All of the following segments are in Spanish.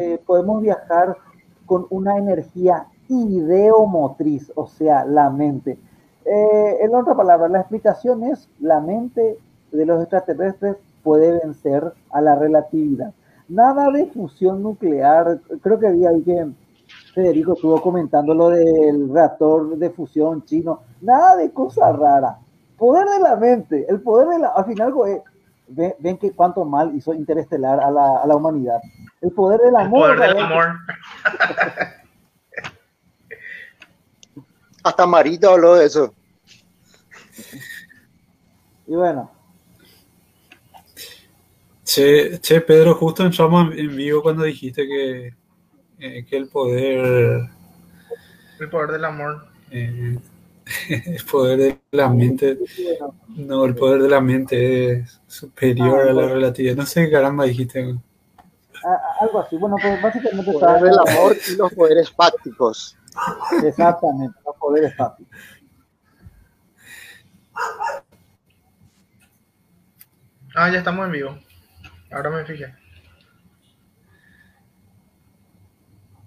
eh, podemos viajar con una energía ideomotriz, o sea, la mente. Eh, en otra palabra, la explicación es la mente de los extraterrestres puede vencer a la relatividad. Nada de fusión nuclear. Creo que había que Federico estuvo comentando lo del reactor de fusión chino. Nada de cosa rara. Poder de la mente. El poder de la. Al final, ven, ven que cuánto mal hizo Interestelar a la, a la humanidad. El poder del amor. El poder del amor. Hasta Marita habló de eso. Y bueno. Che, che, Pedro, justo entramos en vivo cuando dijiste que, eh, que el poder. El poder del amor. Eh, el poder de la mente. No, el poder de la mente es superior a la relatividad. No sé qué caramba dijiste. algo así. Bueno, pues básicamente. El poder del amor y los poderes fácticos. Exactamente, los poderes fácticos. Ah, ya estamos en vivo. Ahora me fijé.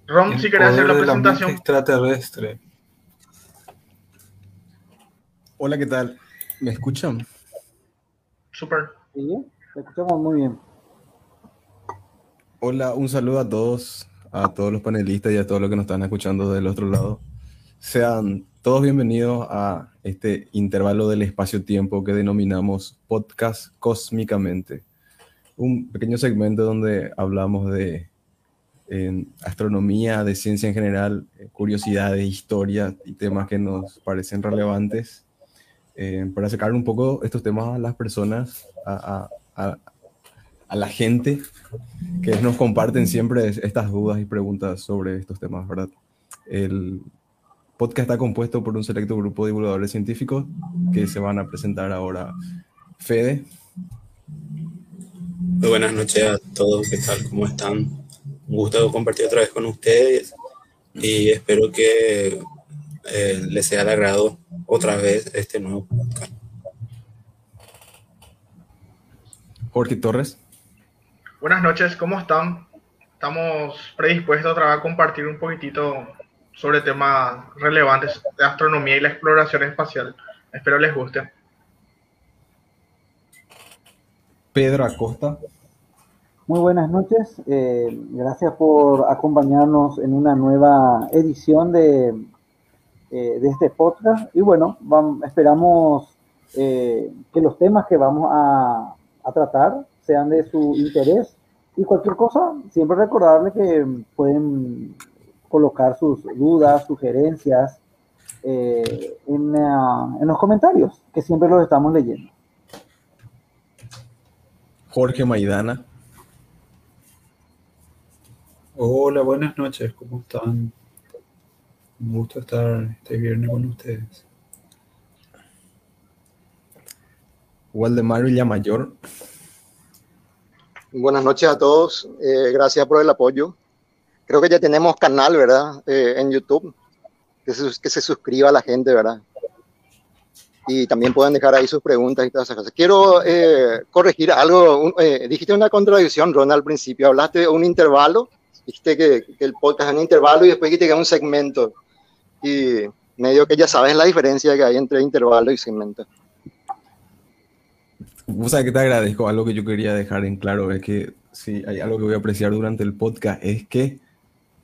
Rom, si querés hacer la presentación. extraterrestre. Hola, ¿qué tal? ¿Me escuchan? Super. Sí, te escuchamos muy bien. Hola, un saludo a todos, a todos los panelistas y a todos los que nos están escuchando del otro lado. Sean todos bienvenidos a este intervalo del espacio-tiempo que denominamos podcast cósmicamente un pequeño segmento donde hablamos de astronomía, de ciencia en general, curiosidades, historia y temas que nos parecen relevantes eh, para sacar un poco estos temas a las personas, a, a, a, la gente que nos comparten siempre estas dudas y preguntas sobre estos temas, ¿verdad? El podcast está compuesto por un selecto grupo de divulgadores científicos que se van a presentar ahora. Fede, muy buenas noches a todos, ¿qué tal? ¿Cómo están? Un gusto compartir otra vez con ustedes y espero que eh, les sea de agrado otra vez este nuevo podcast. Jorge Torres. Buenas noches, ¿cómo están? Estamos predispuestos otra vez a compartir un poquitito sobre temas relevantes de astronomía y la exploración espacial. Espero les guste. Pedro Acosta. Muy buenas noches, eh, gracias por acompañarnos en una nueva edición de, eh, de este podcast. Y bueno, esperamos eh, que los temas que vamos a, a, tratar sean de su interés. Y cualquier cosa, siempre recordarles que pueden colocar sus dudas, sugerencias en, en los comentarios, que siempre los estamos leyendo. Jorge Maidana. Hola, buenas noches, ¿cómo están? Un gusto estar este viernes con ustedes. Waldemar Villamayor. Buenas noches a todos, eh, gracias por el apoyo. Creo que ya tenemos canal, ¿verdad? Eh, en YouTube, que se, que se suscriba a la gente, ¿verdad? y también pueden dejar ahí sus preguntas y todas esas cosas. Quiero eh, corregir algo. Eh, dijiste una contradicción, Ron, al principio. Hablaste de un intervalo, dijiste que, que, el podcast es un intervalo y después dijiste que es un segmento. Y medio que ya sabes la diferencia que hay entre intervalo y segmento. O sea, que te agradezco. Algo que yo quería dejar en claro es que si hay algo que voy a apreciar durante el podcast es que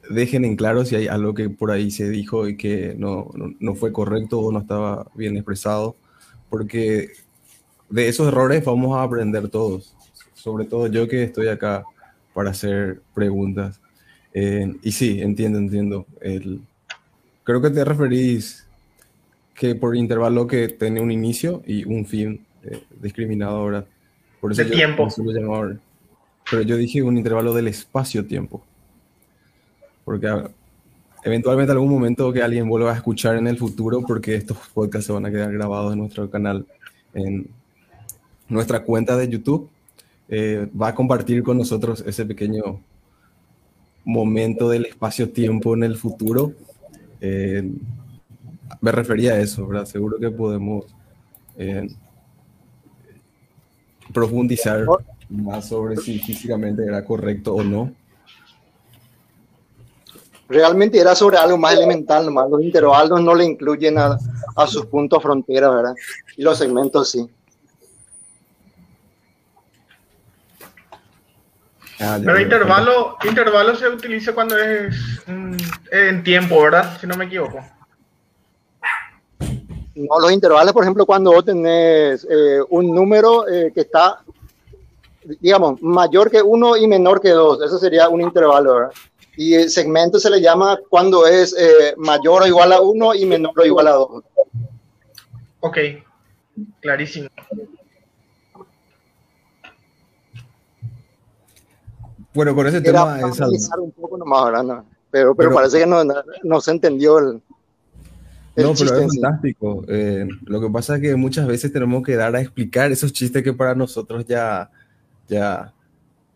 dejen en claro si hay algo que por ahí se dijo y que no, no, fue correcto o no estaba bien expresado, porque de esos errores vamos a aprender todos, sobre todo yo que estoy acá para hacer preguntas. Eh, y sí, entiendo, entiendo. El, creo que te referís que por intervalo que tiene un inicio y un fin eh, discriminado ahora. Por eso de tiempo. Pero yo dije un intervalo del espacio-tiempo porque eventualmente algún momento que alguien vuelva a escuchar en el futuro, porque estos podcasts se van a quedar grabados en nuestro canal, en nuestra cuenta de YouTube, eh, va a compartir con nosotros ese pequeño momento del espacio-tiempo en el futuro. Eh, me refería a eso, ¿verdad? Seguro que podemos eh, profundizar más sobre si físicamente era correcto o no realmente era sobre algo más elemental, nomás. Los intervalos no le incluyen a, a sus puntos frontera, ¿verdad? Y los segmentos sí. Ah, Pero intervalo, intervalo se utiliza cuando es mm, en tiempo, ¿verdad? Si no me equivoco. No, los intervalos, por ejemplo, cuando vos tenés eh, un número eh, que está, digamos, mayor que uno y menor que dos, eso sería un intervalo, ¿verdad? Y el segmento se le llama cuando es eh, mayor o igual a uno y menor o igual a dos. Ok, clarísimo. Bueno, con ese tema es un poco nomás, ¿verdad? pero, pero, parece que no, no, se entendió el, no, pero es fantástico. Eh, lo que pasa es que muchas veces tenemos que dar a explicar esos chistes que para nosotros ya, ya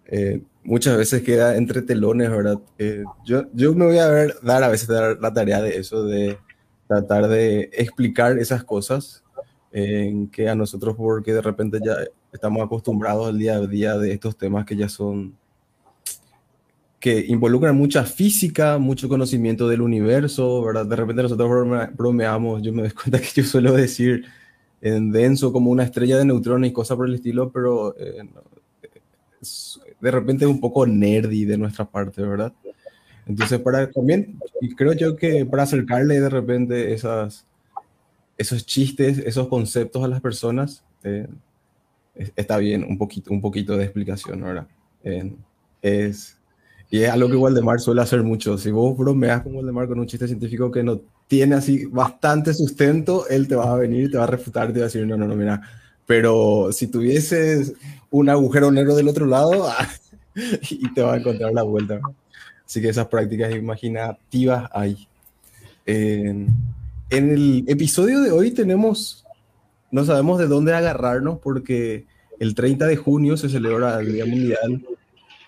eh, muchas veces queda entre telones, ¿verdad? Eh, yo, yo me voy a ver, dar a veces dar la tarea de eso, de tratar de explicar esas cosas en que a nosotros, porque de repente ya estamos acostumbrados al día a día de estos temas que ya son que involucran mucha física, mucho conocimiento del universo, ¿verdad? De repente nosotros bromeamos, yo me doy cuenta que yo suelo decir en denso como una estrella de neutrones y cosas por el estilo, pero eh, de repente es un poco nerdy de nuestra parte, ¿verdad? Entonces, para también, creo yo que para acercarle de repente esas, esos chistes, esos conceptos a las personas, eh, está bien un poquito, un poquito de explicación, ¿verdad? es y es algo que Waldemar suele hacer mucho. Si vos bromeas con Waldemar con un chiste científico que no tiene así bastante sustento, él te va a venir, te va a refutar, te va a decir, no, no, no, mira. Pero si tuvieses un agujero negro del otro lado, y te va a encontrar la vuelta. Así que esas prácticas imaginativas hay. en el episodio de hoy tenemos, no sabemos de dónde agarrarnos porque el 30 de junio se celebra el Día Mundial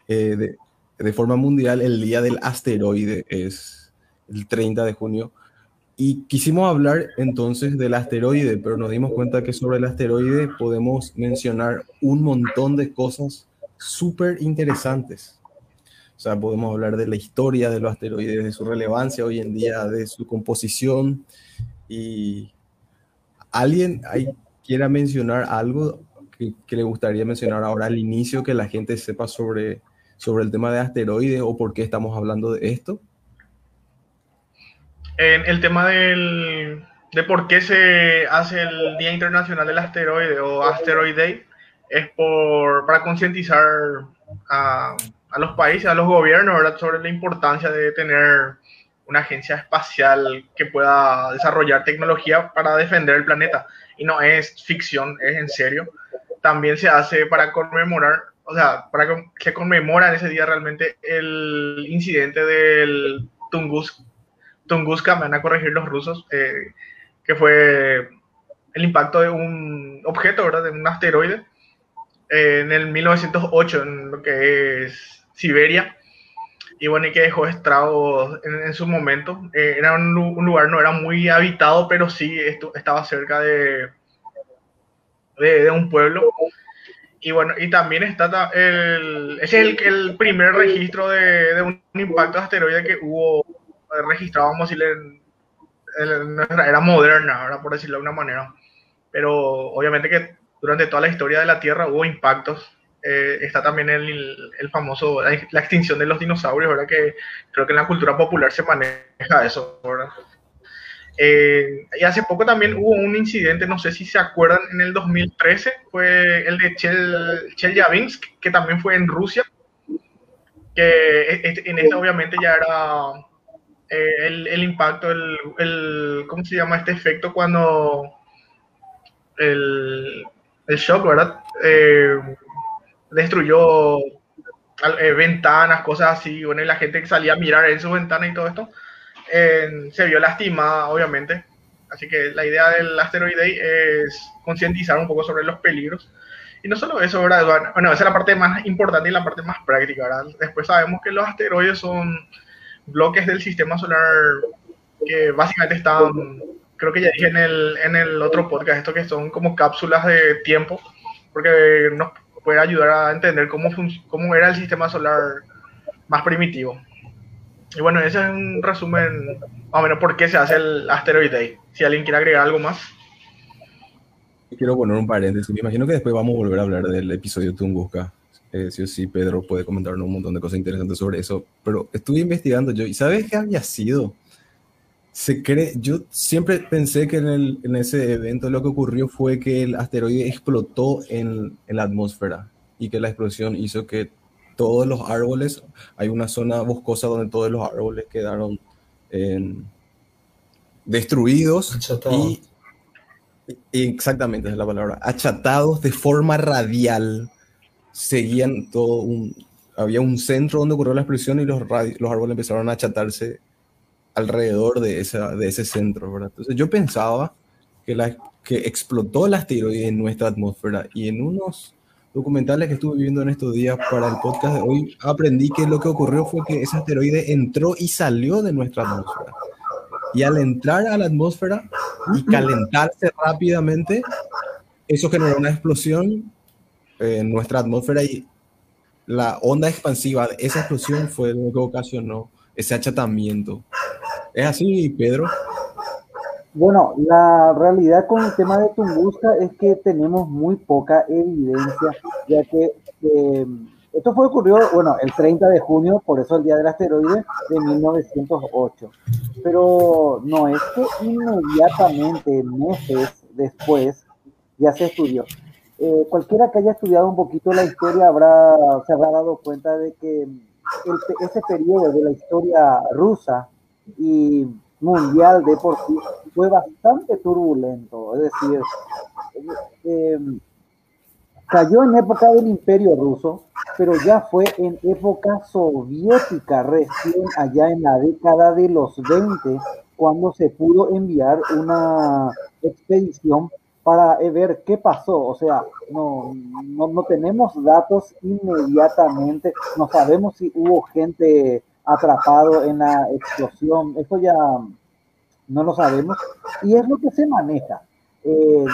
eh, de, de forma mundial el día del asteroide, es el 30 de junio. Y quisimos hablar entonces del asteroide, pero nos dimos cuenta que sobre el asteroide podemos mencionar un montón de cosas súper interesantes. O sea, podemos hablar de la historia de los asteroides, de su relevancia hoy en día, de su composición. Y alguien ahí quiera mencionar algo que, que le gustaría mencionar ahora al inicio, que la gente sepa sobre sobre el tema de asteroides o por qué estamos hablando de esto? En el tema del, de por qué se hace el Día Internacional del Asteroide o Asteroid Day es por, para concientizar a, a, los países, a los gobiernos, sobre la importancia de tener una agencia espacial que pueda desarrollar tecnología para defender el planeta. Y no es ficción, es en serio. También se hace para conmemorar o sea, para que se conmemora en ese día realmente el incidente del Tunguska, Tunguska, me van a corregir los rusos, eh, que fue el impacto de un objeto, ¿verdad? De un asteroide eh, en el 1908, en lo que es Siberia. Y bueno, y que dejó estragos en, su momento. Eh, era un, lugar, no era muy habitado, pero sí esto, estaba cerca de, de un pueblo. Y bueno, y también está el, ese es el, el primer registro de, de, un impacto de asteroide que hubo registrado, vamos a decirle, en, nuestra era moderna, por decirlo de una manera. Pero obviamente que durante toda la historia de la Tierra hubo impactos. Eh, está también el, el famoso, la, la, extinción de los dinosaurios, ¿verdad? Que creo que en la cultura popular se maneja eso, ¿verdad? Eh, y hace poco también hubo un incidente, no sé si se acuerdan, en el 2013, fue el de Chel, Chelyabinsk, que también fue en Rusia, que en este obviamente ya era eh, el, el, impacto, el, el, ¿cómo se llama este efecto cuando el, el shock, ¿verdad? Eh, destruyó eh, ventanas, cosas así, bueno, y la gente que salía a mirar en su ventana y todo esto se vio lastimada, obviamente. Así que la idea del asteroide es concientizar un poco sobre los peligros. Y no solo eso, ¿verdad? Bueno, esa es la parte más importante y la parte más práctica, ¿verdad? Después sabemos que los asteroides son bloques del sistema solar que básicamente están, creo que ya dije en el, en el otro podcast, esto que son como cápsulas de tiempo, porque nos puede ayudar a entender cómo, cómo era el sistema solar más primitivo. Y bueno, ese es un resumen más o menos por qué se hace el Asteroid Day. Si alguien quiere agregar algo más. Quiero poner un paréntesis. Me imagino que después vamos a volver a hablar del episodio Tunguska. Eh, sí o sí, Pedro puede comentarnos un montón de cosas interesantes sobre eso. Pero estuve investigando yo y ¿sabes qué había sido? Se cree, yo siempre pensé que en, el, en ese evento lo que ocurrió fue que el asteroide explotó en, en la atmósfera y que la explosión hizo que todos los árboles, hay una zona boscosa donde todos los árboles quedaron destruidos y, exactamente es la palabra, achatados de forma radial. Seguían todo un, había un centro donde ocurrió la explosión y los, los árboles empezaron a achatarse alrededor de, esa, de ese centro, Entonces yo pensaba que, la, que explotó el asteroide en nuestra atmósfera y en unos documentales que estuve viendo en estos días para el podcast de hoy, aprendí que lo que ocurrió fue que ese asteroide entró y salió de nuestra atmósfera. Y al entrar a la atmósfera y calentarse rápidamente, eso generó una explosión en nuestra atmósfera y la onda expansiva de esa explosión fue lo que ocasionó ese achatamiento. ¿Es así, Pedro? Bueno, la realidad con el tema de Tunguska es que tenemos muy poca evidencia, ya que eh, esto fue ocurrió, bueno, el 30 de junio, por eso el día del asteroide de 1908. Pero no es que inmediatamente, meses después, ya se estudió. Eh, cualquiera que haya estudiado un poquito la historia habrá, se habrá dado cuenta de que ese periodo de la historia rusa y mundial deportivo fue bastante turbulento, es decir, eh, cayó en época del imperio ruso, pero ya fue en época soviética, recién allá en la década de los 20, cuando se pudo enviar una expedición para ver qué pasó. O sea, no, no, no tenemos datos inmediatamente, no sabemos si hubo gente atrapado en la explosión. Eso ya no lo sabemos. Y es lo que se maneja. Eh,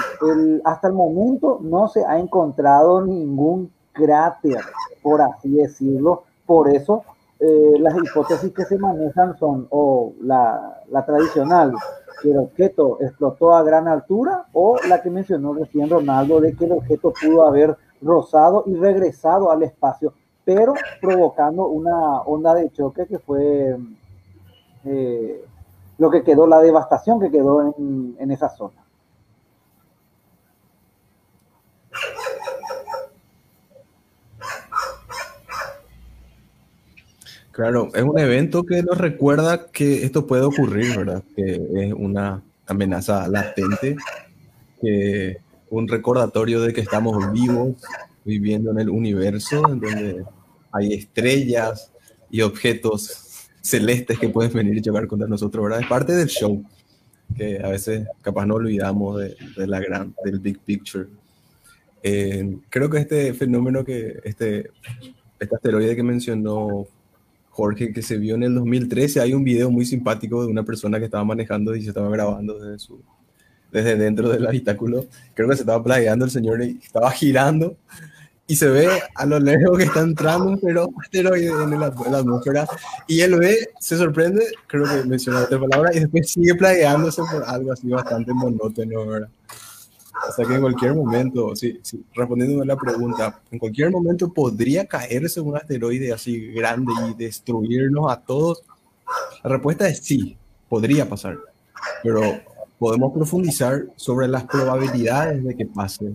hasta el momento no se ha encontrado ningún cráter, por así decirlo. Por eso eh, las hipótesis que se manejan son o la, la tradicional, que el objeto explotó a gran altura, o la que mencionó recién Ronaldo, de que el objeto pudo haber rozado y regresado al espacio pero provocando una onda de choque que fue eh, lo que quedó, la devastación que quedó en, en esa zona. Claro, es un evento que nos recuerda que esto puede ocurrir, ¿verdad? Que es una amenaza latente, que un recordatorio de que estamos vivos viviendo en el universo, en donde hay estrellas y objetos celestes que pueden venir y chocar contra nosotros, ¿verdad? Es parte del show, que a veces capaz no olvidamos de, la gran, del big picture. Eh, creo que este fenómeno que, este, este asteroide que mencionó Jorge, que se vio en el 2013, hay un video muy simpático de una persona que estaba manejando y se estaba grabando desde su desde dentro del habitáculo. Creo que se estaba plagueando el señor y estaba girando y se ve a lo lejos que está entrando un asteroide en la, atmósfera y él ve, se sorprende, creo que mencionó otra palabra, y después sigue plagueándose por algo así bastante monótono, ¿verdad? Sea que en cualquier momento, sí, sí, respondiendo a la pregunta, en cualquier momento podría caerse un asteroide así grande y destruirnos a todos. La respuesta es sí, podría pasar, pero podemos profundizar sobre las probabilidades de que pase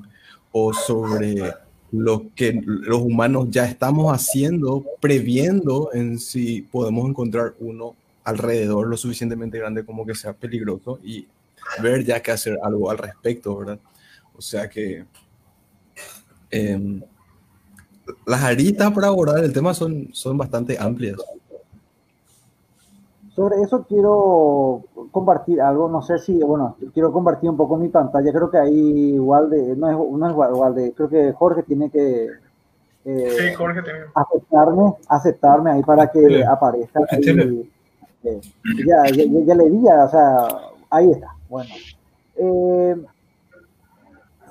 o sobre lo que los humanos ya estamos haciendo, previendo en si podemos encontrar uno alrededor lo suficientemente grande como que sea peligroso y ver ya que hacer algo al respecto, ¿verdad? O sea que em, las aristas para abordar el tema son, son bastante amplias. Sobre eso quiero compartir algo, no sé si, bueno, quiero compartir un poco mi pantalla, creo que ahí igual de, no es, no es igual de, creo que Jorge tiene que eh, sí, Jorge aceptarme, aceptarme ahí para que aparezca. Ahí, eh, ya, ya, ya, le di, o sea, ahí está, bueno. Eh,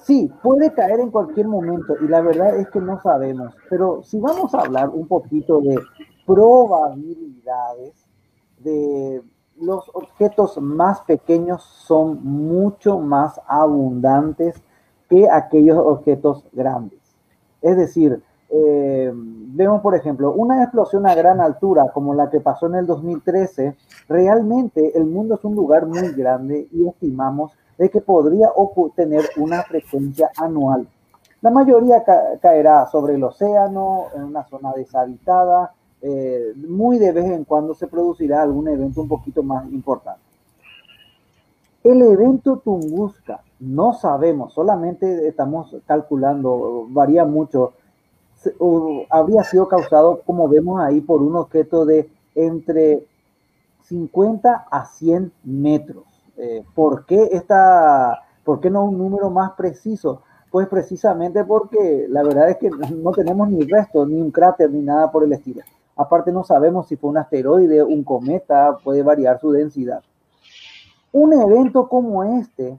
sí, puede caer en cualquier momento y la verdad es que no sabemos, pero si vamos a hablar un poquito de probabilidades, los objetos más pequeños son mucho más abundantes que aquellos objetos grandes. Es decir, eh, vemos, por ejemplo, una explosión a gran altura como la que pasó en el 2013, realmente el mundo es un lugar muy grande y estimamos de que podría tener una frecuencia anual. La mayoría caerá sobre el océano, en una zona deshabitada, eh, muy de vez en cuando se producirá algún evento un poquito más importante. El evento Tunguska, no sabemos, solamente estamos calculando, varía mucho, habría sido causado, como vemos ahí, por un objeto de entre 50 a 100 metros. Eh, ¿por, qué esta, ¿Por qué no un número más preciso? Pues precisamente porque la verdad es que no tenemos ni resto, ni un cráter, ni nada por el estilo. Aparte no sabemos si fue un asteroide, un cometa, puede variar su densidad. Un evento como este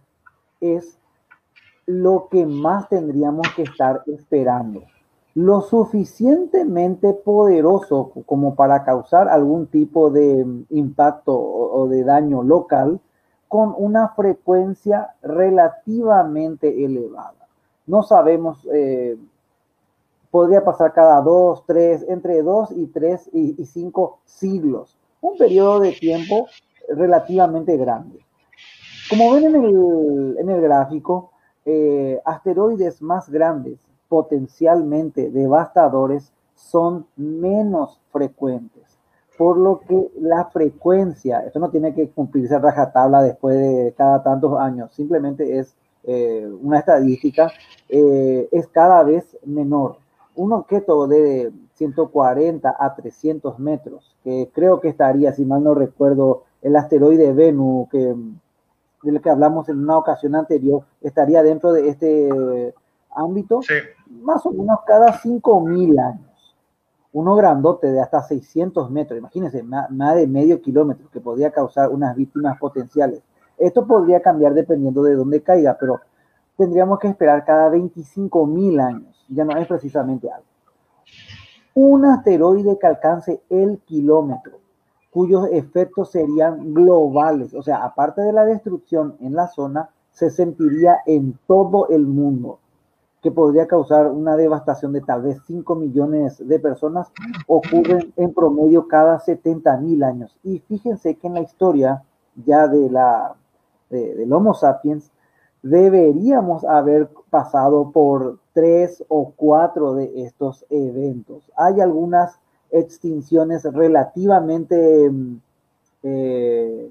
es lo que más tendríamos que estar esperando. Lo suficientemente poderoso como para causar algún tipo de impacto o de daño local con una frecuencia relativamente elevada. No sabemos eh, podría pasar cada dos, tres, entre dos y tres y, cinco siglos. Un periodo de tiempo relativamente grande. Como ven en el, gráfico, eh, asteroides más grandes, potencialmente devastadores, son menos frecuentes. Por lo que la frecuencia, esto no tiene que cumplirse a rajatabla después de cada tantos años, simplemente es eh, una estadística, eh, es cada vez menor un objeto de 140 a 300 metros, que creo que estaría, si mal no recuerdo, el asteroide Venus, que, del que hablamos en una ocasión anterior, estaría dentro de este ámbito, más o menos cada 5.000 años. Uno grandote de hasta 600 metros, imagínense, más, de medio kilómetro, que podría causar unas víctimas potenciales. Esto podría cambiar dependiendo de dónde caiga, pero tendríamos que esperar cada 25.000 años ya no es precisamente algo. Un asteroide que alcance el kilómetro, cuyos efectos serían globales, o sea, aparte de la destrucción en la zona, se sentiría en todo el mundo, que podría causar una devastación de tal vez 5 millones de personas, ocurren en promedio cada 70 mil años. Y fíjense que en la historia ya de la, del Homo sapiens, deberíamos haber pasado por tres o cuatro de estos eventos. Hay algunas extinciones relativamente mm, eh,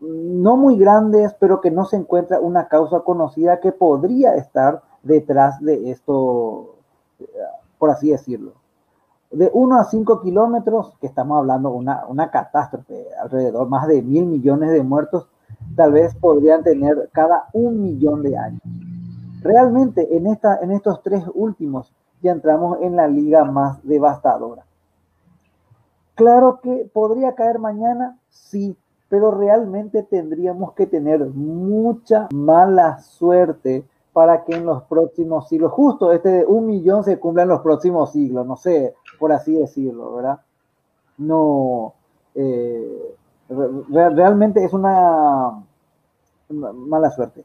no muy grandes, pero que no se encuentra una causa conocida que podría estar detrás de esto, por así decirlo. De 1 a 5 kilómetros, que estamos hablando una, una catástrofe, alrededor más de mil millones de muertos, tal vez podrían tener cada un millón de años. Realmente en, esta, en estos tres últimos ya entramos en la liga más devastadora. Claro que podría caer mañana, sí, pero realmente tendríamos que tener mucha mala suerte para que en los próximos siglos, justo este de un millón se cumpla en los próximos siglos, no sé, por así decirlo, ¿verdad? No, eh, realmente es una mala suerte.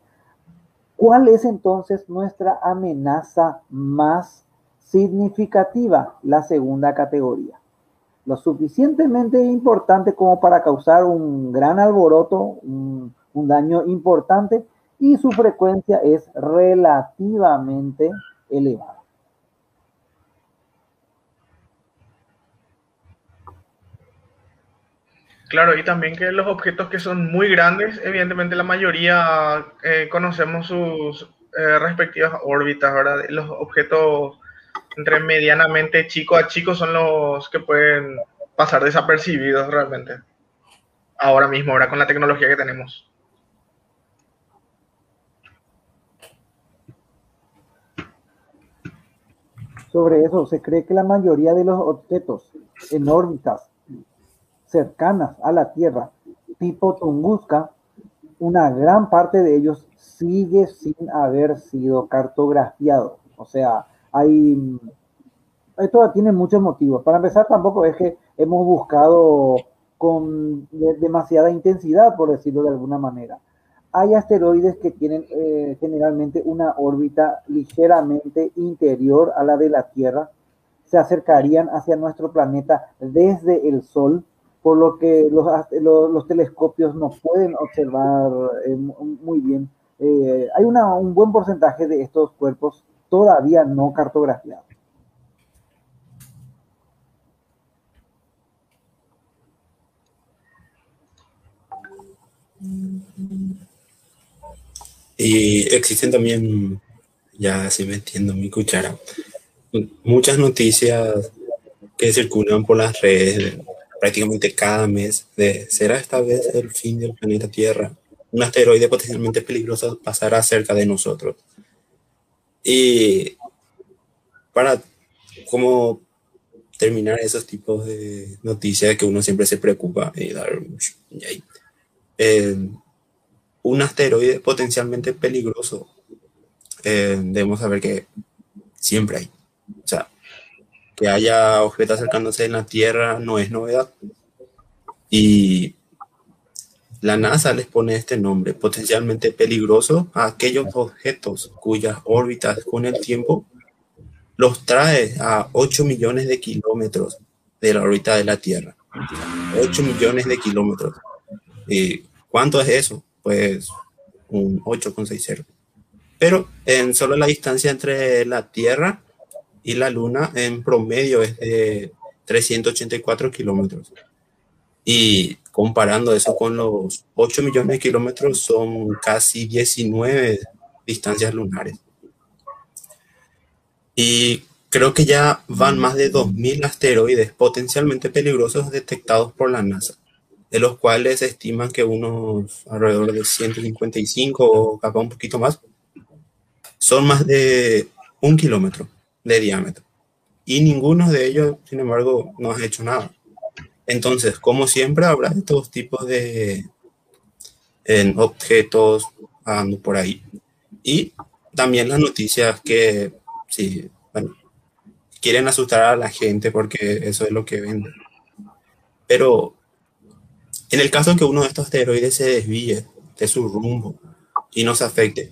¿Cuál es entonces nuestra amenaza más significativa? La segunda categoría. Lo suficientemente importante como para causar un gran alboroto, un, daño importante y su frecuencia es relativamente elevada. Claro, y también que los objetos que son muy grandes, evidentemente la mayoría eh, conocemos sus eh, respectivas órbitas, ¿verdad? Los objetos entre medianamente chico a chico son los que pueden pasar desapercibidos realmente. Ahora mismo, ahora con la tecnología que tenemos. Sobre eso, se cree que la mayoría de los objetos en órbitas cercanas a la Tierra, tipo Tunguska, una gran parte de ellos sigue sin haber sido cartografiado. O sea, hay... Esto tiene muchos motivos. Para empezar, tampoco es que hemos buscado con demasiada intensidad, por decirlo de alguna manera. Hay asteroides que tienen eh, generalmente una órbita ligeramente interior a la de la Tierra, se acercarían hacia nuestro planeta desde el Sol, por lo que los, telescopios no pueden observar eh, muy bien. Eh, hay un buen porcentaje de estos cuerpos todavía no cartografiados. Y existen también, ya así me entiendo mi cuchara, muchas noticias que circulan por las redes prácticamente cada mes de ¿será esta vez el fin del planeta Tierra? Un asteroide potencialmente peligroso pasará cerca de nosotros. Y para como terminar esos tipos de noticias que uno siempre se preocupa y dar eh, un asteroide potencialmente peligroso eh, debemos saber que siempre hay o sea, que haya objetos acercándose en la Tierra no es novedad. Y la NASA les pone este nombre, potencialmente peligroso, a aquellos objetos cuyas órbitas con el tiempo los trae a 8 millones de kilómetros de la órbita de la Tierra. 8 millones de kilómetros. ¿Y cuánto es eso? Pues un 8,60. Pero en solo la distancia entre la Tierra y la Luna en promedio es de 384 kilómetros. Y comparando eso con los 8 millones de kilómetros, son casi 19 distancias lunares. Y creo que ya van más de 2.000 asteroides potencialmente peligrosos detectados por la NASA, de los cuales se estiman que unos alrededor de 155 o capaz un poquito más son más de un kilómetro de diámetro. Y ninguno de ellos, sin embargo, no ha hecho nada. Entonces, como siempre, habrá estos tipos de en objetos andando por ahí. Y también las noticias que, sí, quieren asustar a la gente porque eso es lo que venden. Pero en el caso que uno de estos asteroides se desvíe de su rumbo y nos afecte,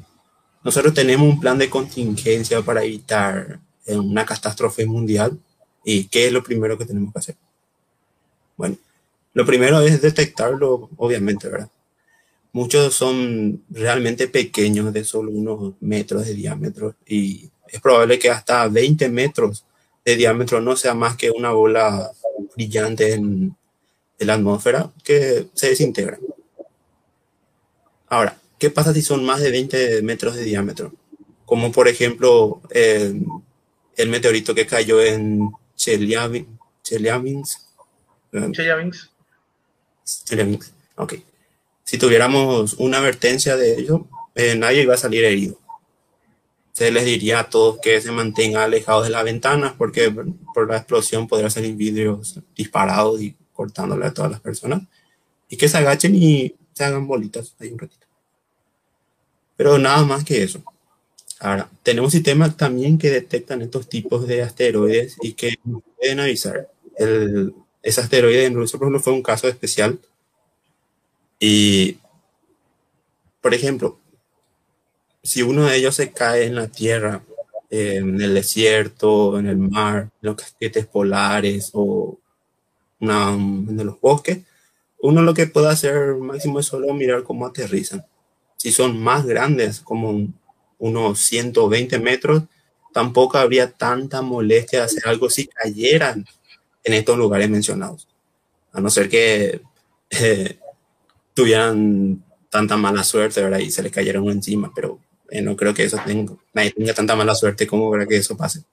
nosotros tenemos un plan de contingencia para evitar en una catástrofe mundial. ¿Y qué es lo primero que tenemos que hacer? Bueno, lo primero es detectarlo, obviamente, ¿verdad? Muchos son realmente pequeños, de solo unos metros de diámetro, y es probable que hasta 20 metros de diámetro no sea más que una bola brillante en, la atmósfera que se desintegra. Ahora, ¿qué pasa si son más de 20 metros de diámetro? Como por ejemplo, eh, el meteorito que cayó en Chelyabinsk. Chelyabinsk. Chelyabinsk. Chelyabinsk. Ok. Si tuviéramos una advertencia de ello, eh, nadie iba a salir herido. Se les diría a todos que se mantengan alejados de las ventanas porque por la explosión podría salir vidrios disparados y cortándole a todas las personas. Y que se agachen y se hagan bolitas ahí un ratito. Pero nada más que eso. Ahora, tenemos sistemas también que detectan estos tipos de asteroides y que pueden avisar. El, ese asteroide en Rusia, por ejemplo, fue un caso especial. Y, por ejemplo, si uno de ellos se cae en la Tierra, en el desierto, en el mar, en los casquetes polares o en los bosques, uno lo que puede hacer máximo es solo mirar cómo aterrizan. Si son más grandes, como unos 120 metros, tampoco habría tanta molestia de hacer algo si cayeran en estos lugares mencionados. A no ser que eh, tuvieran tanta mala suerte, ¿verdad? Y se les cayeron encima, pero eh, no creo que eso tenga, tanta mala suerte como para que eso pase.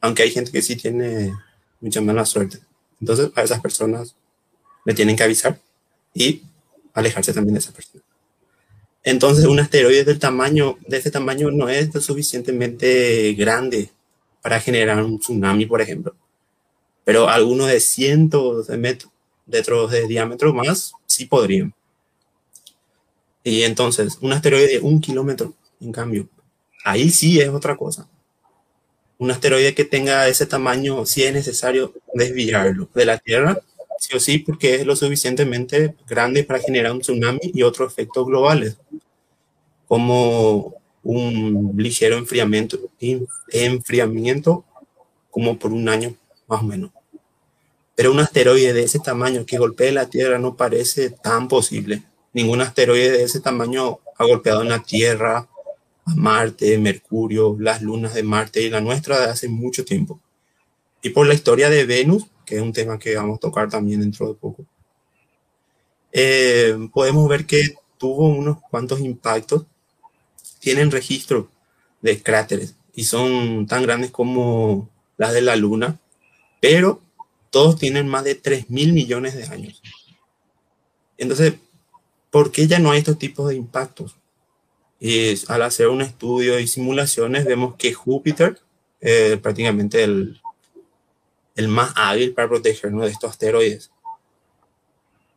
Aunque hay gente que sí tiene mucha mala suerte. Entonces, a esas personas le tienen que avisar y alejarse también de esas personas. Entonces, un asteroide del tamaño, de ese tamaño no es lo suficientemente grande para generar un tsunami, por ejemplo. Pero algunos de cientos de metros de diámetro más sí podrían. Y entonces, un asteroide de un kilómetro, en cambio, ahí sí es otra cosa. Un asteroide que tenga ese tamaño, sí es necesario desviarlo de la Tierra sí o sí, porque es lo suficientemente grande para generar un tsunami y otros efectos globales, como un ligero enfriamiento, enfriamiento como por un año más o menos. Pero un asteroide de ese tamaño que golpee la Tierra no parece tan posible. Ningún asteroide de ese tamaño ha golpeado en la Tierra, a Marte, Mercurio, las lunas de Marte y la nuestra de hace mucho tiempo. Y por la historia de Venus, que es un tema que vamos a tocar también dentro de poco, eh, podemos ver que tuvo unos cuantos impactos. Tienen registro de cráteres y son tan grandes como las de la Luna, pero todos tienen más de 3 mil millones de años. Entonces, ¿por qué ya no hay estos tipos de impactos? Y al hacer un estudio y simulaciones vemos que Júpiter, eh, prácticamente el, el más hábil para protegernos de estos asteroides.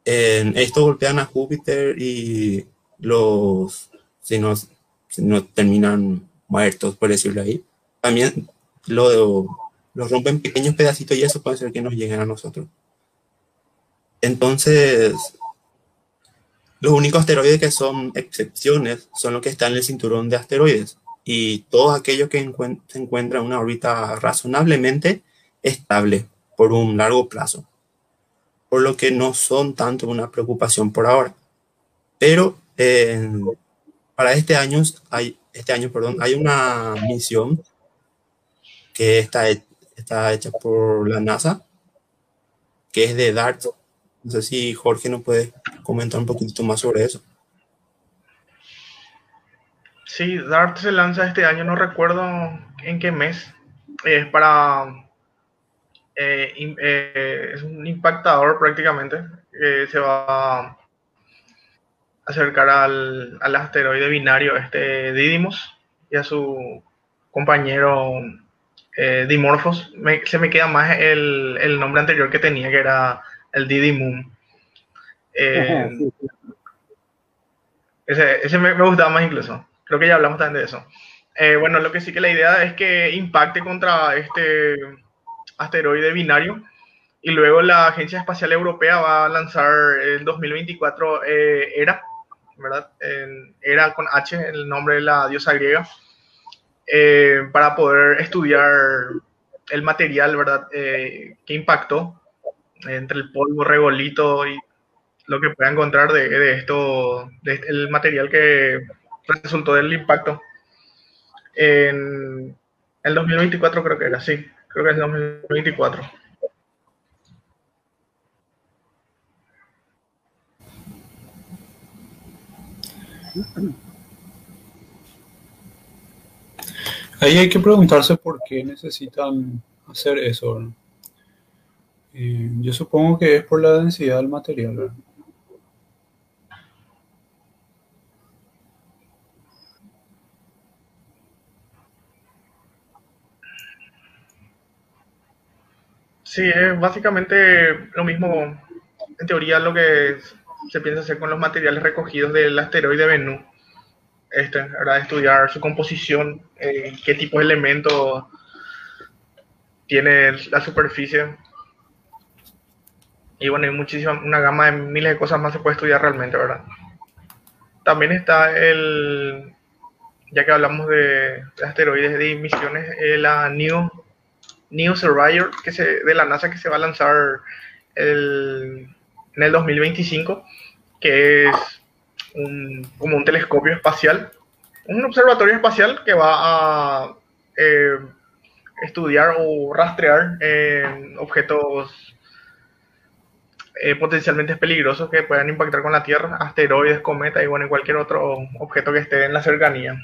En esto golpean a Júpiter y los, si no, si terminan muertos, por decirlo ahí, también lo, los rompen pequeños pedacitos y eso puede ser que nos lleguen a nosotros. Entonces, los únicos asteroides que son excepciones son los que están en el cinturón de asteroides y todos aquellos que se encuentran en una órbita razonablemente estable por un largo plazo, por lo que no son tanto una preocupación por ahora. Pero para este año hay, este año, perdón, hay una misión que está, está hecha por la NASA, que es de DART. No sé si Jorge nos puede comentar un poquito más sobre eso. Sí, DART se lanza este año, no recuerdo en qué mes. Es para. Eh, eh, es un impactador prácticamente. se va a acercar al, al, asteroide binario, este Didymos, y a su compañero eh, Dimorphos. se me queda más el, el, nombre anterior que tenía, que era el Didymum. Ese, ese me, gustaba más incluso. Creo que ya hablamos también de eso. Bueno, lo que sí que la idea es que impacte contra este asteroide binario y luego la Agencia Espacial Europea va a lanzar en 2024 eh, ERA, ¿verdad? ERA con H, el nombre de la diosa griega, para poder estudiar el material, ¿verdad? que impactó entre el polvo, regolito y lo que pueda encontrar de, de esto, del el material que resultó del impacto. En el 2024 creo que era, sí, creo que es el 2024. Ahí hay que preguntarse por qué necesitan hacer eso. Eh, yo supongo que es por la densidad del material. Sí, es básicamente lo mismo, en teoría, lo que se piensa hacer con los materiales recogidos del asteroide Bennu. Este, ¿verdad? Estudiar su composición, eh, qué tipo de elementos tiene la superficie. Y bueno, hay muchísima, una gama de miles de cosas más se puede estudiar realmente, ¿verdad? También está el, ya que hablamos de, asteroides de misiones, eh, la New New Surveyor que se, de la NASA que se va a lanzar el, en el 2025, que es un, como un telescopio espacial, un observatorio espacial que va a eh, estudiar o rastrear objetos eh, potencialmente peligrosos que puedan impactar con la Tierra, asteroides, cometas y bueno, cualquier otro objeto que esté en la cercanía,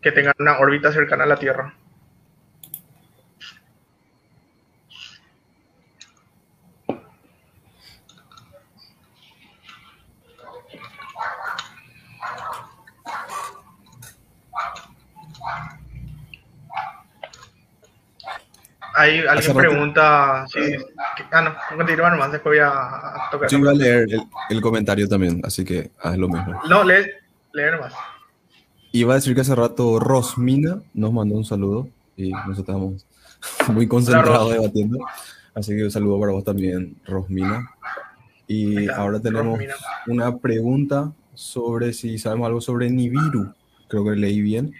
que tenga una órbita cercana a la Tierra. Hay alguien pregunta. Sí, ah, no, continúa nomás, después voy a, tocar. Yo iba a leer el, comentario también, así que haz lo mismo. No, lee, lee nomás. Iba a decir que hace rato Rosmina nos mandó un saludo y nosotros estábamos muy concentrados debatiendo. Así que un saludo para vos también, Rosmina. Y ahora tenemos Rosmina. una pregunta sobre si sabemos algo sobre Nibiru. Creo que leí bien.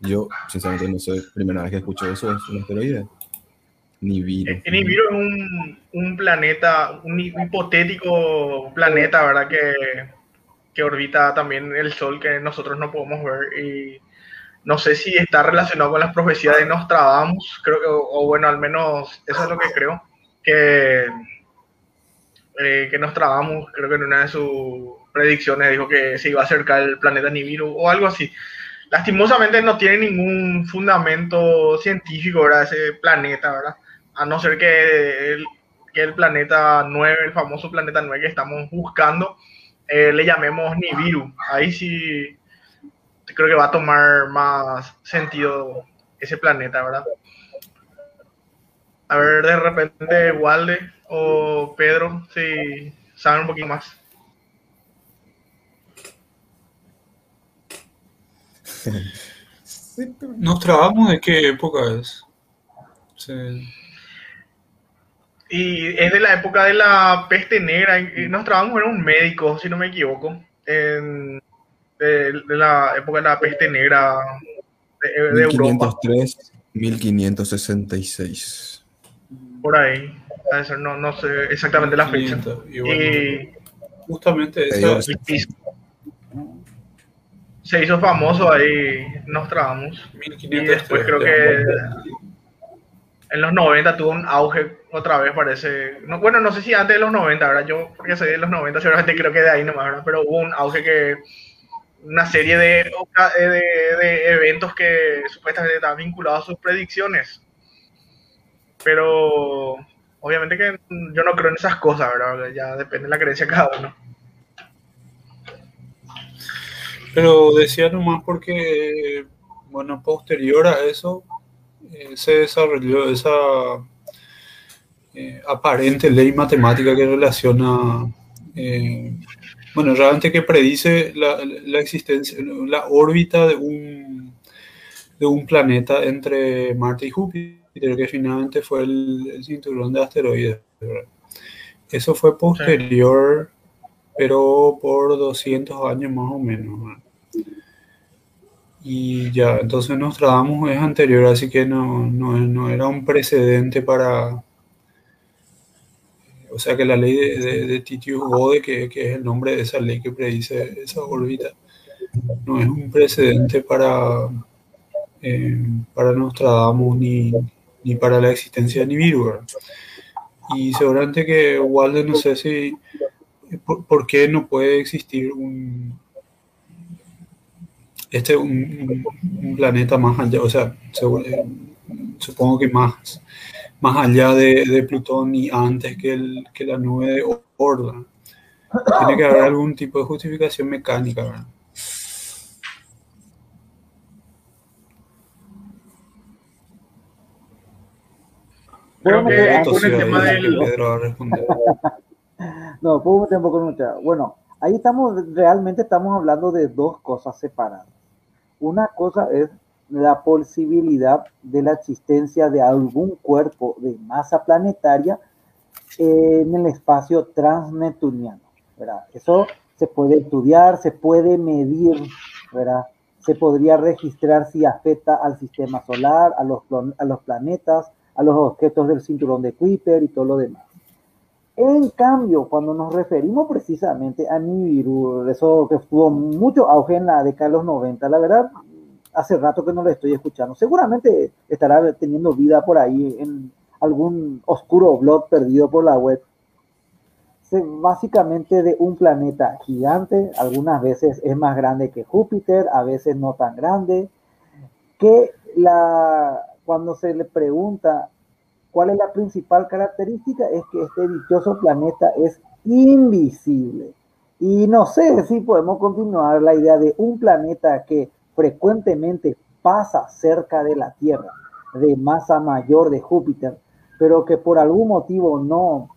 Yo, sinceramente, no sé, primera vez que escucho eso, es un asteroide. Nibiru. Nibiru es un, un planeta, un hi- hipotético planeta, ¿verdad? Que, que orbita también el Sol, que nosotros no podemos ver. Y no sé si está relacionado con las profecías de Nostradamus, creo que, o, bueno, al menos eso es lo que creo. Que, eh, que creo que en una de sus predicciones dijo que se iba a acercar el planeta Nibiru o algo así. Lastimosamente no tiene ningún fundamento científico, ¿verdad? Ese planeta, ¿verdad? A no ser que el, que el planeta 9, el famoso planeta 9 que estamos buscando, eh, le llamemos Nibiru. Ahí sí creo que va a tomar más sentido ese planeta, ¿verdad? A ver, de repente, Walde o Pedro, si saben un poquito más. ¿Nos trabamos de qué época es? Sí. Y es de la época de la peste negra. y Nos trabamos era un médico, si no me equivoco. En- de, de la época de la peste negra de, de Europa. 1503, 1566. Por ahí. No, no sé exactamente la fecha. 500, y bueno, Y justamente Te esa, se hizo famoso ahí, nos trabamos. Y 1503, después creo que en los 90 tuvo un auge otra vez, parece. No, bueno, no sé si antes de los 90, ¿verdad? Yo, porque soy de los 90, seguramente creo que de ahí nomás, ¿verdad? Pero hubo un auge que. Una serie de, de, eventos que supuestamente estaban vinculados a sus predicciones. Pero. Obviamente que yo no creo en esas cosas, ¿verdad? Ya depende de la creencia de cada uno. Pero decía nomás porque, bueno, posterior a eso, eh, se desarrolló esa eh, aparente ley matemática que relaciona, eh, bueno, realmente que predice la, la existencia, la órbita de un, de un planeta entre Marte y Júpiter, que finalmente fue el, el cinturón de asteroides. Eso fue posterior, pero por 200 años más o menos. ¿verdad? Y ya, entonces Nostradamus es anterior, así que no, no, no era un precedente para... O sea que la ley de, Titius Bode, que, que es el nombre de esa ley que predice esa órbita, no es un precedente para, eh, para Nostradamus ni, ni para la existencia de Nibiru. Y seguramente que Walden, no sé si... ¿Por, por qué no puede existir un, este un, un, un planeta más allá, o sea, supongo que más, más allá de, de Plutón y antes que, el, que la nube de ¿verdad? Tiene que haber algún tipo de justificación mecánica, ¿verdad? Creo Bueno, que con sí, el tema del. Pedro. No, puedo meter un poco en lucha. Bueno, ahí estamos, realmente estamos hablando de dos cosas separadas. Una cosa es la posibilidad de la existencia de algún cuerpo de masa planetaria en el espacio transneptuniano. Eso se puede estudiar, se puede medir. Se podría registrar si afecta al sistema solar, a los planetas, a los objetos del cinturón de Kuiper y todo lo demás. En cambio, cuando nos referimos precisamente a Nibiru, eso que tuvo mucho auge en la década de los 90, la verdad, hace rato que no lo estoy escuchando. Seguramente estará teniendo vida por ahí en algún oscuro blog perdido por la web. Se- básicamente de un planeta gigante, algunas veces es más grande que Júpiter, a veces no tan grande, que la, cuando se le pregunta ¿Cuál es la principal característica? Es que este dichoso planeta es invisible. Y no sé si podemos continuar la idea de un planeta que frecuentemente pasa cerca de la Tierra, de masa mayor de Júpiter, pero que por algún motivo no,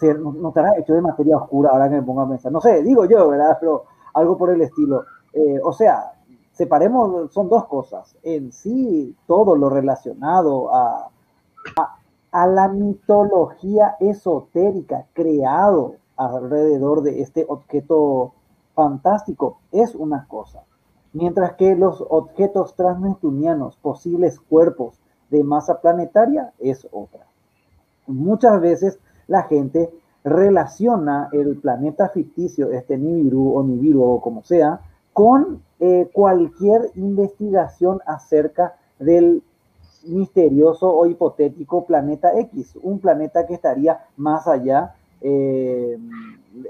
se, no, estará hecho de materia oscura, ahora que me pongo a pensar. No sé, digo yo, ¿verdad? Pero algo por el estilo. Eh, o sea, separemos, son dos cosas. En sí, todo lo relacionado a, a la mitología esotérica creado alrededor de este objeto fantástico es una cosa, mientras que los objetos transneptunianos, posibles cuerpos de masa planetaria, es otra. Muchas veces la gente relaciona el planeta ficticio, este Nibiru o Nibiru o como sea, con eh, cualquier investigación acerca del misterioso o hipotético planeta X, un planeta que estaría más allá eh,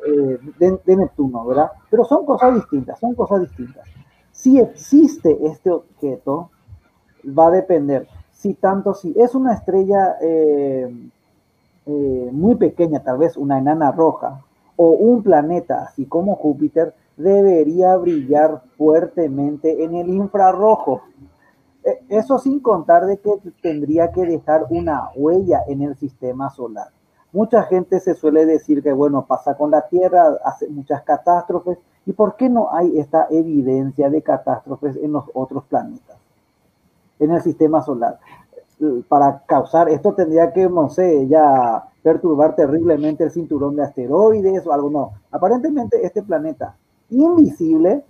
eh, de, Neptuno, ¿verdad? Pero son cosas distintas, son cosas distintas. Si existe este objeto, va a depender. Si tanto, si es una estrella eh, muy pequeña, tal vez una enana roja, o un planeta así como Júpiter, debería brillar fuertemente en el infrarrojo. Eso sin contar de que tendría que dejar una huella en el sistema solar. Mucha gente se suele decir que, bueno, pasa con la Tierra, hace muchas catástrofes. ¿Y por qué no hay esta evidencia de catástrofes en los otros planetas, en el sistema solar? Para causar esto tendría que, no sé, ya perturbar terriblemente el cinturón de asteroides o algo. No, aparentemente este planeta invisible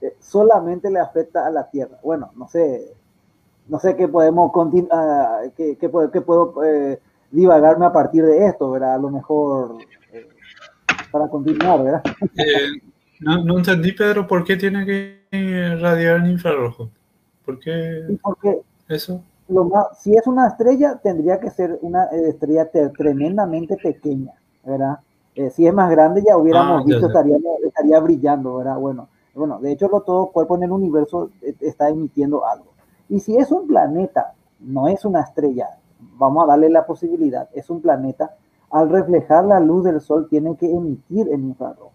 eh, solamente le afecta a la Tierra. Bueno, no sé, no sé qué podemos continuar, qué, qué, puedo eh, divagarme a partir de esto, ¿verdad? A lo mejor eh, para continuar, ¿verdad? No, entendí, Pedro, ¿por qué tiene que radiar en infrarrojo? ¿Por qué porque eso? Lo más, si es una estrella, tendría que ser una estrella tremendamente pequeña, ¿verdad? Eh, si es más grande, ya hubiéramos ah, visto, estaría, estaría brillando, ¿verdad? Bueno, bueno, de hecho, lo, todo cuerpo en el universo está emitiendo algo. Y si es un planeta, no es una estrella, vamos a darle la posibilidad, es un planeta, al reflejar la luz del sol tiene que emitir en infrarrojo.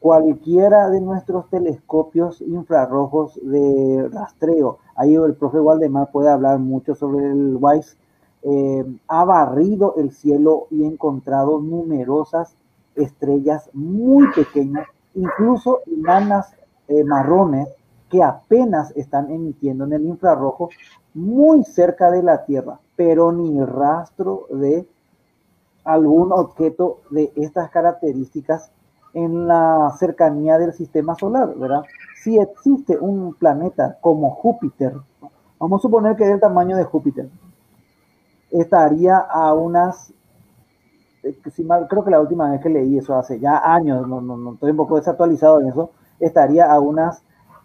Cualquiera de nuestros telescopios infrarrojos de rastreo, ahí el profe Waldemar puede hablar mucho sobre el WISE, eh, ha barrido el cielo y encontrado numerosas estrellas muy pequeñas, incluso enanas eh, marrones que apenas están emitiendo en el infrarrojo muy cerca de la Tierra pero ni rastro de algún objeto de estas características en la cercanía del sistema solar, ¿verdad? Si existe un planeta como Júpiter, vamos a suponer que es el tamaño de Júpiter, estaría a unas, creo que la última vez que leí eso hace ya años, no, no, no estoy un poco desactualizado en eso, estaría a unas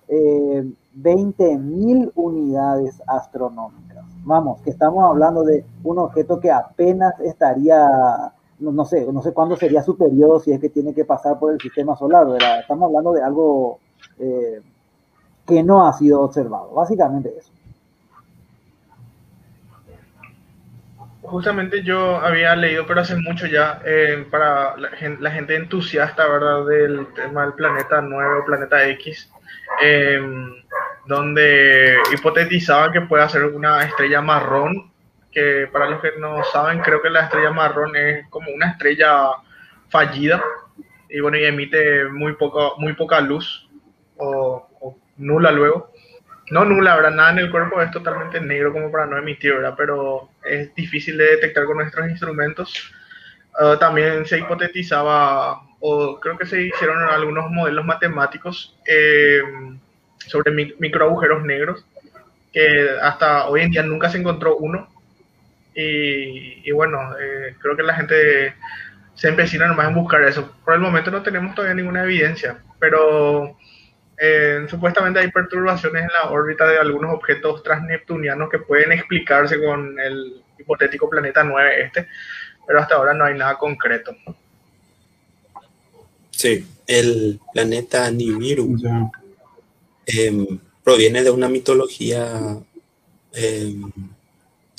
eh, 20.000 unidades astronómicas. Vamos, que estamos hablando de un objeto que apenas estaría, no, sé, no sé cuándo sería su periodo si es que tiene que pasar por el sistema solar, ¿verdad? Estamos hablando de algo eh, que no ha sido observado, básicamente eso. Justamente yo había leído, pero hace mucho ya, eh, para la gente, entusiasta, ¿verdad?, del tema del planeta 9 o planeta X, eh, donde hipotetizaba que puede ser una estrella marrón, que para los que no saben, creo que la estrella marrón es como una estrella fallida y bueno, y emite muy, poco, muy poca luz o, nula luego. No nula, ¿verdad? Nada en el cuerpo es totalmente negro como para no emitir, ¿verdad? Pero es difícil de detectar con nuestros instrumentos. Ah, también se hipotetizaba, o creo que se hicieron algunos modelos matemáticos eh, sobre micro agujeros negros, que hasta hoy en día nunca se encontró uno. Y, bueno, eh, creo que la gente se empecina nomás en buscar eso. Por el momento no tenemos todavía ninguna evidencia, pero eh, supuestamente hay perturbaciones en la órbita de algunos objetos transneptunianos que pueden explicarse con el hipotético planeta 9 este, pero hasta ahora no hay nada concreto. Sí, el planeta Nibiru Em, proviene de una mitología, em,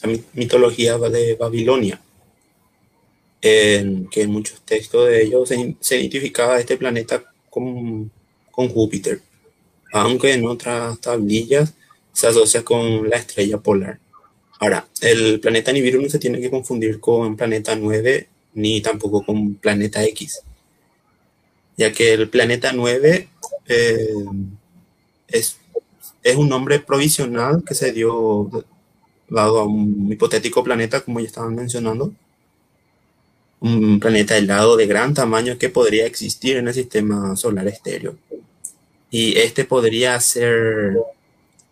la mitología de Babilonia, en que en muchos textos de ellos se, identificaba este planeta con, con Júpiter, aunque en otras tablillas se asocia con la estrella polar. Ahora, el planeta Nibiru no se tiene que confundir con planeta 9 ni tampoco con planeta X, ya que el planeta 9 es, es un nombre provisional que se dio dado a un hipotético planeta, como ya estaban mencionando, un planeta helado de gran tamaño que podría existir en el sistema solar estéreo. Y este podría ser,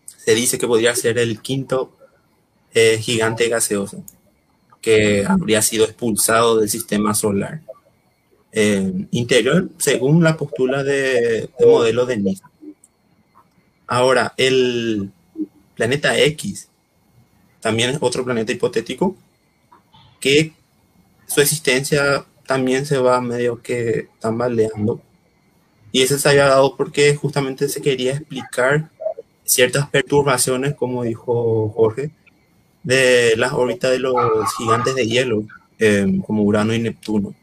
se dice que podría ser el quinto eh, gigante gaseoso que habría sido expulsado del sistema solar eh, interior según la postura de, modelo de NIS. Ahora, el planeta X también es otro planeta hipotético que su existencia también se va medio que tambaleando. Y ese se había dado porque justamente se quería explicar ciertas perturbaciones, como dijo Jorge, de las órbitas de los gigantes de hielo, eh, como Urano y Neptuno,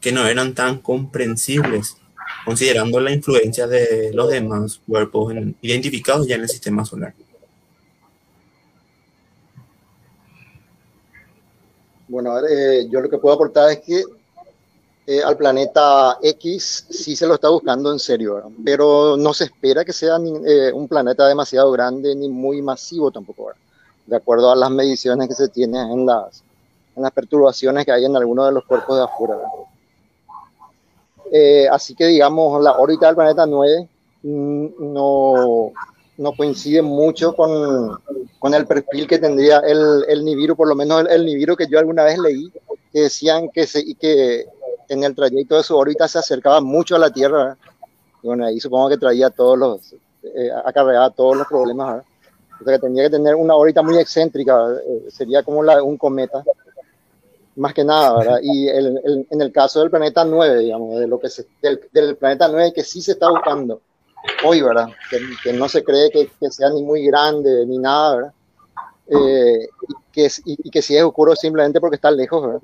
que no eran tan comprensibles, considerando la influencia de los demás cuerpos identificados ya en el sistema solar. Bueno, eh, yo lo que puedo aportar es que eh, al planeta X sí se lo está buscando en serio, pero no se espera que sea un planeta demasiado grande ni muy masivo tampoco. ¿verdad? de acuerdo a las mediciones que se tienen en las, en las perturbaciones que hay en algunos de los cuerpos de afuera. Eh, así que, digamos, la órbita del planeta 9 mm, no, no coincide mucho con, con, el perfil que tendría el, el Nibiru, por lo menos el, el, Nibiru que yo alguna vez leí, que decían que, se, que en el trayecto de su órbita se acercaba mucho a la Tierra. Y bueno, ahí supongo que traía todos los, eh, acarreaba todos los problemas. ¿verdad? O sea, que tendría que tener una órbita muy excéntrica, eh, sería como la, un cometa, más que nada, ¿verdad? Y el, el, en el caso del planeta 9, digamos, de lo que se, del, del, planeta 9 que sí se está buscando hoy, ¿verdad? Que, que no se cree que, que, sea ni muy grande ni nada, ¿verdad? Eh, y, que, y, y, que si es oscuro simplemente porque está lejos, ¿verdad?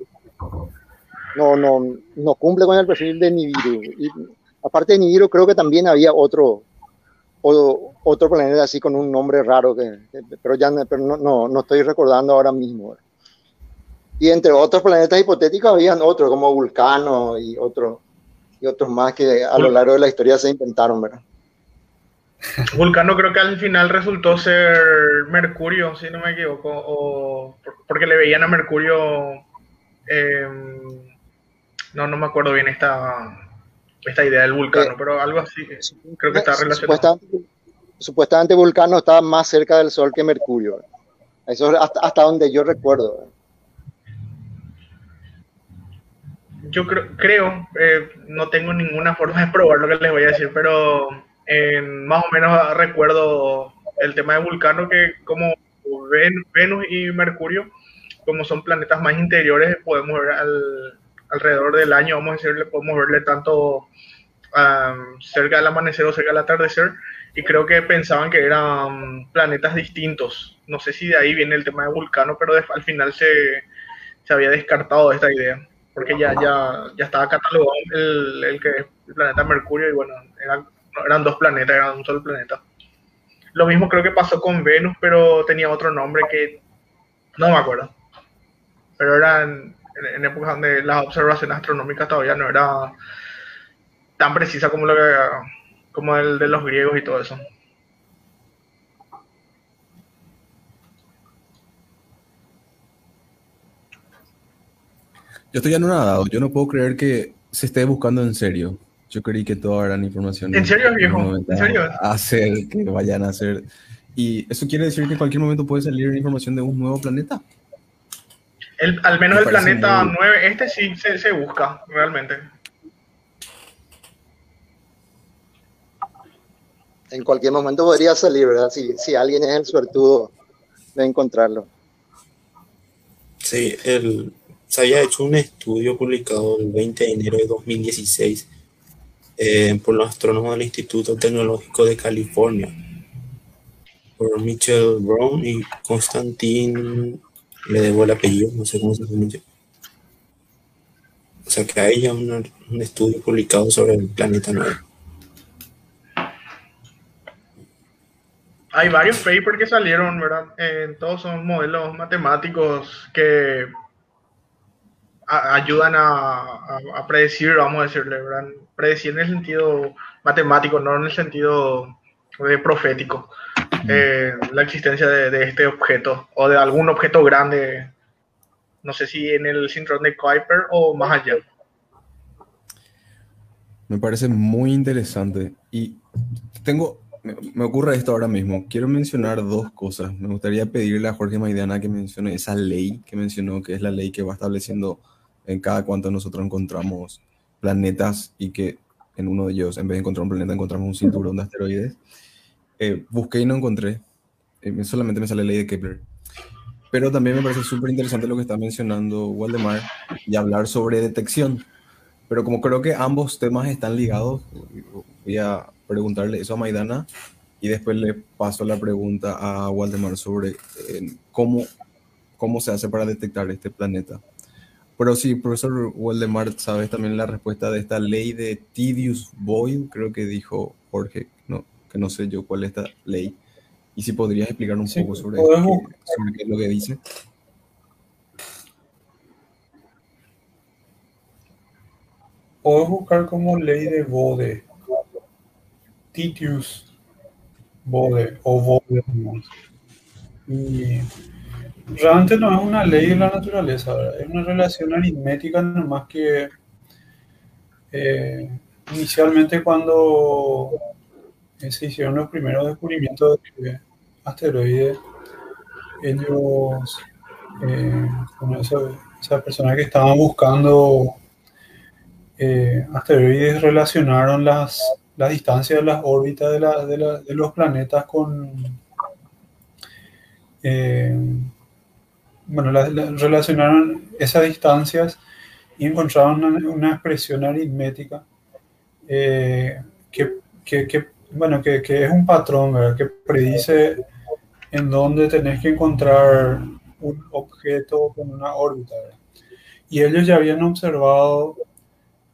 No, no, no cumple con el perfil de Nibiru. Y aparte de Nibiru, creo que también había otro, otro planeta así con un nombre raro, que, pero ya pero no, no, no, estoy recordando ahora mismo. Y entre otros planetas hipotéticos habían otros, como Vulcano y, otro, y otros más que a lo largo de la historia se inventaron, ¿verdad? Vulcano creo que al final resultó ser Mercurio, si no me equivoco, o porque le veían a Mercurio, eh, no, no me acuerdo bien esta, esta idea del vulcano, eh, pero algo así creo que está relacionado. Supuestamente, supuestamente, Vulcano estaba más cerca del Sol que Mercurio. Eso hasta, hasta donde yo recuerdo. Yo creo, creo eh, no tengo ninguna forma de probar lo que les voy a decir, pero eh, más o menos recuerdo el tema de Vulcano que como Venus y Mercurio, como son planetas más interiores, podemos ver al, alrededor del año, vamos a decirle, podemos verle tanto um, cerca del amanecer o cerca del atardecer, y creo que pensaban que eran planetas distintos. No sé si de ahí viene el tema de Vulcano, pero al final se, se, había descartado esta idea, porque ya, ya, ya estaba catalogado el, el, que, el planeta Mercurio, y bueno, eran, eran dos planetas, eran un solo planeta. Lo mismo creo que pasó con Venus, pero tenía otro nombre que no me acuerdo. Pero eran en, épocas donde las observaciones astronómicas todavía no era tan precisa como lo que como el de los griegos y todo eso. Yo estoy anonadado, yo no puedo creer que se esté buscando en serio. Yo creí que toda eran información. ¿En serio, viejo? ¿En serio? Hacer, que vayan a hacer. ¿Y eso quiere decir que en cualquier momento puede salir información de un nuevo planeta? El, al menos el planeta muy... 9, este sí se, se, busca realmente. En cualquier momento podría salir, ¿verdad? Si, si alguien es el suertudo de encontrarlo. Sí, el, se había hecho un estudio publicado el 20 de enero de 2016 eh, por los astrónomos del Instituto Tecnológico de California, por Michelle Brown y Constantin le debo el apellido, no sé cómo se pronuncia. O sea que hay ya un, un estudio publicado sobre el planeta 9. Hay varios papers que salieron, ¿verdad? Eh, todos son modelos matemáticos que ayudan a, a, predecir, vamos a decirle, ¿verdad? Predecir en el sentido matemático, no en el sentido de profético. Eh, la existencia de, de este objeto o de algún objeto grande, no sé si en el cinturón de Kuiper o más allá. Me parece muy interesante y tengo, me, me ocurre esto ahora mismo. Quiero mencionar dos cosas. Me gustaría pedirle a Jorge Maidana que mencione esa ley que mencionó, que es la ley que va estableciendo en cada cuanto nosotros encontramos planetas y que en uno de ellos, en vez de encontrar un planeta, encontramos un cinturón de asteroides. Eh, busqué y no encontré. Eh, solamente me sale la ley de Kepler. Pero también me parece súper interesante lo que está mencionando Waldemar y hablar sobre detección. Pero como creo que ambos temas están ligados, voy a preguntarle eso a Maidana y después le paso la pregunta a Waldemar sobre eh, cómo, cómo se hace para detectar este planeta. Pero sí, profesor Waldemar, sabes también la respuesta de esta ley de Tidius Boyle, creo que dijo Jorge, que no sé yo cuál es esta ley. Y si podrías explicar un Sí, poco sobre, qué, sobre qué es lo que dice. Podés buscar como ley de Bode. Titius Bode o Bode. Y realmente no es una ley de la naturaleza, ¿verdad? es una relación aritmética nomás que eh, inicialmente cuando se hicieron los primeros descubrimientos de asteroides, ellos, eh, esas personas que estaban buscando eh, asteroides relacionaron las, las distancias de las órbitas de, la- de la- de los planetas con... eh, bueno, la- la- relacionaron esas distancias y encontraron una, una expresión aritmética eh, que- que, bueno, que, que es un patrón, que predice en dónde tenés que encontrar un objeto con una órbita. Y ellos ya habían observado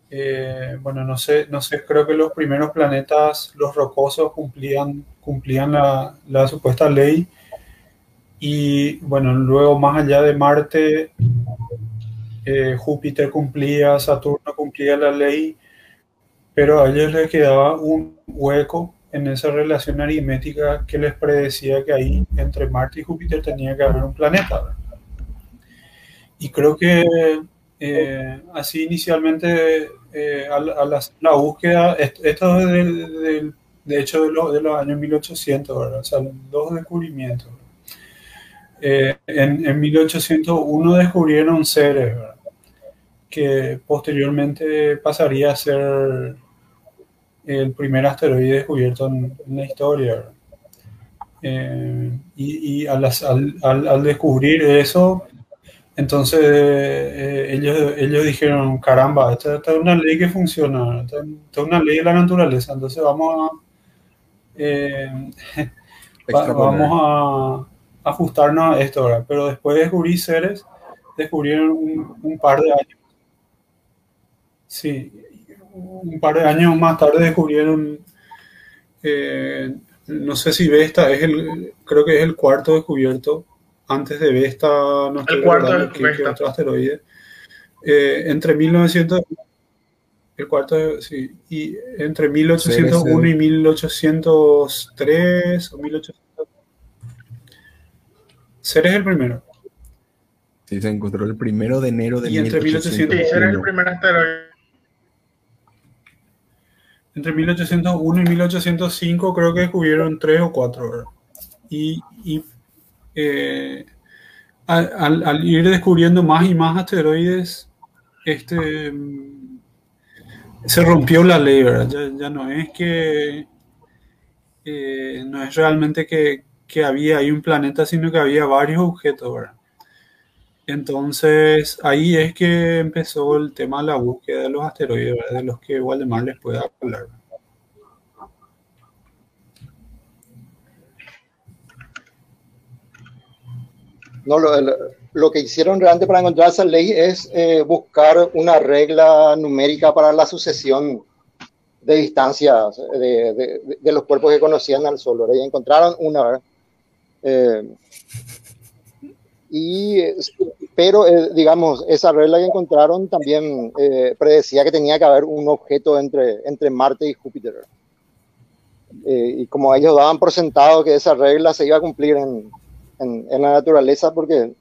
eh, bueno, no sé, no sé, creo que los primeros planetas, los rocosos, cumplían, cumplían la, la supuesta ley. Y bueno, luego más allá de Marte, eh, Júpiter cumplía, Saturno cumplía la ley, pero a ellos les quedaba un hueco en esa relación aritmética que les predecía que ahí entre Marte y Júpiter tenía que haber un planeta. Y creo que eh, así inicialmente eh, a, la, a la- búsqueda, est- esto es de hecho de, lo- de los años 1800, ¿verdad? O sea, dos descubrimientos. Eh, en, en 1801 descubrieron Ceres, ¿verdad? que posteriormente pasaría a ser el primer asteroide descubierto en, en la historia. Eh, y y al, al- al- descubrir eso, entonces eh, ellos, ellos dijeron, caramba, esta, esta es una ley que funciona, esta, esta es una ley de la naturaleza, entonces vamos a, eh, va- vamos a ajustarnos a esto, ¿verdad? Pero después de descubrir seres, descubrieron un, un par de años. Sí, un par de años más tarde descubrieron, eh, no sé si Vesta es el, creo que es el cuarto descubierto antes de Vesta, no estoy El cuarto es qué Vesta. otro asteroide. Eh, entre 1900, el cuarto, sí, y entre 1801 y 1803 o 1800. Ceres es el primero. Sí, se encontró el primero de enero de Y entre 1800 Sí, ese era el 1801. primer asteroide. Entre 1801 y 1805 creo que descubrieron tres o cuatro. Y, eh, al, ir descubriendo más y más asteroides, este, mm, se rompió la ley, ¿verdad? Ya, ya no es que eh, no es realmente que, que había ahí un planeta, sino que había varios objetos, ¿verdad? Entonces ahí es que empezó el tema de la búsqueda de los asteroides, de los que Waldemar les puede hablar. No, lo, lo- que hicieron realmente para encontrar esa ley es eh, buscar una regla numérica para la sucesión de distancias de, de- de los cuerpos que conocían al Sol. ¿verdad? Y encontraron una. Eh, y, eh, pero, eh, digamos, esa regla que encontraron también eh, predecía que tenía que haber un objeto entre, entre Marte y Júpiter. eh, y como ellos daban por sentado que esa regla se iba a cumplir en, en, la naturaleza, porque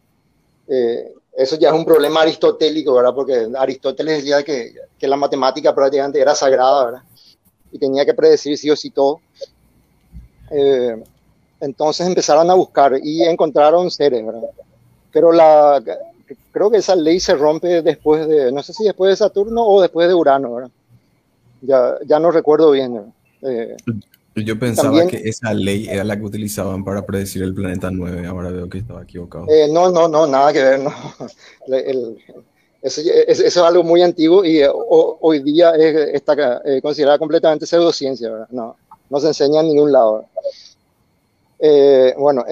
eso ya es un problema aristotélico, ¿verdad? Porque Aristóteles decía que, que, la matemática prácticamente era sagrada, ¿verdad? Y tenía que predecir sí o sí todo. Entonces empezaron a buscar y encontraron seres, ¿verdad? Pero la, creo que esa ley se rompe después de, no sé si después de Saturno o después de Urano, ¿verdad? Ya, ya no recuerdo bien. Eh, yo pensaba que esa ley era la que utilizaban para predecir el planeta 9, ahora veo que estaba equivocado. Eh, no, no, no, nada que ver, no. eso, es, algo muy antiguo y eh, hoy día está considerada completamente pseudociencia, ¿verdad? No, no se enseña en ningún lado. bueno,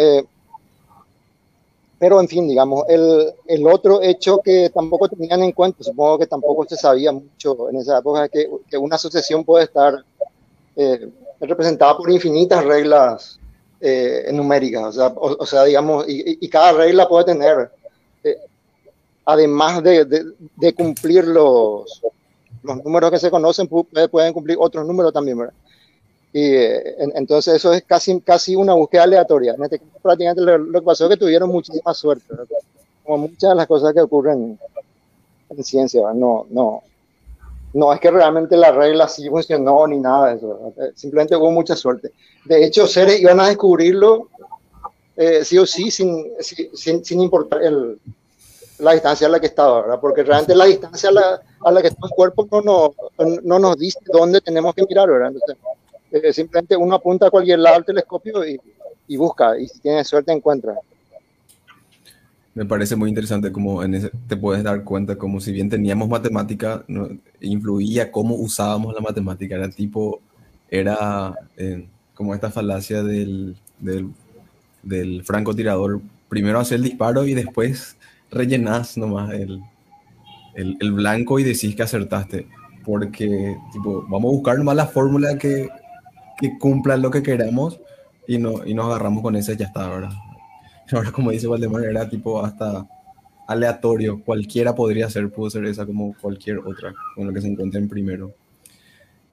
pero en fin, digamos, el, el, otro hecho que tampoco tenían en cuenta, supongo que tampoco se sabía mucho en esa época, es que, que una sucesión puede estar eh, representada por infinitas reglas eh, numéricas, o sea, digamos, y, y, cada regla puede tener, eh, además de, de, de, cumplir los, los números que se conocen, pueden cumplir otros números también, ¿verdad? Y entonces eso es casi, casi una búsqueda aleatoria. En este caso, prácticamente lo, que pasó es que tuvieron muchísima suerte, como muchas de las cosas que ocurren en ciencia. No, no, no es que realmente la regla sí funcionó ni nada de eso. Simplemente hubo mucha suerte. De hecho, seres iban a descubrirlo eh, sí o sí, sin, sin, sin importar el, la distancia a la que estaba, ¿verdad? porque realmente la distancia a la, a la que está el cuerpo no, no, no nos dice dónde tenemos que mirar. Entonces, eh, simplemente uno apunta a cualquier lado del telescopio y, busca, y si tiene suerte encuentra. Me parece muy interesante como en ese, te puedes dar cuenta como si bien teníamos matemática, no, influía cómo usábamos la matemática, era tipo, era eh, como esta falacia del, del, del francotirador, primero hacer el disparo y después rellenás nomás el, el, el, blanco y decís que acertaste. Porque, tipo, vamos a buscar nomás la fórmula que que cumplan lo que queramos y, no, y nos agarramos con ese y ya está, ¿verdad? Ahora, como dice Valdemar, era tipo hasta aleatorio, cualquiera podría ser, pudo ser esa como cualquier otra, con lo que se encuentren primero.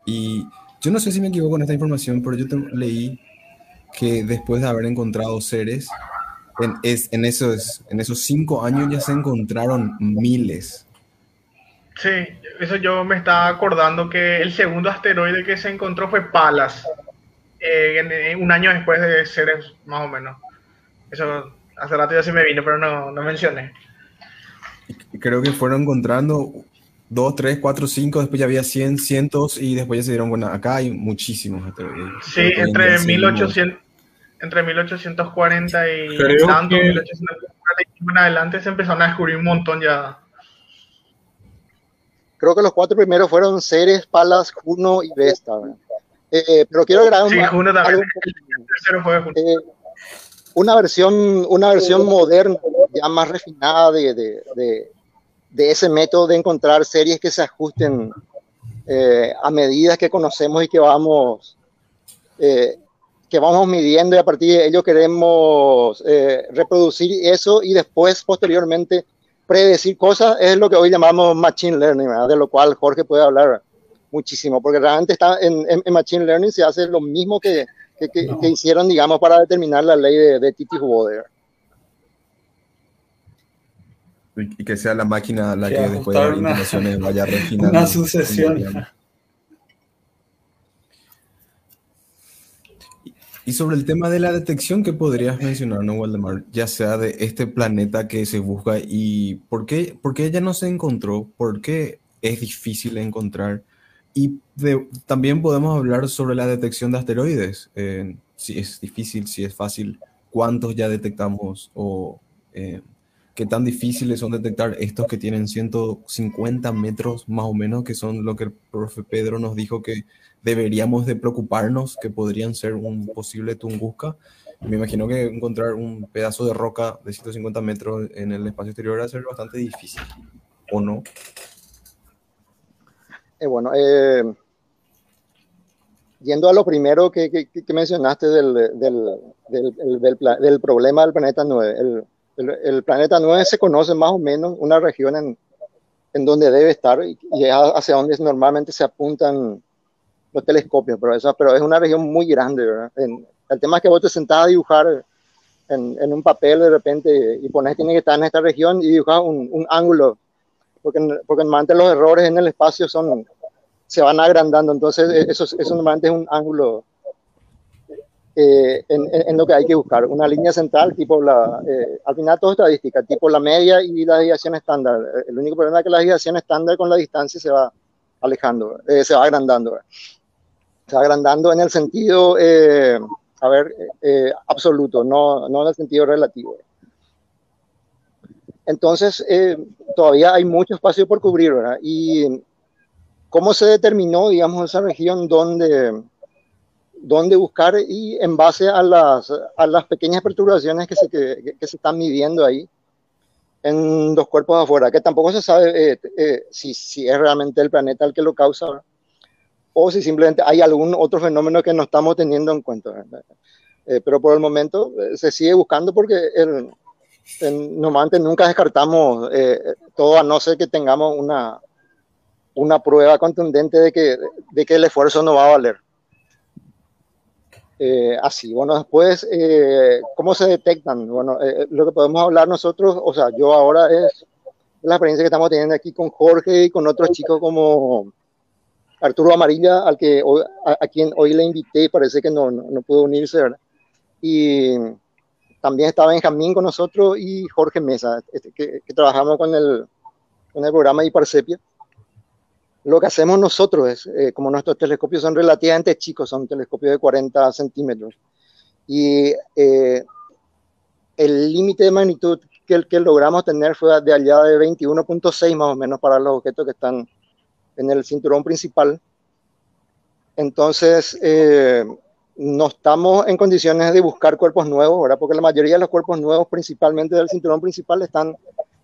Y yo no sé si me equivoco con esta información, pero yo leí que después de haber encontrado seres, en, es, en, esos, en esos cinco años ya se encontraron miles. Sí, eso yo me estaba acordando que el segundo asteroide que se encontró fue Palas, eh, un año después de Ceres, más o menos. Eso hace rato ya se me vino, pero no, no mencioné. Creo que fueron encontrando dos, tres, cuatro, cinco, después ya había cien, cientos y después ya se dieron, bueno, acá hay muchísimos asteroides. Sí, entre 1800, entre 1840 y tanto, 1840 y en adelante se empezaron a descubrir un montón ya creo que los cuatro primeros fueron Ceres, Palas, Juno y Vesta. Eh, pero quiero agregar sí, Juno también. Eh, una versión, una versión moderna, ya más refinada de, de, de, de, ese método de encontrar series que se ajusten eh, a medida que conocemos y que vamos, que vamos midiendo y a partir de ello queremos eh, reproducir eso y después, posteriormente, predecir cosas es lo que hoy llamamos machine learning, de lo cual Jorge puede hablar muchísimo, porque realmente está en, en, machine learning se hace lo mismo que, que, que, hicieron, digamos, para determinar la ley de, de Titi. Y que sea la máquina la que, después de las implementaciones vaya refinando. Una sucesión. Y sobre el tema de la detección, ¿qué podrías mencionar, no, Waldemar? Ya sea de este planeta que se busca y por qué, por qué ella no se encontró, por qué es difícil encontrar. Y también podemos hablar sobre la detección de asteroides, eh, si es difícil, si es fácil, cuántos ya detectamos o eh, qué tan difíciles son detectar estos que tienen 150 metros más o menos, que son lo que el profe Pedro nos dijo que deberíamos de preocuparnos que podrían ser un posible Tunguska. Me imagino que encontrar un pedazo de roca de 150 metros en el espacio exterior va a ser bastante difícil, ¿o no? Eh, bueno, eh, yendo a lo primero que, que, que mencionaste del, del, del, del, problema del planeta 9, el, el, planeta 9 se conoce más o menos una región en, en donde debe estar y, y hacia donde normalmente se apuntan los telescopios, pero, eso, pero es una región muy grande, ¿verdad? el tema es que vos te sentás a dibujar en, en, un papel de repente y pones tiene que estar en esta región y dibujas un, un ángulo, porque, porque normalmente los errores en el espacio son, se van agrandando, entonces e, eso, eso normalmente es un ángulo eh, en, en, lo que hay que buscar, una línea central, tipo la, eh, al final todo estadística, tipo la media y la desviación estándar. El único problema es que la desviación estándar con la distancia se va alejando, eh, se va agrandando. Va agrandando en el sentido a ver, eh, absoluto, no, no en el sentido relativo. Entonces, eh, todavía hay mucho espacio por cubrir, ¿verdad? Y cómo se determinó, digamos, esa región donde, donde buscar y en base a las, a las pequeñas perturbaciones que se, que, se están midiendo ahí en dos cuerpos afuera, que tampoco se sabe eh, si, si es realmente el planeta el que lo causa. O si simplemente hay algún otro fenómeno que no estamos teniendo en cuenta. Eh, pero por el momento eh, se sigue buscando porque el, normalmente nunca descartamos eh, todo a no ser que tengamos una, una prueba contundente de que, de que el esfuerzo no va a valer. así, bueno, después, ¿cómo se detectan? Bueno, lo que podemos hablar nosotros, o sea, yo ahora es la experiencia que estamos teniendo aquí con Jorge y con otros chicos como Arturo Amarilla, al que, a, quien hoy le invité, parece que no, no, pudo unirse, ¿verdad? Y también está Benjamín con nosotros y Jorge Mesa, este, que, trabajamos con el, con el programa Hiparsepia. Lo que hacemos nosotros es, eh, como nuestros telescopios son relativamente chicos, son telescopios de 40 centímetros, y eh, el límite de magnitud que, que logramos tener fue de allá de 21.6 más o menos para los objetos que están en el cinturón principal. Entonces, eh, no estamos en condiciones de buscar cuerpos nuevos, ¿verdad? Porque la mayoría de los cuerpos nuevos, principalmente del cinturón principal, están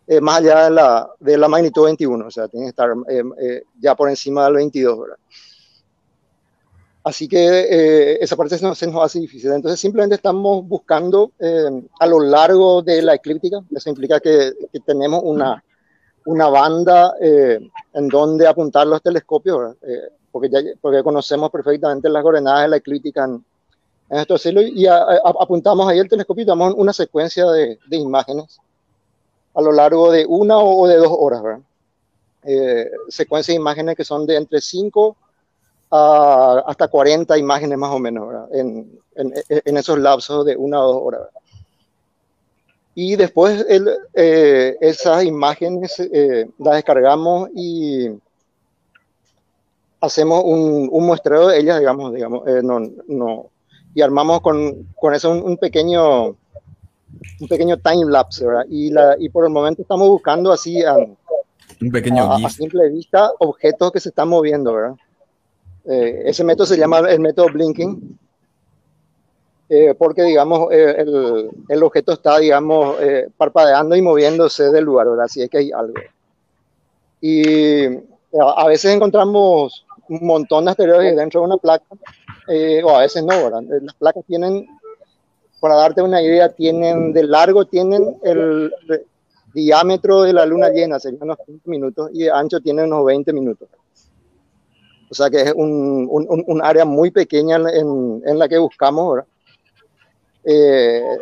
eh, más allá de la, de la, magnitud 21, o sea, tienen que estar eh, ya por encima del 22, ¿verdad? Así que esa parte se nos, se nos, hace difícil. Entonces, simplemente estamos buscando a lo largo de la eclíptica, eso implica que, que tenemos una una banda eh, en donde apuntar los telescopios, eh, porque, ya, porque conocemos perfectamente las coordenadas de la eclíptica en, estos cielos y apuntamos ahí el telescopio y damos una secuencia de, de, imágenes a lo largo de una o de dos horas. Eh, secuencia de imágenes que son de entre 5 hasta 40 imágenes más o menos. En, en, esos lapsos de una o dos horas. Y después el, eh, esas imágenes eh, las descargamos y hacemos un, un, muestreo de ellas, digamos, digamos, eh, no, no, y armamos con, con eso un, un, pequeño un pequeño time lapse, ¿verdad? Y, la, y por el momento estamos buscando así a, un pequeño a, a, simple vista objetos que se están moviendo, ¿verdad? Eh, ese método se llama el método blinking eh, porque, digamos, eh, el, el, objeto está, digamos, eh, parpadeando y moviéndose del lugar, ¿verdad? Así es que hay algo. Y a, veces encontramos un montón de asteroides dentro de una placa, o a veces no, ¿verdad? Las placas tienen, para darte una idea, tienen de largo, tienen el diámetro de la luna llena, serían unos 15 minutos, y de ancho tienen unos 20 minutos. O sea que es un, un, un área muy pequeña en, en la que buscamos, ¿verdad? Eh,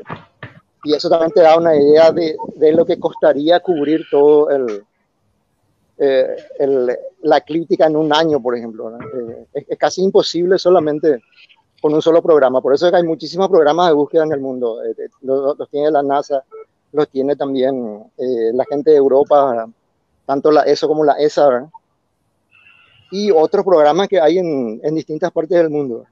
y eso también te da una idea de, de lo que costaría cubrir todo el, eh, el, la crítica en un año, por ejemplo. Eh, es, es, casi imposible solamente con un solo programa. Por eso es que hay muchísimos programas de búsqueda en el mundo. Los, los, tiene la NASA, los tiene también la gente de Europa, tanto la ESO como la ESA, ¿verdad? y otros programas que hay en, en distintas partes del mundo.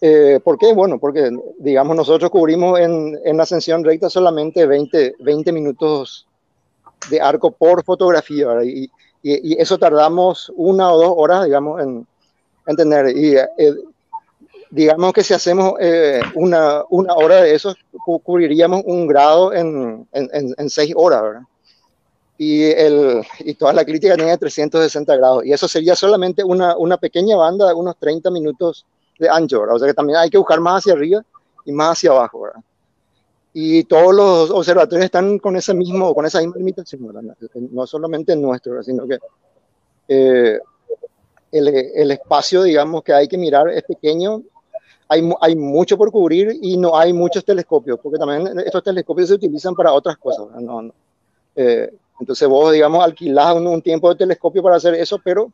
Eh, ¿Por qué? Bueno, porque digamos nosotros cubrimos en, en ascensión recta solamente 20, 20 minutos de arco por fotografía y, y, y, eso tardamos una o dos horas, digamos, en, en tener. Y eh, digamos que si hacemos eh, una, una hora de eso, cu cubriríamos un grado en, en, en, seis horas, ¿verdad? Y, el, y toda la crítica tiene 360 grados. Y eso sería solamente una, una pequeña banda de unos 30 minutos de ancho, ¿verdad? O sea que también hay que buscar más hacia arriba y más hacia abajo, ¿verdad? Y todos los observatorios están con ese mismo, con esa misma limitación, ¿verdad? No solamente el nuestro, sino que eh, el, el, espacio, digamos, que hay que mirar es pequeño, hay, hay, mucho por cubrir y no hay muchos telescopios, porque también estos telescopios se utilizan para otras cosas. No, no. Eh, entonces vos, digamos, alquilás un, un, tiempo de telescopio para hacer eso, pero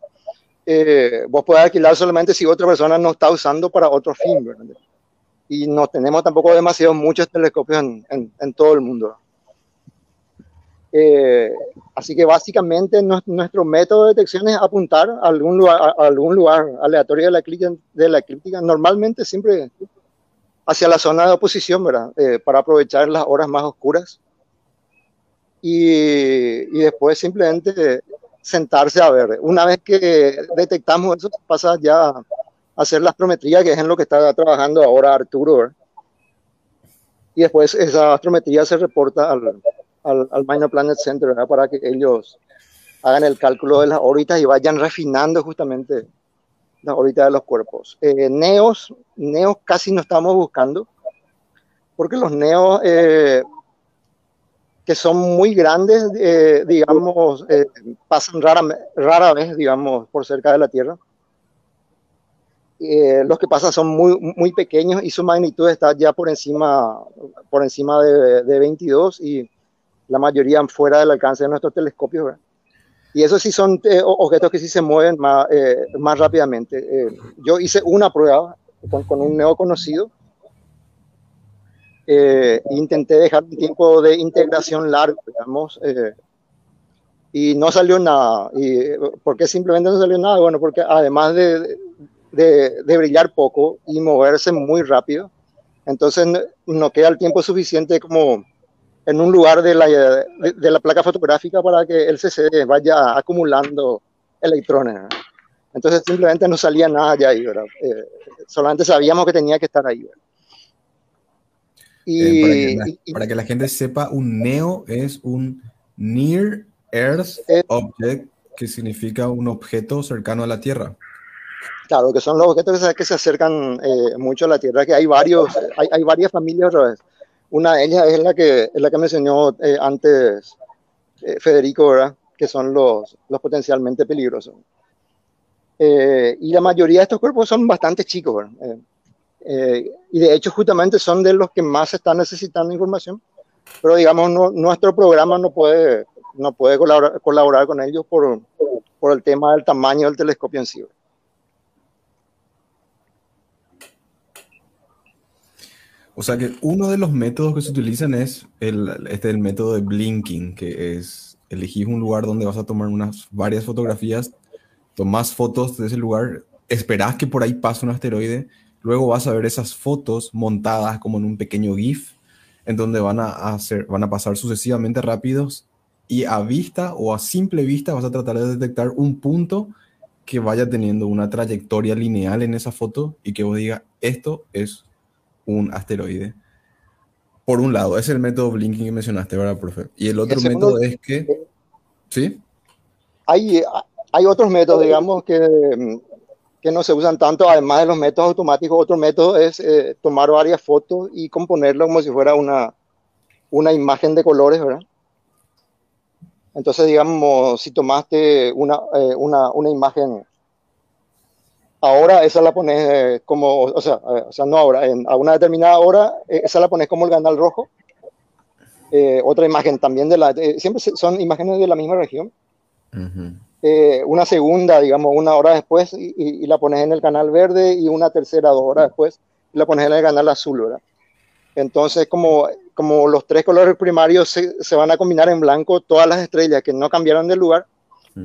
eh, vos podés alquilar solamente si otra persona no está usando para otro fin. ¿verdad? Y no tenemos tampoco demasiado muchos telescopios en, en, en todo el mundo. Eh, así que básicamente nuestro método de detección es apuntar a algún lugar, a algún lugar aleatorio de la, eclíptica, de la eclíptica, normalmente siempre hacia la zona de oposición, ¿verdad? Eh, para aprovechar las horas más oscuras. Y, y, después simplemente sentarse a ver. Una vez que detectamos eso, pasa ya a hacer la astrometría, que es en lo que está trabajando ahora Arturo. Y después esa astrometría se reporta al, al, Minor Planet Center para que ellos hagan el cálculo de las órbitas y vayan refinando justamente las órbitas de los cuerpos. Eh, neos, neos casi no estamos buscando, porque los neos eh, que son muy grandes, eh, digamos, eh, pasan rara, rara vez, digamos, por cerca de la Tierra. Eh, los que pasan son muy, muy pequeños y su magnitud está ya por encima, por encima de, de 22 y la mayoría fuera del alcance de nuestros telescopios. ¿verdad? Y esos sí son eh, objetos que sí se mueven más, eh, más rápidamente. Eh, yo hice una prueba con, con un neo conocido. Intenté dejar un tiempo de integración largo, digamos, y no salió nada. ¿Y ¿Por qué simplemente no salió nada? Bueno, porque además de, de, de brillar poco y moverse muy rápido, entonces no, queda el tiempo suficiente como en un lugar de la, de, de la, placa fotográfica para que el CCD vaya acumulando electrones. Entonces simplemente no salía nada ya ahí, ¿verdad? Eh, solamente sabíamos que tenía que estar ahí. Y, eh, para, que la, y, para, que la, gente sepa, un NEO es un Near Earth eh, Object, que significa un objeto cercano a la Tierra. Claro, que son los objetos que se, que se acercan eh, mucho a la Tierra, que hay varios, hay, hay varias familias otra vez. Una de ellas es la que, es la que mencionó eh, antes eh, Federico, ¿verdad? que son los, los potencialmente peligrosos. Eh, y la mayoría de estos cuerpos son bastante chicos. Y de hecho justamente son de los que más están necesitando información. Pero digamos, no, nuestro programa no puede, no puede colaborar, colaborar con ellos por, por el tema del tamaño del telescopio en sí. O sea que uno de los métodos que se utilizan es el, este el método de blinking, que es elegir un lugar donde vas a tomar unas varias fotografías, tomas fotos de ese lugar, esperás que por ahí pase un asteroide, luego vas a ver esas fotos montadas como en un pequeño GIF, en donde van a, hacer, van a pasar sucesivamente rápidos y a vista o a simple vista vas a tratar de detectar un punto que vaya teniendo una trayectoria lineal en esa foto y que vos diga, esto es un asteroide. Por un lado, es el método blinking que mencionaste, ¿verdad, profe? Y el otro el método es que... ¿Sí? Hay, hay otros métodos, digamos, que, que no se usan tanto, además de los métodos automáticos. Otro método es eh, tomar varias fotos y componerlo como si fuera una, una imagen de colores, ¿verdad? Entonces, digamos, si tomaste una, eh, una, una imagen ahora esa la pones eh, como, o sea, eh, o sea, no ahora, en, a una determinada hora, eh, esa la pones como el canal rojo. Eh, otra imagen también de la, siempre son imágenes de la misma región. Uh -huh. Una segunda, digamos, una hora después y, y, y, la pones en el canal verde y una tercera dos horas después y la pones en el canal azul, ¿verdad? Entonces, como, como los tres colores primarios se, se van a combinar en blanco, todas las estrellas que no cambiaron de lugar,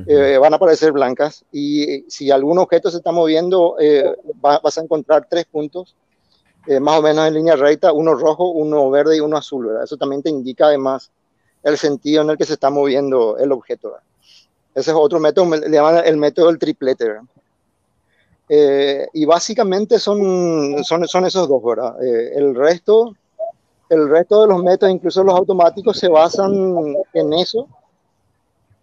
eh, van a aparecer blancas y si algún objeto se está moviendo eh, va, vas a encontrar tres puntos eh, más o menos en línea recta, uno rojo, uno verde y uno azul. ¿verdad? Eso también te indica además el sentido en el que se está moviendo el objeto. ¿verdad? Ese es otro método, le llaman el método del triplete. y básicamente son, son, son esos dos. ¿verdad? el resto el resto de los métodos, incluso los automáticos, se basan en eso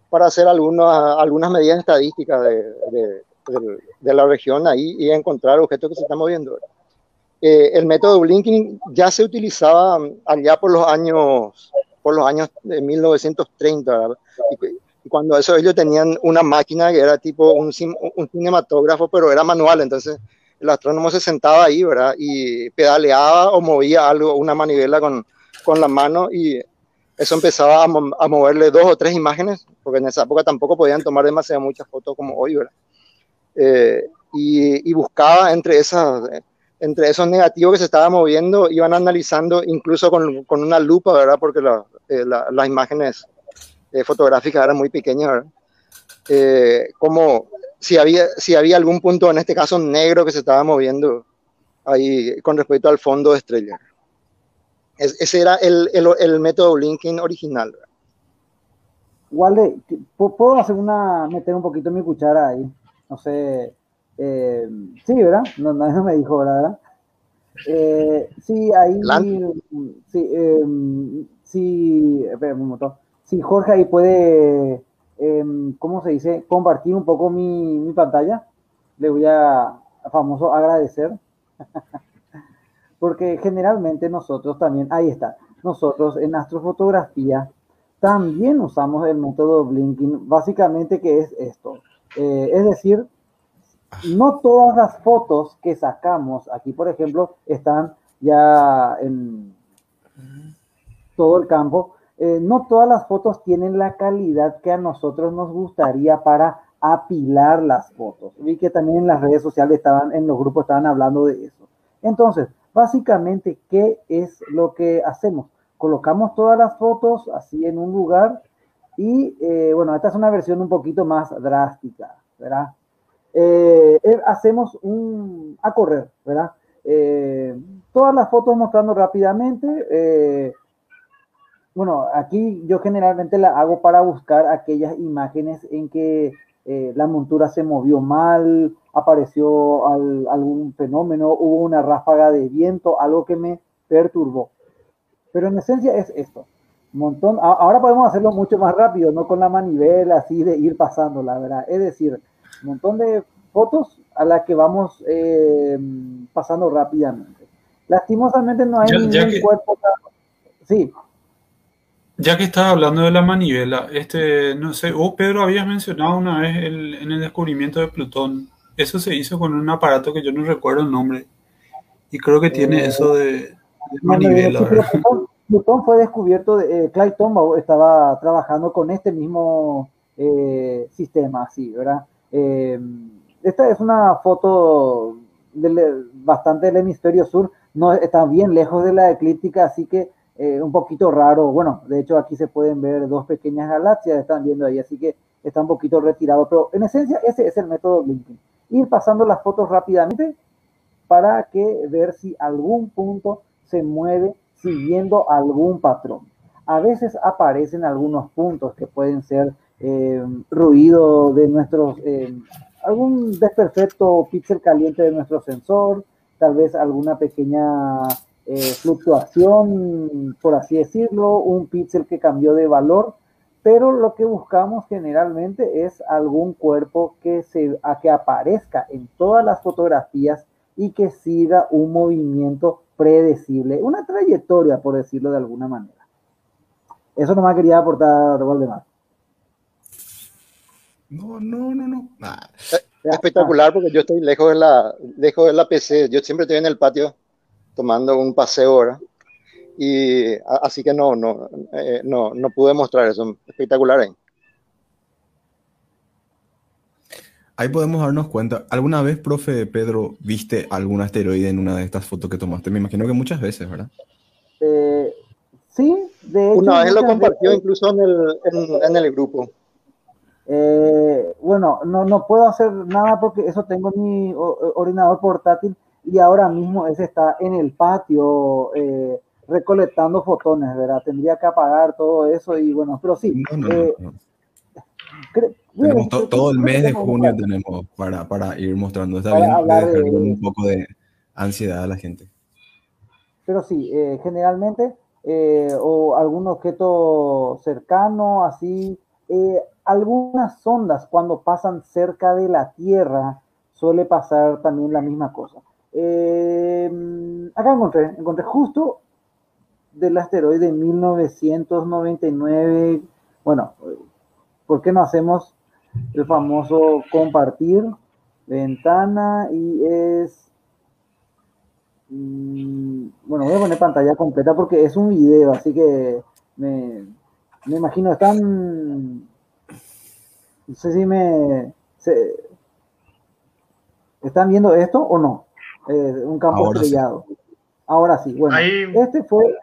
para hacer algunas, algunas medidas estadísticas de, de, de, de, la región ahí y encontrar objetos que se están moviendo. Eh, el método blinking ya se utilizaba allá por los años por los años de 1930 y, y cuando eso ellos tenían una máquina que era tipo un, un cinematógrafo, pero era manual, entonces el astrónomo se sentaba ahí, ¿verdad? Y pedaleaba o movía algo, una manivela con, con la mano y eso empezaba a, a, moverle dos o tres imágenes, porque en esa época tampoco podían tomar demasiadas muchas fotos como hoy, ¿verdad? Eh, y, y, buscaba entre, esas, entre esos negativos que se estaban moviendo, iban analizando incluso con, con una lupa, ¿verdad? Porque la, eh, la, las imágenes eh, fotográficas eran muy pequeñas, ¿verdad? como si había, si había algún punto, en este caso negro, que se estaba moviendo ahí con respecto al fondo de estrella. ese era el, el, el método blinking original. Walde, ¿puedo hacer una, meter un poquito mi cuchara ahí? No sé, eh, sí, ¿verdad? No, nadie me dijo, ¿verdad? Eh, sí, ahí, sí, eh, sí, espera un momento. Sí, Jorge ahí puede Em, ¿cómo se dice? Compartir un poco mi, mi pantalla. Le voy a, famoso agradecer. Porque generalmente nosotros también, ahí está, nosotros en astrofotografía también usamos el método blinking, básicamente que es esto. Eh, es decir, no todas las fotos que sacamos aquí, por ejemplo, están ya en todo el campo, eh, no todas las fotos tienen la calidad que a nosotros nos gustaría para apilar las fotos. Vi que también en las redes sociales estaban, en los grupos estaban hablando de eso. Entonces, básicamente, ¿qué es lo que hacemos? Colocamos todas las fotos así en un lugar y, eh, bueno, esta es una versión un poquito más drástica, ¿verdad? Eh, hacemos un, a correr, ¿verdad? todas las fotos mostrando rápidamente, bueno, aquí yo generalmente la hago para buscar aquellas imágenes en que eh, la montura se movió mal, apareció algún fenómeno, hubo una ráfaga de viento, algo que me perturbó. Pero en esencia es esto. Montón, ahora podemos hacerlo mucho más rápido, no con la manivela así de ir pasando, la verdad. Es decir, un montón de fotos a las que vamos eh, pasando rápidamente. Lastimosamente no hay ningún cuerpo. Sí. Ya que estás hablando de la manivela, este, no sé, vos Pedro habías mencionado una vez el, en el descubrimiento de Plutón. Eso se hizo con un aparato que yo no recuerdo el nombre. Y creo que tiene eh, eso de, manivela. Plutón, fue descubierto, de, eh, Clyde Tombaugh estaba trabajando con este mismo eh, sistema, así, ¿verdad? esta es una foto bastante del hemisferio sur, no está bien lejos de la eclíptica, así que eh, un poquito raro. Bueno, de hecho aquí se pueden ver dos pequeñas galaxias, están viendo ahí, así que está un poquito retirado. Pero en esencia ese es el método blinking. Ir pasando las fotos rápidamente para que ver si algún punto se mueve siguiendo algún patrón. A veces aparecen algunos puntos que pueden ser eh, ruido de nuestros, eh, algún desperfecto píxel caliente de nuestro sensor, tal vez alguna pequeña eh, fluctuación, por así decirlo, un píxel que cambió de valor, pero lo que buscamos generalmente es algún cuerpo que, se, a que aparezca en todas las fotografías y que siga un movimiento predecible, una trayectoria, por decirlo de alguna manera. Eso no me quería aportar, Valdemar. No, no, no, no. Espectacular porque yo estoy lejos de la, lejos de la PC. Yo siempre estoy en el patio tomando un paseo ahora. Y así que no, no, eh, no, no pude mostrar eso. Espectacular ahí. Ahí podemos darnos cuenta. ¿Alguna vez, profe Pedro, viste algún asteroide en una de estas fotos que tomaste? Me imagino que muchas veces, ¿verdad? Eh, sí, de hecho. Una vez lo compartió incluso en el, en, el grupo. Eh, bueno, no, no puedo hacer nada porque eso tengo en mi ordenador portátil y ahora mismo ese está en el patio eh, recolectando fotones, ¿verdad? Tendría que apagar todo eso y bueno, pero sí. Eh, todo el mes de junio tenemos para, para ir mostrando. Está bien un poco de ansiedad a la gente. Pero sí, eh, generalmente, o algún objeto cercano, así, algunas ondas cuando pasan cerca de la Tierra, suele pasar también la misma cosa. Eh, acá encontré, encontré justo del asteroide 1999, bueno, ¿por qué no hacemos el famoso compartir ventana y es... mm, Bueno, voy a poner pantalla completa porque es un video, así que me, me imagino, están... No sé si me... se- ¿Están viendo esto o no? Eh, un campo Ahora sí. estrellado. Ahora sí, bueno. Ahí- Este fue,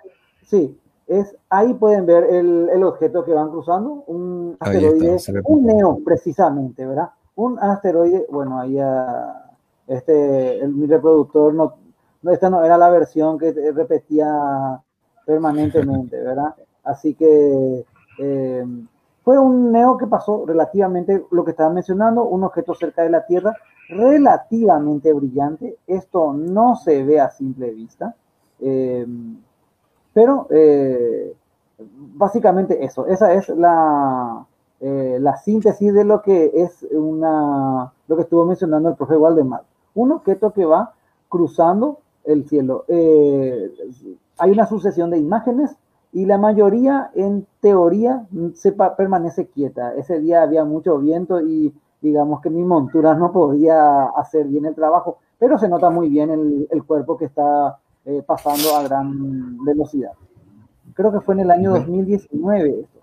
sí, es, ahí pueden ver el, el objeto que van cruzando, un Ahí está, asteroide, ve un neo precisamente, ¿verdad? Un asteroide, bueno, ahí ah, este, el, mi reproductor, no, no, esta no era la versión que repetía permanentemente, ¿verdad? Así que eh, fue un neo que pasó relativamente, lo que estaba mencionando, un objeto cerca de la Tierra, relativamente brillante. Esto no se ve a simple vista. Eh, pero eh, básicamente eso, esa es la, eh, la síntesis de lo que es una, lo que estuvo mencionando el profe Waldemar. Un objeto que va cruzando el cielo. Hay una sucesión de imágenes y la mayoría, en teoría, se permanece quieta. Ese día había mucho viento y digamos que mi montura no podía hacer bien el trabajo, pero se nota muy bien el, el cuerpo que está eh, pasando a gran velocidad. Creo que fue en el año Ujú. 2019 esto.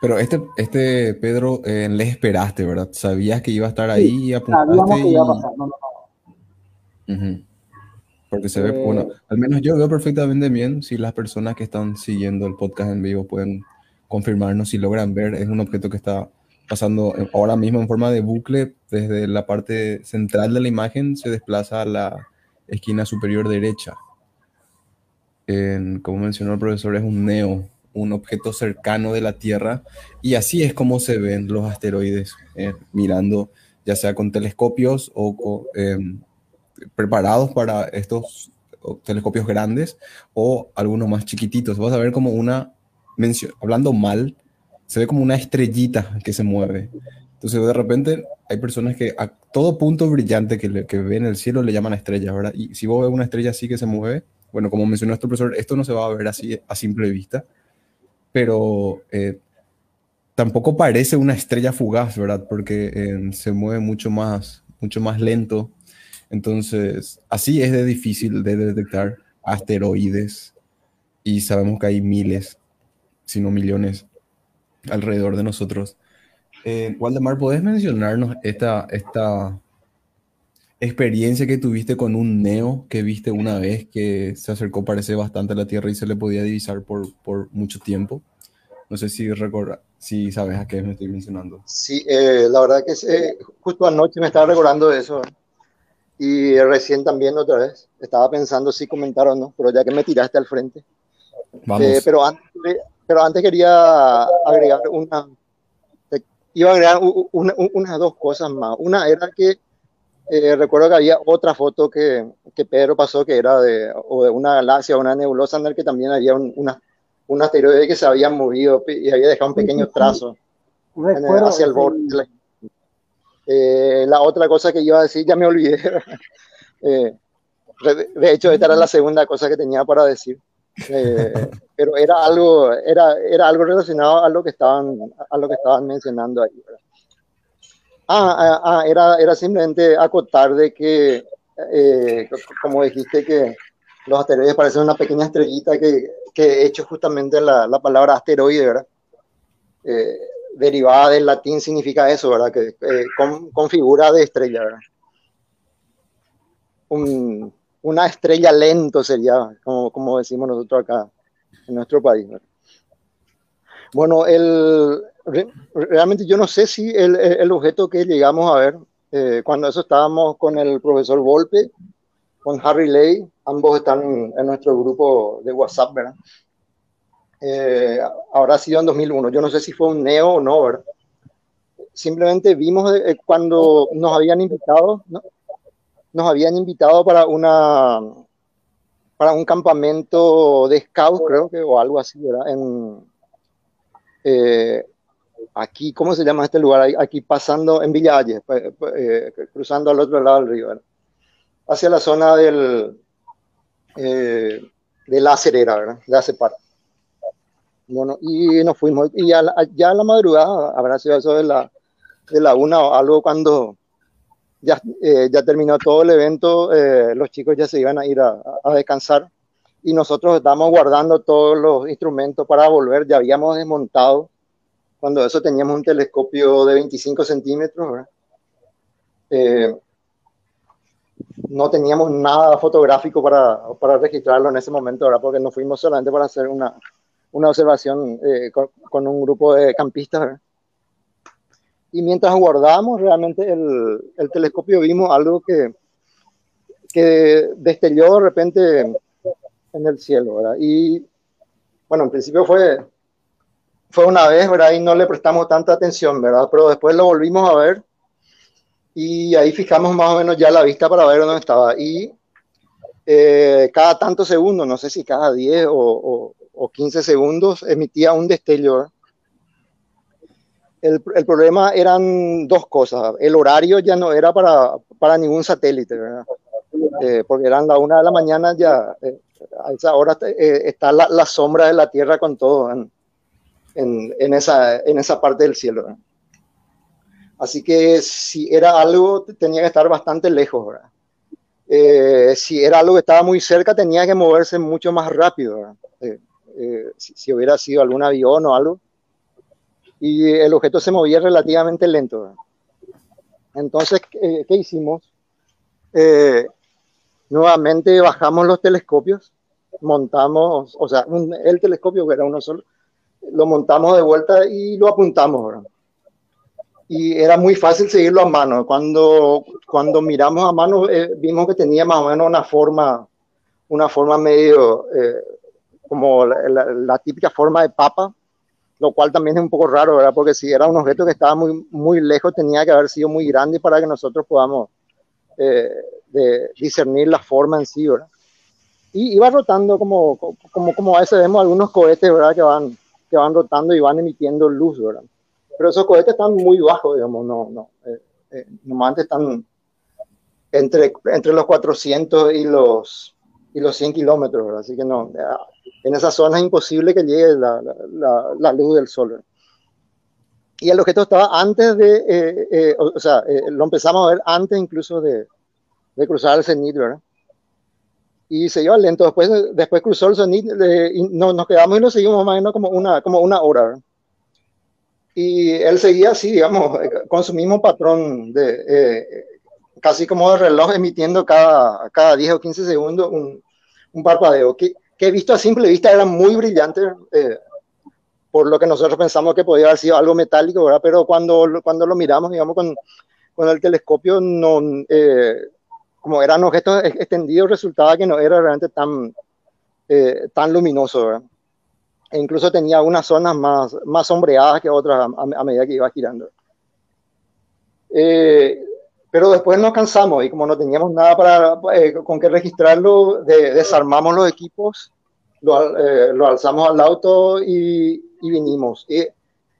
Pero este, este Pedro, eh, le esperaste, ¿verdad? Sabías que iba a estar ahí y Sabíamos apuntaste que iba a y... pasar. No, no, no. Porque se ve, Eh, bueno, al menos yo veo perfectamente bien si las personas que están siguiendo el podcast en vivo pueden confirmarnos si logran ver. Es un objeto que está pasando ahora mismo en forma de bucle desde la parte central de la imagen, se desplaza a la esquina superior derecha. En- como mencionó el profesor, es un neo, un objeto cercano de la Tierra, y así es como se ven los asteroides, eh, mirando ya sea con telescopios o co- em, preparados para estos o, telescopios grandes o algunos más chiquititos. Vas a ver como una, mencio- hablando mal, se ve como una estrellita que se mueve. Entonces de repente hay personas que a todo punto brillante que, le- que ven el cielo le llaman estrella, ¿verdad? Y si vos ves una estrella así que se mueve, bueno, como mencionó este profesor, esto no se va a ver así a simple vista, pero eh, tampoco parece una estrella fugaz, ¿verdad? Porque eh, se mueve mucho más, mucho más lento. Entonces, así es de difícil de detectar asteroides y sabemos que hay miles, si no millones, alrededor de nosotros. Eh, Waldemar, ¿podés mencionarnos esta, esta experiencia que tuviste con un neo que viste una vez que se acercó, parece bastante a la Tierra y se le podía divisar por, por mucho tiempo? No sé si recorda, si sabes a qué me estoy mencionando. Sí, eh, la verdad que eh, justo anoche me estaba recordando de eso. Y recién también otra vez. Estaba pensando si comentar o no, pero ya que me tiraste al frente. Vamos. Eh, pero, antes, pero antes quería agregar una. Iba a agregar u- una, unas dos cosas más. Una era que eh, recuerdo que había otra foto que, que Pedro pasó que era de, o de una galaxia o una nebulosa en el que también había un, una, un asteroide que se había movido y había dejado un pequeño trazo el- hacia el borde. de la- Eh, la otra cosa que iba a decir, ya me olvidé. Eh, de hecho, esta era la segunda cosa que tenía para decir. Eh, pero era algo, era, era algo relacionado a lo que estaban, a lo que estaban mencionando ahí. Ah, ah, ah, era, era simplemente acotar de que, eh, co- como dijiste, que los asteroides parecen una pequeña estrellita que, que he hecho justamente la, la palabra asteroide, ¿verdad? Eh, derivada del latín significa eso, ¿verdad? Que eh, con, con figura de estrella, ¿verdad? Un, una estrella lento sería, como, como decimos nosotros acá en nuestro país. Bueno, el, re- realmente yo no sé si el, el- objeto que llegamos a ver, eh, cuando eso estábamos con el profesor Volpe, con Harry Lay, ambos están en, en nuestro grupo de WhatsApp, ¿verdad? Eh, habrá sido en 2001. Yo no sé si fue un neo o no, ¿verdad? Simplemente vimos eh, cuando nos habían invitado, ¿no? Nos habían invitado para una para un campamento de scout, creo que, o algo así, ¿verdad? En, eh, aquí, ¿cómo se llama este lugar? Aquí pasando en Villa Valles, eh, eh, cruzando al otro lado del río, ¿verdad? Hacia la zona del, eh, de la acerera, ¿verdad? De Acepar. Bueno, y nos fuimos. Y ya, ya a la madrugada, habrá sido eso de la, de la una o algo cuando ya, eh, ya terminó todo el evento, eh, los chicos ya se iban a ir a, a, descansar y nosotros estábamos guardando todos los instrumentos para volver, ya habíamos desmontado, cuando eso teníamos un telescopio de 25 centímetros, eh, no teníamos nada fotográfico para, para, registrarlo en ese momento, ¿verdad? porque nos fuimos solamente para hacer una, una observación con, con, un grupo de campistas. ¿verdad? Y mientras guardábamos realmente el, el telescopio vimos algo que, que destelló de repente en el cielo, ¿verdad? Y bueno, en principio fue, fue una vez, ¿verdad? Y no le prestamos tanta atención, ¿verdad? Pero después lo volvimos a ver y ahí fijamos más o menos ya la vista para ver dónde estaba. Y eh, cada tantos segundos, no sé si cada 10 o, o, o 15 segundos, emitía un destello, ¿verdad? El, el, problema eran dos cosas. El horario ya no era para, para ningún satélite, ¿verdad? Eh, porque eran la una de la mañana ya, eh, a esa hora eh, está la, la, sombra de la Tierra con todo en, en, en, esa, en esa parte del cielo. ¿verdad? Así que si era algo, tenía que estar bastante lejos. ¿verdad? Si era algo que estaba muy cerca, tenía que moverse mucho más rápido. Si, si hubiera sido algún avión o algo, y el objeto se movía relativamente lento. Entonces, ¿qué, hicimos? Eh, nuevamente bajamos los telescopios, montamos, o sea, el telescopio que era uno solo, lo montamos de vuelta y lo apuntamos. ¿verdad? Y era muy fácil seguirlo a mano. Cuando, cuando miramos a mano, eh, vimos que tenía más o menos una forma, una forma medio eh, como la típica forma de papa, lo cual también es un poco raro, ¿verdad? Porque si era un objeto que estaba muy, muy lejos, tenía que haber sido muy grande para que nosotros podamos eh, de discernir la forma en sí, ¿verdad? Y iba rotando como, como, como a veces vemos algunos cohetes, ¿verdad? Que van, que van rotando y van emitiendo luz, ¿verdad? Pero esos cohetes están muy bajos, digamos, no, no. Eh, eh, normalmente están entre, entre los 400 y los, y los 100 kilómetros, ¿verdad? Así que no, en esa zona es imposible que llegue la, la, la luz del sol. Y el objeto estaba antes de, eh, eh, o, o, sea, eh, lo empezamos a ver antes incluso de, de cruzar el cenit, ¿verdad? Y se iba lento, después, después cruzó el cenit, y no, nos quedamos y lo seguimos más o menos como una, como una hora, ¿verdad? Y él seguía así, digamos, con su mismo patrón de, eh, casi como de reloj emitiendo cada, cada 10 o 15 segundos un, un parpadeo. Que, que visto a simple vista eran muy brillantes, eh, por lo que nosotros pensamos que podía haber sido algo metálico, ¿verdad? Pero cuando, cuando lo miramos, digamos, con, con el telescopio, no, eh, como eran objetos extendidos, resultaba que no era realmente tan, eh, tan luminoso, ¿verdad? E incluso tenía unas zonas más, más sombreadas que otras a, a medida que iba girando. Eh, pero después nos cansamos y como no teníamos nada para, eh, con qué registrarlo, de, desarmamos los equipos, lo, eh, lo alzamos al auto y, y, vinimos. Y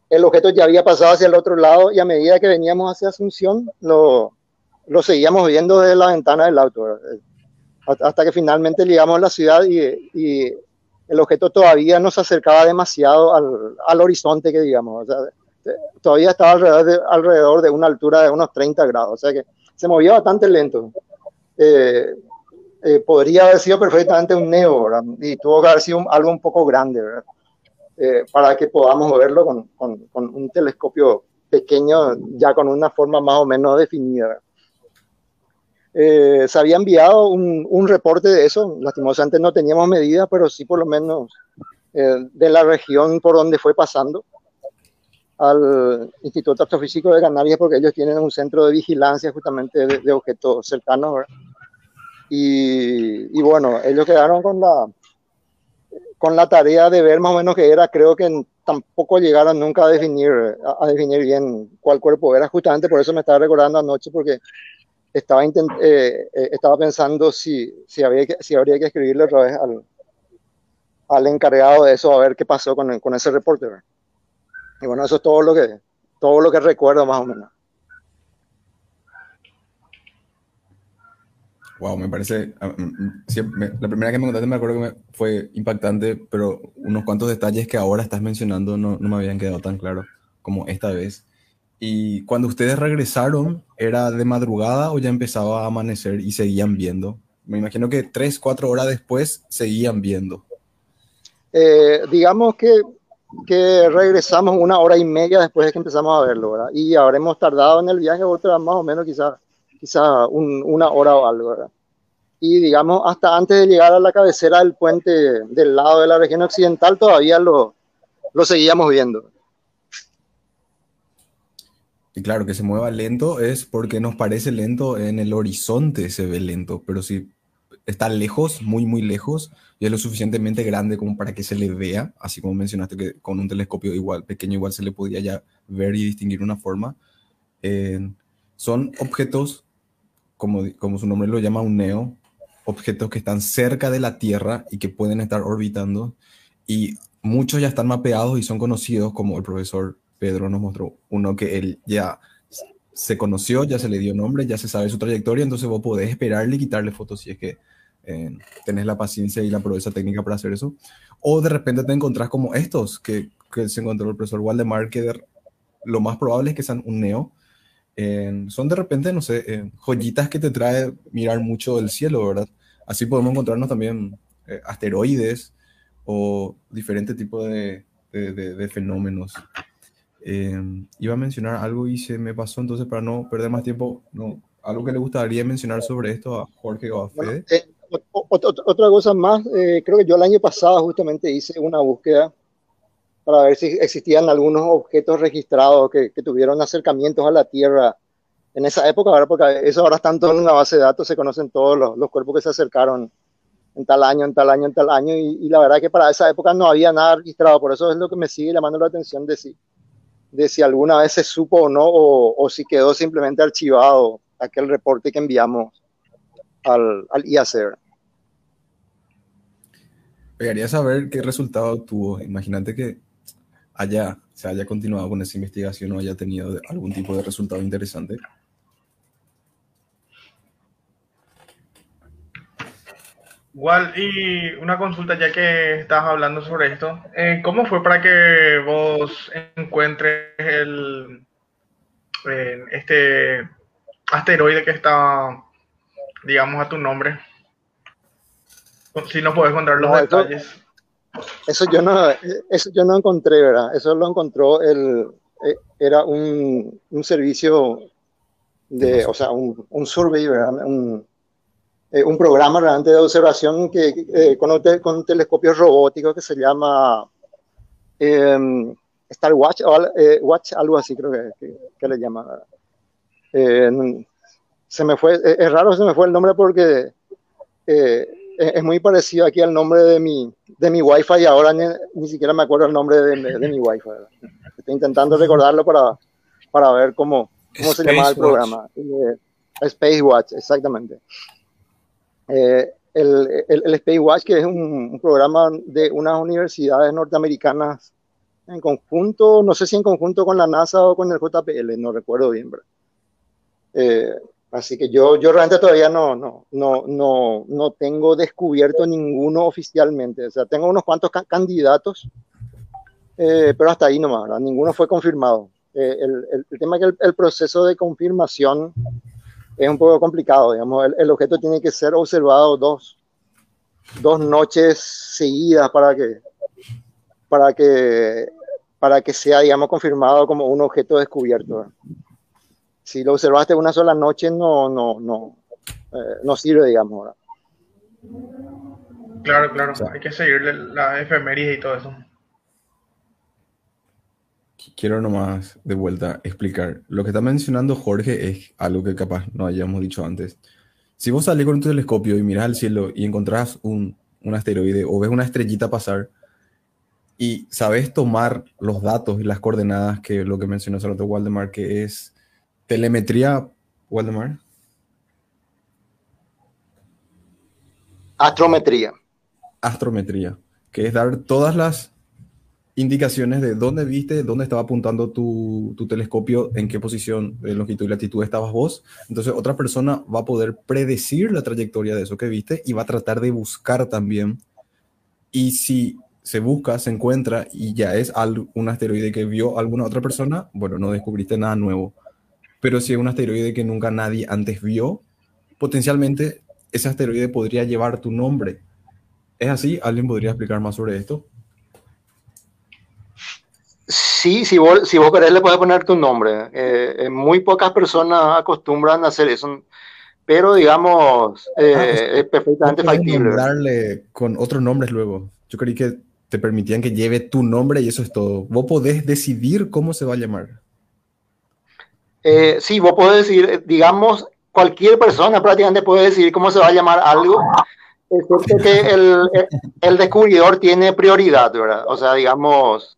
el objeto ya había pasado hacia el otro lado y a medida que veníamos hacia Asunción, lo, lo seguíamos viendo desde la ventana del auto, hasta que finalmente llegamos a la ciudad y, y el objeto todavía nos acercaba demasiado al, al horizonte, que digamos. O sea, todavía estaba alrededor de, alrededor de una altura de unos 30 grados, o sea que se movía bastante lento. Eh, eh, podría haber sido perfectamente un neo, ¿verdad? y tuvo que haber sido un, algo un poco grande, ¿verdad? Eh, para que podamos verlo con, con, con, un telescopio pequeño, ya con una forma más o menos definida. se había enviado un, un, reporte de eso, lastimosamente no teníamos medidas, pero sí por lo menos de la región por donde fue pasando al Instituto Astrofísico de Canarias porque ellos tienen un centro de vigilancia justamente de, de objetos cercanos. Y, y, bueno, ellos quedaron con la, con la tarea de ver más o menos qué era. Creo que tampoco llegaron nunca a definir, a, a definir bien cuál cuerpo era. Justamente por eso me estaba recordando anoche porque estaba, eh, eh, estaba pensando si, si, había que, si habría que escribirle otra vez al, al encargado de eso a ver qué pasó con, con ese reporte. ¿verdad? Y bueno, eso es todo lo que, todo lo que recuerdo más o menos. Wow, me parece. ah, mm, mm, la primera que me contaste me acuerdo que me- fue impactante, pero unos cuantos detalles que ahora estás mencionando no, no me habían quedado tan claros como esta vez. Y cuando ustedes regresaron, ¿era de madrugada o ya empezaba a amanecer y seguían viendo? Me imagino que tres, cuatro horas después seguían viendo. Eh, digamos que, que regresamos una hora y media después de que empezamos a verlo, ¿verdad? Y habremos tardado en el viaje otra más o menos quizás quizá un- una hora o algo, ¿verdad? Y digamos, hasta antes de llegar a la cabecera del puente del lado de la región occidental, todavía lo, lo seguíamos viendo. Y claro, que se mueva lento es porque nos parece lento en el horizonte, se ve lento, pero si está lejos, muy, muy lejos, y es lo suficientemente grande como para que se le vea, así como mencionaste que con un telescopio igual, pequeño igual se le podía ya ver y distinguir una forma. Eh, son objetos, como, como su nombre lo llama, un neo, objetos que están cerca de la Tierra y que pueden estar orbitando, y muchos ya están mapeados y son conocidos, como el profesor Pedro nos mostró uno que él ya se conoció, ya se le dio nombre, ya se sabe su trayectoria, entonces vos podés esperarle y quitarle fotos si es que eh, tenés la paciencia y la proeza técnica para hacer eso. O de repente te encontrás como estos que, que se encontró el profesor Waldemar, que lo más probable es que sean un neo. Son de repente, no sé, joyitas que te trae mirar mucho el cielo, ¿verdad? Así podemos encontrarnos también eh, asteroides o de, de- de- de fenómenos. Eh, iba a mencionar algo y se me pasó, entonces para no perder más tiempo, no, algo que le gustaría mencionar sobre esto a Jorge o a Bueno, Fede. eh, ot- ot- otra cosa más, eh, creo que yo el año pasado justamente hice una búsqueda para ver si existían algunos objetos registrados que, que tuvieron acercamientos a la Tierra en esa época, ¿verdad? porque eso ahora están todos en una base de datos, se conocen todos los, los cuerpos que se acercaron en tal año, en tal año, en tal año, y, y la verdad que para esa época no había nada registrado, por eso es lo que me sigue llamando la atención de si, de si alguna vez se supo o no, o, o si quedó simplemente archivado aquel reporte que enviamos al, al IAC. ¿verdad? Pegaría saber qué resultado tuvo. Imagínate que haya, se haya continuado con esa investigación o haya tenido algún tipo de resultado interesante. Igual, y una consulta ya que estás hablando sobre esto. eh, ¿Cómo fue para que vos encuentres el eh, este asteroide que está, digamos, a tu nombre? Si nos puedes contar los No, eso- detalles. Eso yo no, eso yo no encontré, ¿verdad? Eso lo encontró el, eh, era un, un servicio de, o sea, un, un survey, ¿verdad? Un, eh, un programa realmente de observación que, eh, con, un te- con telescopios robóticos que se llama eh, Star Watch, o eh, Watch, algo así creo que, que, que le llaman. Eh, se me fue, es raro, se me fue el nombre porque eh, es muy parecido aquí al nombre de mi, de mi Wi-Fi y ahora ni, ni siquiera me acuerdo el nombre de, mi- de mi Wi-Fi. Estoy intentando recordarlo para, para ver cómo, cómo se llamaba el Watch. programa. Space Watch, exactamente. Eh, el, el, el Space Watch, que es un, un programa de unas universidades norteamericanas en conjunto, no sé si en conjunto con la NASA o con el JPL, no recuerdo bien. Eh, así que yo, yo realmente todavía no, no, no, no, no tengo descubierto ninguno oficialmente. O sea, tengo unos cuantos ca- candidatos, eh, pero hasta ahí nomás, ¿verdad? ninguno fue confirmado. Eh, el, el- el tema es que el, el proceso de confirmación es un poco complicado, digamos, el, el objeto tiene que ser observado dos, dos noches seguidas para que, para que, para que sea, digamos, confirmado como un objeto descubierto. Si lo observaste una sola noche, no, no, no, eh, no sirve, digamos. ¿verdad? Claro, claro. Hay que seguirle la efeméride y todo eso. Quiero nomás de vuelta explicar. Lo que está mencionando Jorge es algo que capaz no hayamos dicho antes. Si vos salís con tu telescopio y miras al cielo y encontrás un, un asteroide o ves una estrellita pasar y sabes tomar los datos y las coordenadas que lo que mencionó rato Waldemar, que es telemetría, Waldemar, Astrometría. astrometría, que es dar todas las indicaciones de dónde viste, dónde estaba apuntando tu, telescopio, en qué posición de longitud y latitud estabas vos. Entonces otra persona va a poder predecir la trayectoria de eso que viste y va a tratar de buscar también. Y si se busca, se encuentra y ya es un asteroide que vio alguna otra persona, bueno, no descubriste nada nuevo. Pero si es un asteroide que nunca nadie antes vio, potencialmente ese asteroide podría llevar tu nombre. ¿Es así? ¿Alguien podría explicar más sobre esto? Sí, si vos, si vos querés le puedes poner tu nombre. Eh, eh, muy pocas personas acostumbran a hacer eso, pero digamos, eh, ah, es perfectamente factible. Darle con otros nombres luego. Yo creí que te permitían que lleve tu nombre y eso es todo. Vos podés decidir cómo se va a llamar. sí, vos podés decir, digamos, cualquier persona prácticamente puede decidir cómo se va a llamar algo, excepto que el, el descubridor tiene prioridad, ¿verdad? O sea, digamos,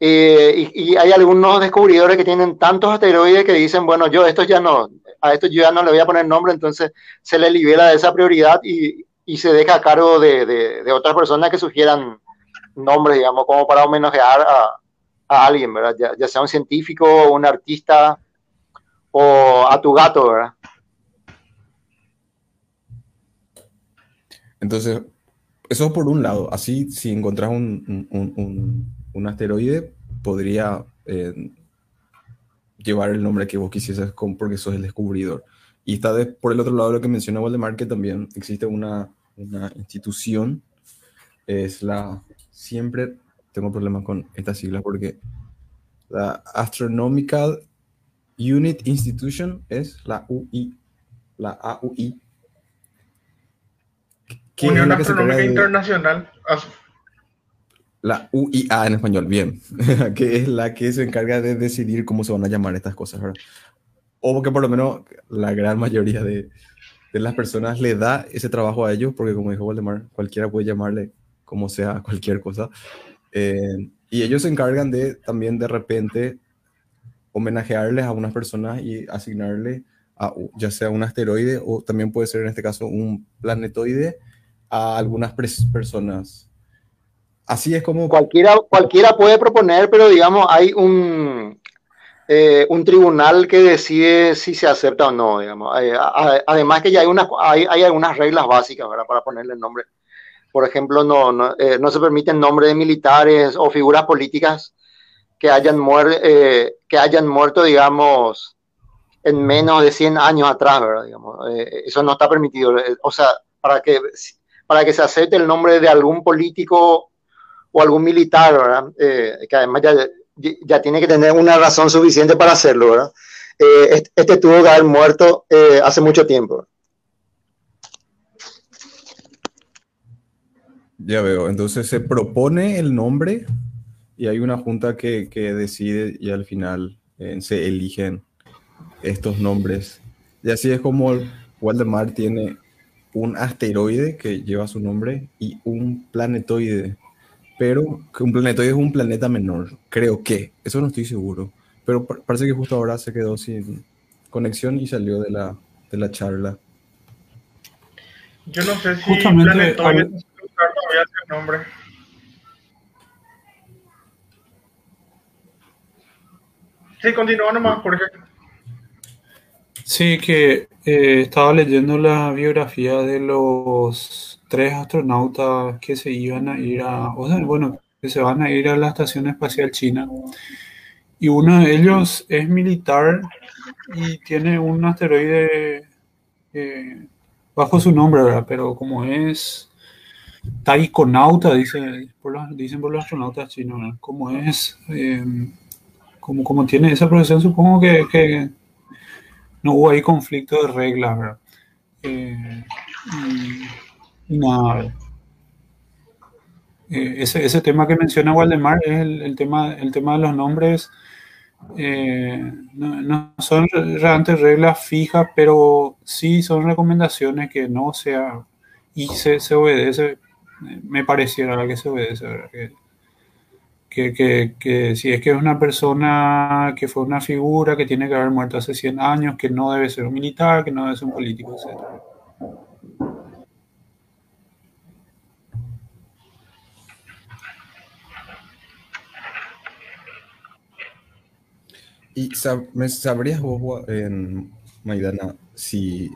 eh, y, hay algunos descubridores que tienen tantos asteroides que dicen, bueno, yo estos ya no, a estos yo ya no le voy a poner nombre, entonces se le libera de esa prioridad y, y se deja a cargo de, de, otras personas que sugieran nombres, digamos, como para homenajear a, a alguien, ¿verdad? Ya, sea un científico, un artista o a tu gato, ¿verdad? Entonces, eso por un lado, así si encontrás un un asteroide podría eh, llevar el nombre que vos quisieses porque sos el descubridor. Y está por el otro lado lo que menciona Waldemar, que también existe una, una institución, es la, siempre tengo problemas con esta sigla porque la Astronomical Unit Institution es la UI, la AUI. Unión Astronómica Internacional la UIA en español, bien, que es la que se encarga de decidir cómo se van a llamar estas cosas, ¿verdad? O que por lo menos la gran mayoría de, las personas le da ese trabajo a ellos, porque como dijo Waldemar, cualquiera puede llamarle como sea cualquier cosa. Eh, y ellos se encargan de también de repente homenajearles a unas personas y asignarle ya sea un asteroide o también puede ser en este caso un planetoide a algunas personas Así es como... Cualquiera, cualquiera puede proponer, pero digamos, hay un, eh, un tribunal que decide si se acepta o no, digamos. Eh, además que ya hay, unas, hay, hay, algunas reglas básicas para ponerle el nombre. Por ejemplo, no, no, eh, no se permiten nombres de militares o figuras políticas que hayan, muer, que hayan muerto, digamos, en menos de 100 años atrás, ¿verdad? Digamos, eso no está permitido. O sea, para que, para que se acepte el nombre de algún político o algún militar, ¿verdad? Eh, que además ya, ya, tiene que tener una razón suficiente para hacerlo, ¿verdad? Eh, este, tuvo que haber muerto eh, hace mucho tiempo. Ya veo, entonces se propone el nombre y hay una junta que, que decide y al final se eligen estos nombres. Y así es como Waldemar tiene un asteroide que lleva su nombre y un planetoide pero que un planetoide es un planeta menor, creo que, eso no estoy seguro, pero parece que justo ahora se quedó sin conexión y salió de la, de la charla. Yo no sé si Justamente, planetoide al... todavía el nombre. Sí, continúa nomás, por ejemplo. Sí, que eh, estaba leyendo la biografía de los tres astronautas que se iban a ir a, o sea, bueno, que se van a ir a la Estación Espacial China. Y uno de ellos es militar y tiene un asteroide eh, bajo su nombre, ¿verdad? Pero como es taikonauta, dice, por dicen por los astronautas chinos, como es, eh, como, como tiene esa profesión, supongo que, que, no hubo ahí conflicto de reglas, ¿verdad? Eh, no. Eh, ese, ese, tema que menciona Waldemar es el, tema, el tema de los nombres. Eh, no, son realmente reglas fijas, pero sí son recomendaciones que no sea y se, se obedece. Me pareciera que se obedece, Que, que, que, si es que es una persona que fue una figura que tiene que haber muerto hace 100 años, que no debe ser un militar, que no debe ser un político, etc. ¿Y sab- me sabrías vos, en Maidana, si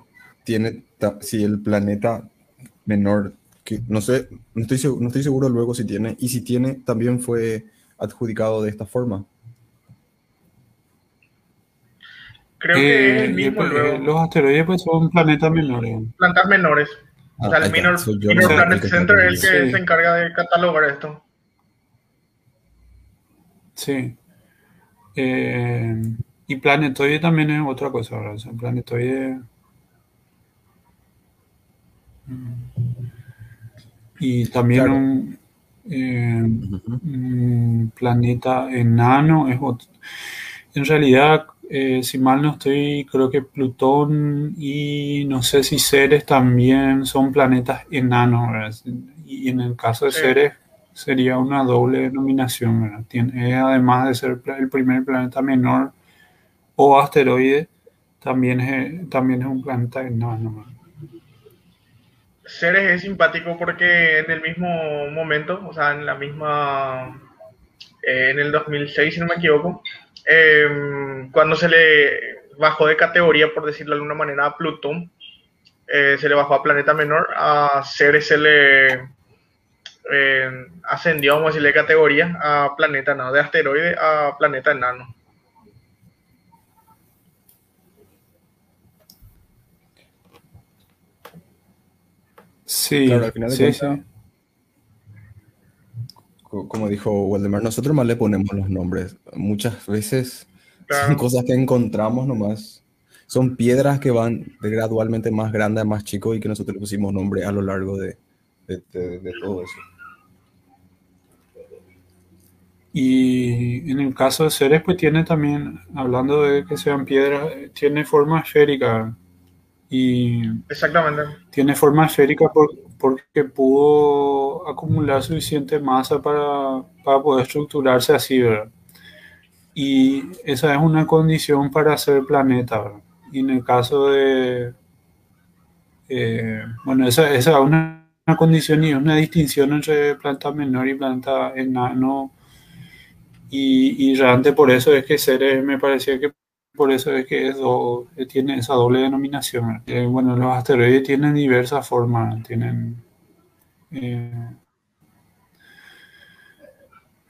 tiene, si el planeta menor, que no sé, no estoy, no estoy seguro luego si tiene, y si tiene, también fue adjudicado de esta forma? Creo que es Eh, el mismo eh, luego. los asteroides pues son planetas menores. Plantas menores. Ah, o sea, el Minor, yo, Minor no Planet el Center es el que confundido. se Sí. encarga de catalogar esto. Sí. Eh, y planetoide también es otra cosa, ¿verdad? O sea, planetoide. mm, Y también Claro. un, eh, un planeta enano es otro. En realidad, eh, si mal no estoy, creo que Plutón y no sé si Ceres también son planetas enanos, ¿verdad? Y en el caso de. Ceres sería una doble denominación, además de ser el primer planeta menor o asteroide, también es, también es un planeta. ¿verdad? Ceres es simpático porque en el mismo momento, o sea, en la misma, eh, en el 2006, si no me equivoco, eh, cuando se le bajó de categoría, por decirlo de alguna manera, a Plutón, eh, se le bajó a planeta menor, a Ceres se le eh, ascendió, vamos a decirle, de categoría a planeta enano, de asteroide a planeta enano. Sí, Claro, al final de sí, cuentas- sí. Co- Como dijo Waldemar, nosotros más le ponemos los nombres. Muchas veces son cosas que encontramos nomás. Son piedras que van de gradualmente más grande a más chico y que nosotros le pusimos nombre a lo largo de, de- de- de todo eso. Y en el caso de Ceres, pues tiene también, hablando de que sean piedras, tiene forma esférica. Y Exactamente. tiene forma esférica por- porque pudo acumular suficiente masa para, para poder estructurarse así, ¿verdad? Y esa es una condición para ser planeta, ¿verdad? Y en el caso de... eh, bueno, esa, esa es una, una condición y una distinción entre planeta menor y planeta enano. Y, y realmente por eso es que Ceres me parecía que por eso es que tiene esa doble denominación. Eh, bueno, los asteroides tienen diversas formas, tienen eh,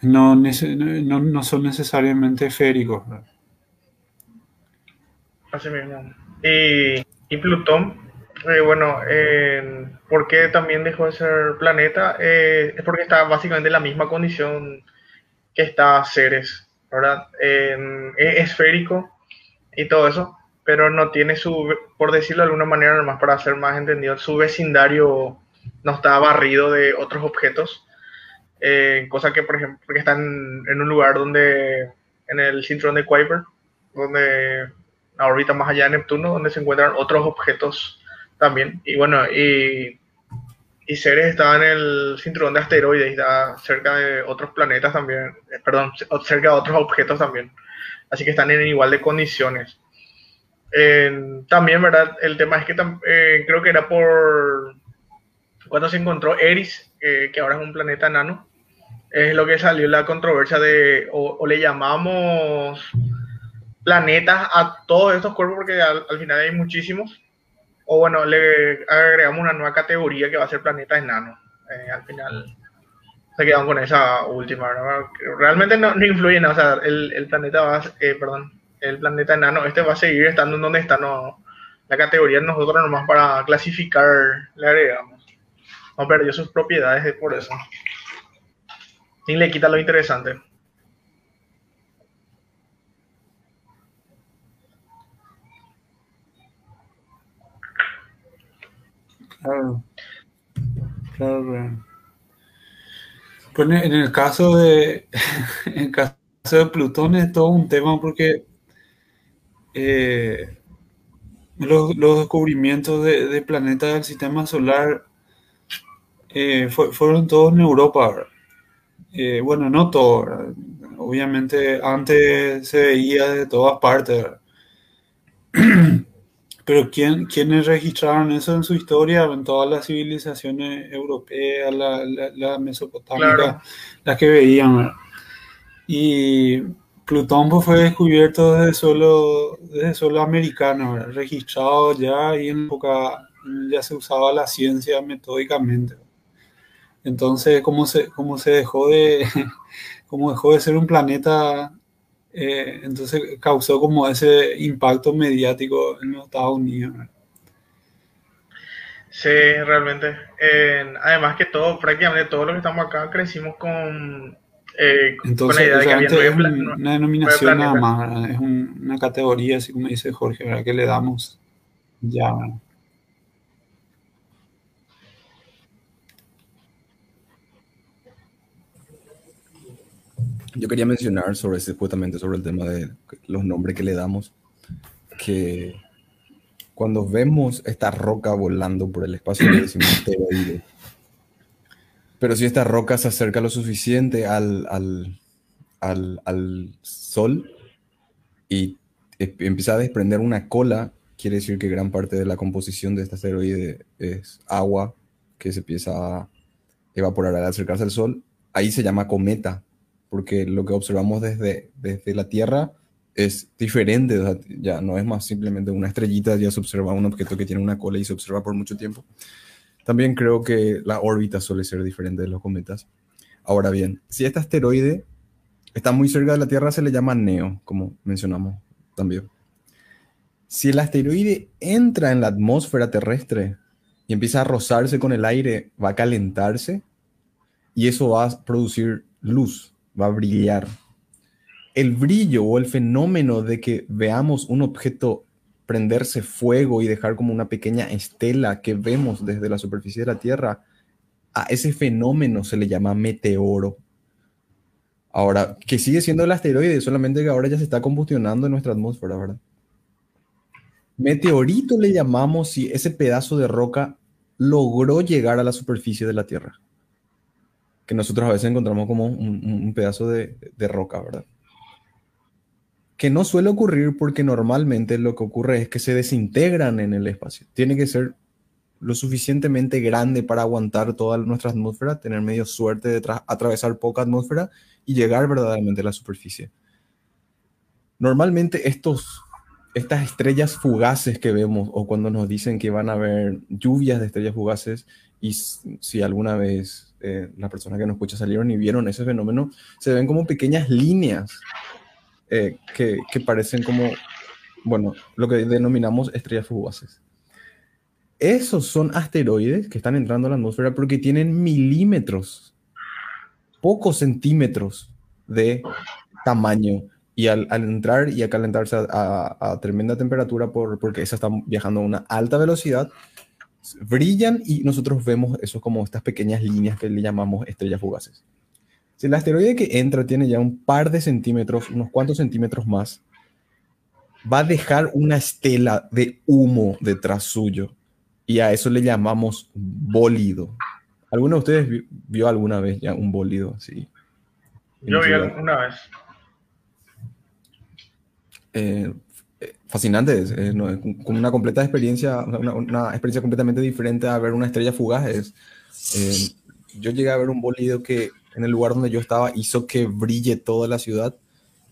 no, no, no son necesariamente esféricos. Así mismo. Y, y Plutón, eh, bueno, ¿por qué también dejó de ser planeta? Eh, es porque está básicamente en la misma condición que está Ceres, ¿verdad? Es esférico y todo eso, pero no tiene su, por decirlo de alguna manera, nomás para hacer más entendido, su vecindario no está barrido de otros objetos, eh, cosa que, por ejemplo, porque están en un lugar donde, en el cinturón de Kuiper, donde la órbita más allá de Neptuno, donde se encuentran otros objetos también. Y bueno, y, y Ceres está en el cinturón de asteroides, cerca de otros planetas también, eh, perdón, cerca de otros objetos también. Así que están en igual de condiciones. También, ¿verdad? El tema es que eh, creo que era por cuando se encontró Eris, eh, que ahora es un planeta enano, es lo que salió la controversia de, o, le llamamos planetas a todos estos cuerpos, porque al final hay muchísimos, o bueno, le agregamos una nueva categoría que va a ser planeta enano. Eh, al final se quedan con esa última. Realmente no, no influye nada, o sea, el, planeta va, eh, perdón, el planeta enano, este va a seguir estando en donde está, no, la categoría nosotros nomás para clasificar le agregamos. No perdió sus propiedades es por eso. Y le quita lo interesante. Claro. Claro. Pues en el caso de, en caso de Plutón es todo un tema porque eh, los, los descubrimientos de, de planetas del sistema solar eh, fue- fueron todos en Europa. Eh, bueno, no todos. Obviamente antes se veía de todas partes. Pero ¿quién, ¿quiénes registraron eso en su historia? En todas las civilizaciones europeas, la, la, la mesopotámica, Claro. las que veían. ¿verdad? Y Plutón pues, fue descubierto desde suelo, desde suelo americano, ¿verdad? registrado ya y en época ya se usaba la ciencia metódicamente. Entonces, como se, como se dejó de, como dejó de ser un planeta, eh, entonces causó como ese impacto mediático en los Estados Unidos. Sí, realmente. Eh, además que todo, prácticamente todos los que estamos acá crecimos con, eh, con la Entonces, idea de que había realmente es un- una denominación nada más, ¿verdad? es un- una categoría, así como dice Jorge, ¿verdad? que le damos ya. ¿verdad? Yo quería mencionar sobre ese, justamente sobre el tema de los nombres que le damos, que cuando vemos esta roca volando por el espacio le decimos asteroide. Pero si esta roca se acerca lo suficiente al, al, al, al Sol y e- empieza a desprender una cola, quiere decir que gran parte de la composición de este asteroide es agua que se empieza a evaporar al acercarse al Sol. Ahí se llama cometa, porque lo que observamos desde, desde la Tierra es diferente, o sea, ya no es más simplemente una estrellita, ya se observa un objeto que tiene una cola y se observa por mucho tiempo. También creo que la órbita suele ser diferente de los cometas. Ahora bien, si este asteroide está muy cerca de la Tierra, se le llama Neo, como mencionamos también. Si el asteroide entra en la atmósfera terrestre y empieza a rozarse con el aire, va a calentarse y eso va a producir luz, va a brillar. El brillo o el fenómeno de que veamos un objeto prenderse fuego y dejar como una pequeña estela que vemos desde la superficie de la Tierra, a ese fenómeno se le llama meteoro. Ahora, que sigue siendo el asteroide, solamente que ahora ya se está combustionando en nuestra atmósfera, ¿verdad? Meteorito le llamamos si ese pedazo de roca logró llegar a la superficie de la Tierra. Que nosotros a veces encontramos como un, pedazo de, roca, ¿verdad? Que no suele ocurrir porque normalmente lo que ocurre es que se desintegran en el espacio. Tiene que ser lo suficientemente grande para aguantar toda nuestra atmósfera, tener medio suerte de tra- atravesar poca atmósfera y llegar verdaderamente a la superficie. Normalmente estos, estas estrellas fugaces que vemos o cuando nos dicen que van a haber lluvias de estrellas fugaces y si alguna vez eh, las personas que nos escuchan salieron y vieron ese fenómeno, se ven como pequeñas líneas eh, que, que parecen como, bueno, lo que denominamos estrellas fugaces. Esos son asteroides que están entrando a la atmósfera porque tienen milímetros, pocos centímetros de tamaño. Y al, al entrar y a calentarse a, a- a tremenda temperatura, por, porque esas están viajando a una alta velocidad, brillan y nosotros vemos eso como estas pequeñas líneas que le llamamos estrellas fugaces. Si el asteroide que entra tiene ya un par de centímetros, unos cuantos centímetros más, va a dejar una estela de humo detrás suyo y a eso le llamamos bólido. ¿Alguno de ustedes vi- vio alguna vez ya un bólido así? Yo vi ciudad? una vez. Eh, eh, fascinante, es, eh, no, con una completa experiencia, una, experiencia completamente diferente a ver una estrella fugaz. Es, eh, yo llegué a ver un bólido que en el lugar donde yo estaba hizo que brille toda la ciudad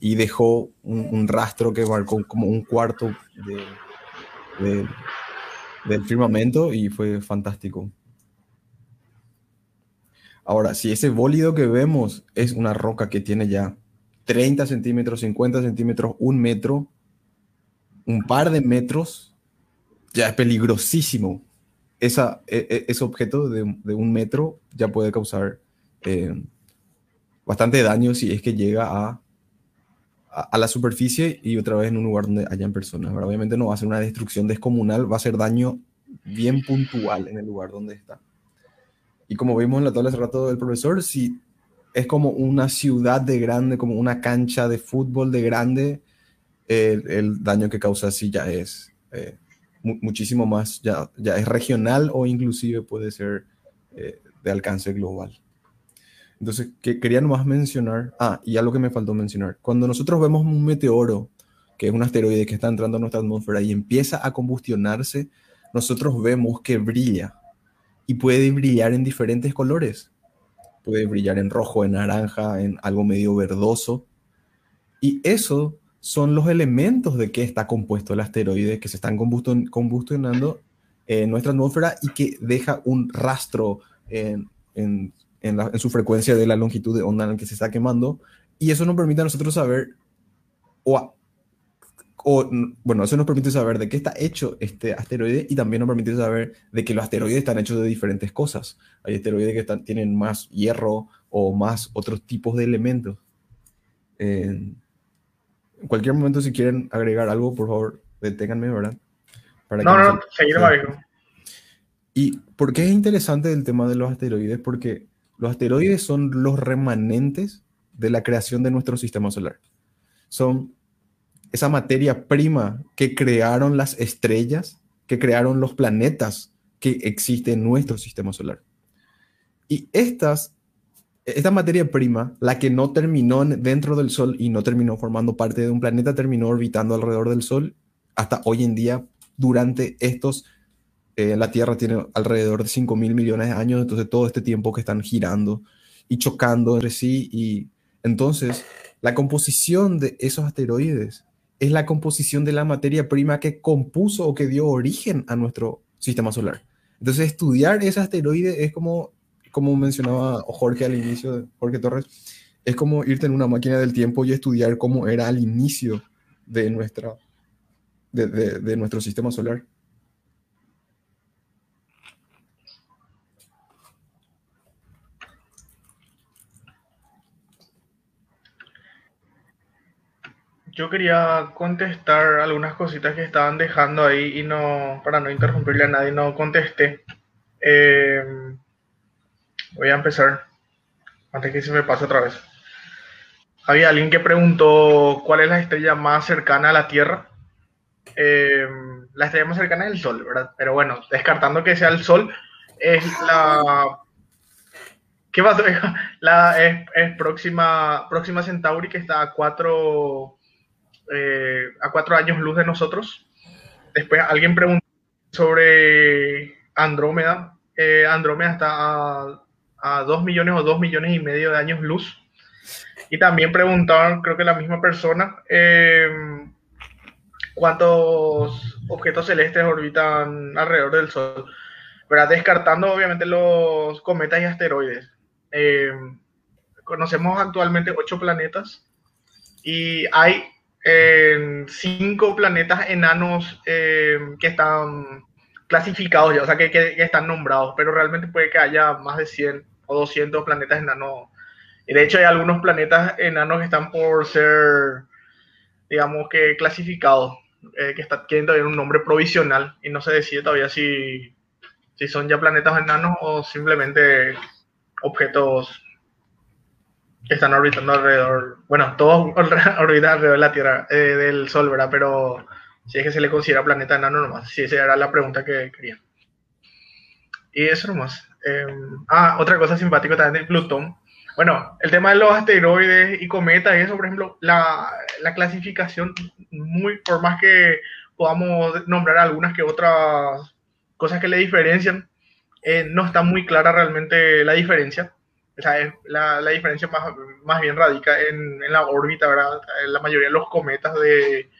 y dejó un, rastro que marcó como un cuarto de- del firmamento y fue fantástico. Ahora, si ese bólido que vemos es una roca que tiene ya 30 centímetros, 50 centímetros, un metro, un par de metros, ya es peligrosísimo. Esa, e- e- ese objeto de, de un metro ya puede causar eh, bastante daño si es que llega a, a, a la superficie y otra vez en un lugar donde hayan personas. ¿verdad? Obviamente no va a ser una destrucción descomunal, va a ser daño bien puntual en el lugar donde está. Y como vimos en la tabla hace rato del profesor, si es como una ciudad de grande, como una cancha de fútbol de grande, el, el daño que causa sí ya es eh, mu- muchísimo más, ya, ya es regional o inclusive puede ser eh, de alcance global. Entonces, que, quería nomás mencionar, ah, y algo que me faltó mencionar, cuando nosotros vemos un meteoro, que es un asteroide que está entrando a nuestra atmósfera y empieza a combustionarse, nosotros vemos que brilla y puede brillar en diferentes colores puede brillar en rojo, en naranja, en algo medio verdoso. Y eso son los elementos de que está compuesto el asteroide que se están combustionando en nuestra atmósfera y que deja un rastro en, en, en, su frecuencia de la longitud de onda en la que se está quemando. Y eso nos permite a nosotros saber, o, bueno, eso nos permite saber de qué está hecho este asteroide y también nos permite saber de que los asteroides están hechos de diferentes cosas. Hay asteroides que tienen más hierro o más otros tipos de elementos. En cualquier momento, si quieren agregar algo, por favor, deténganme, ¿verdad? Para no, no, seguimos, ¿Y por qué es interesante el tema de los asteroides? Porque los asteroides son los remanentes de la creación de nuestro sistema solar. Son esa materia prima que crearon las estrellas, que crearon los planetas que existen en nuestro sistema solar. Y estas, esta materia prima, la que no terminó dentro del Sol y no terminó formando parte de un planeta, terminó orbitando alrededor del Sol hasta hoy en día durante estos eh, la Tierra tiene alrededor de 5 mil millones de años, entonces todo este tiempo que están girando y chocando entre sí. Y entonces la composición de esos asteroides es la composición de la materia prima que compuso o que dio origen a nuestro sistema solar. Entonces estudiar ese asteroide es como, como mencionaba Jorge al inicio, Jorge Torres, es como irte en una máquina del tiempo y estudiar cómo era al inicio de, nuestra, de nuestro sistema solar. Yo quería contestar algunas cositas que estaban dejando ahí y no, para no interrumpirle a nadie, no contesté. Eh, voy a empezar antes que se me pase otra vez. Había alguien que preguntó cuál es la estrella más cercana a la Tierra. Eh, la estrella más cercana es el Sol, ¿verdad? Pero bueno, descartando que sea el Sol, es la ¿Qué pasa? La es, es, próxima, próxima Centauri que está a cuatro eh, a cuatro años luz de nosotros. Después alguien preguntó sobre Andrómeda. Eh, Andrómeda está a, a, dos millones o dos millones y medio de años luz. Y también preguntaban, creo que la misma persona, eh, cuántos objetos celestes orbitan alrededor del Sol. ¿verdad? Descartando obviamente los cometas y asteroides. conocemos actualmente ocho planetas y hay en cinco planetas enanos eh, que están clasificados ya, o sea, que, que, están nombrados, pero realmente puede que haya más de 100 o 200 planetas enanos. Y de hecho hay algunos planetas enanos que están por ser, digamos que clasificados, eh, que están, tienen todavía un nombre provisional y no se decide todavía si, si son ya planetas enanos o simplemente objetos que están orbitando alrededor, bueno, todos orbitan alrededor de la Tierra, eh, del Sol, ¿verdad? Pero si es que se le considera planeta enano nomás, si esa era la pregunta que quería. Y eso nomás. Em, ah, otra cosa simpática también de Plutón. Bueno, el tema de los asteroides y cometas y eso, por ejemplo, la, la clasificación, muy, por más que podamos nombrar algunas que otras cosas que le diferencian, eh, no está muy clara realmente la diferencia o sea, la, la, diferencia más, más bien radica en, en, la órbita, ¿verdad? La mayoría de los cometas de,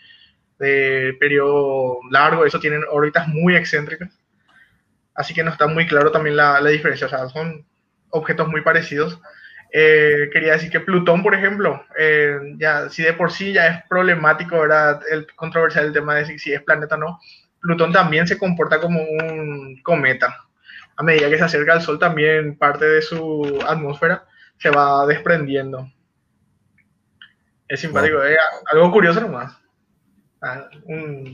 de periodo largo, eso tienen órbitas muy excéntricas. Así que no está muy claro también la, la diferencia. O sea, son objetos muy parecidos. Eh, quería decir que Plutón, por ejemplo, eh, ya si de por sí ya es problemático, ¿verdad? El controversial el tema de si, si es planeta o no, Plutón también se comporta como un cometa a medida que se acerca al Sol también parte de su atmósfera se va desprendiendo. Es simpático, es algo curioso nomás. Ah, un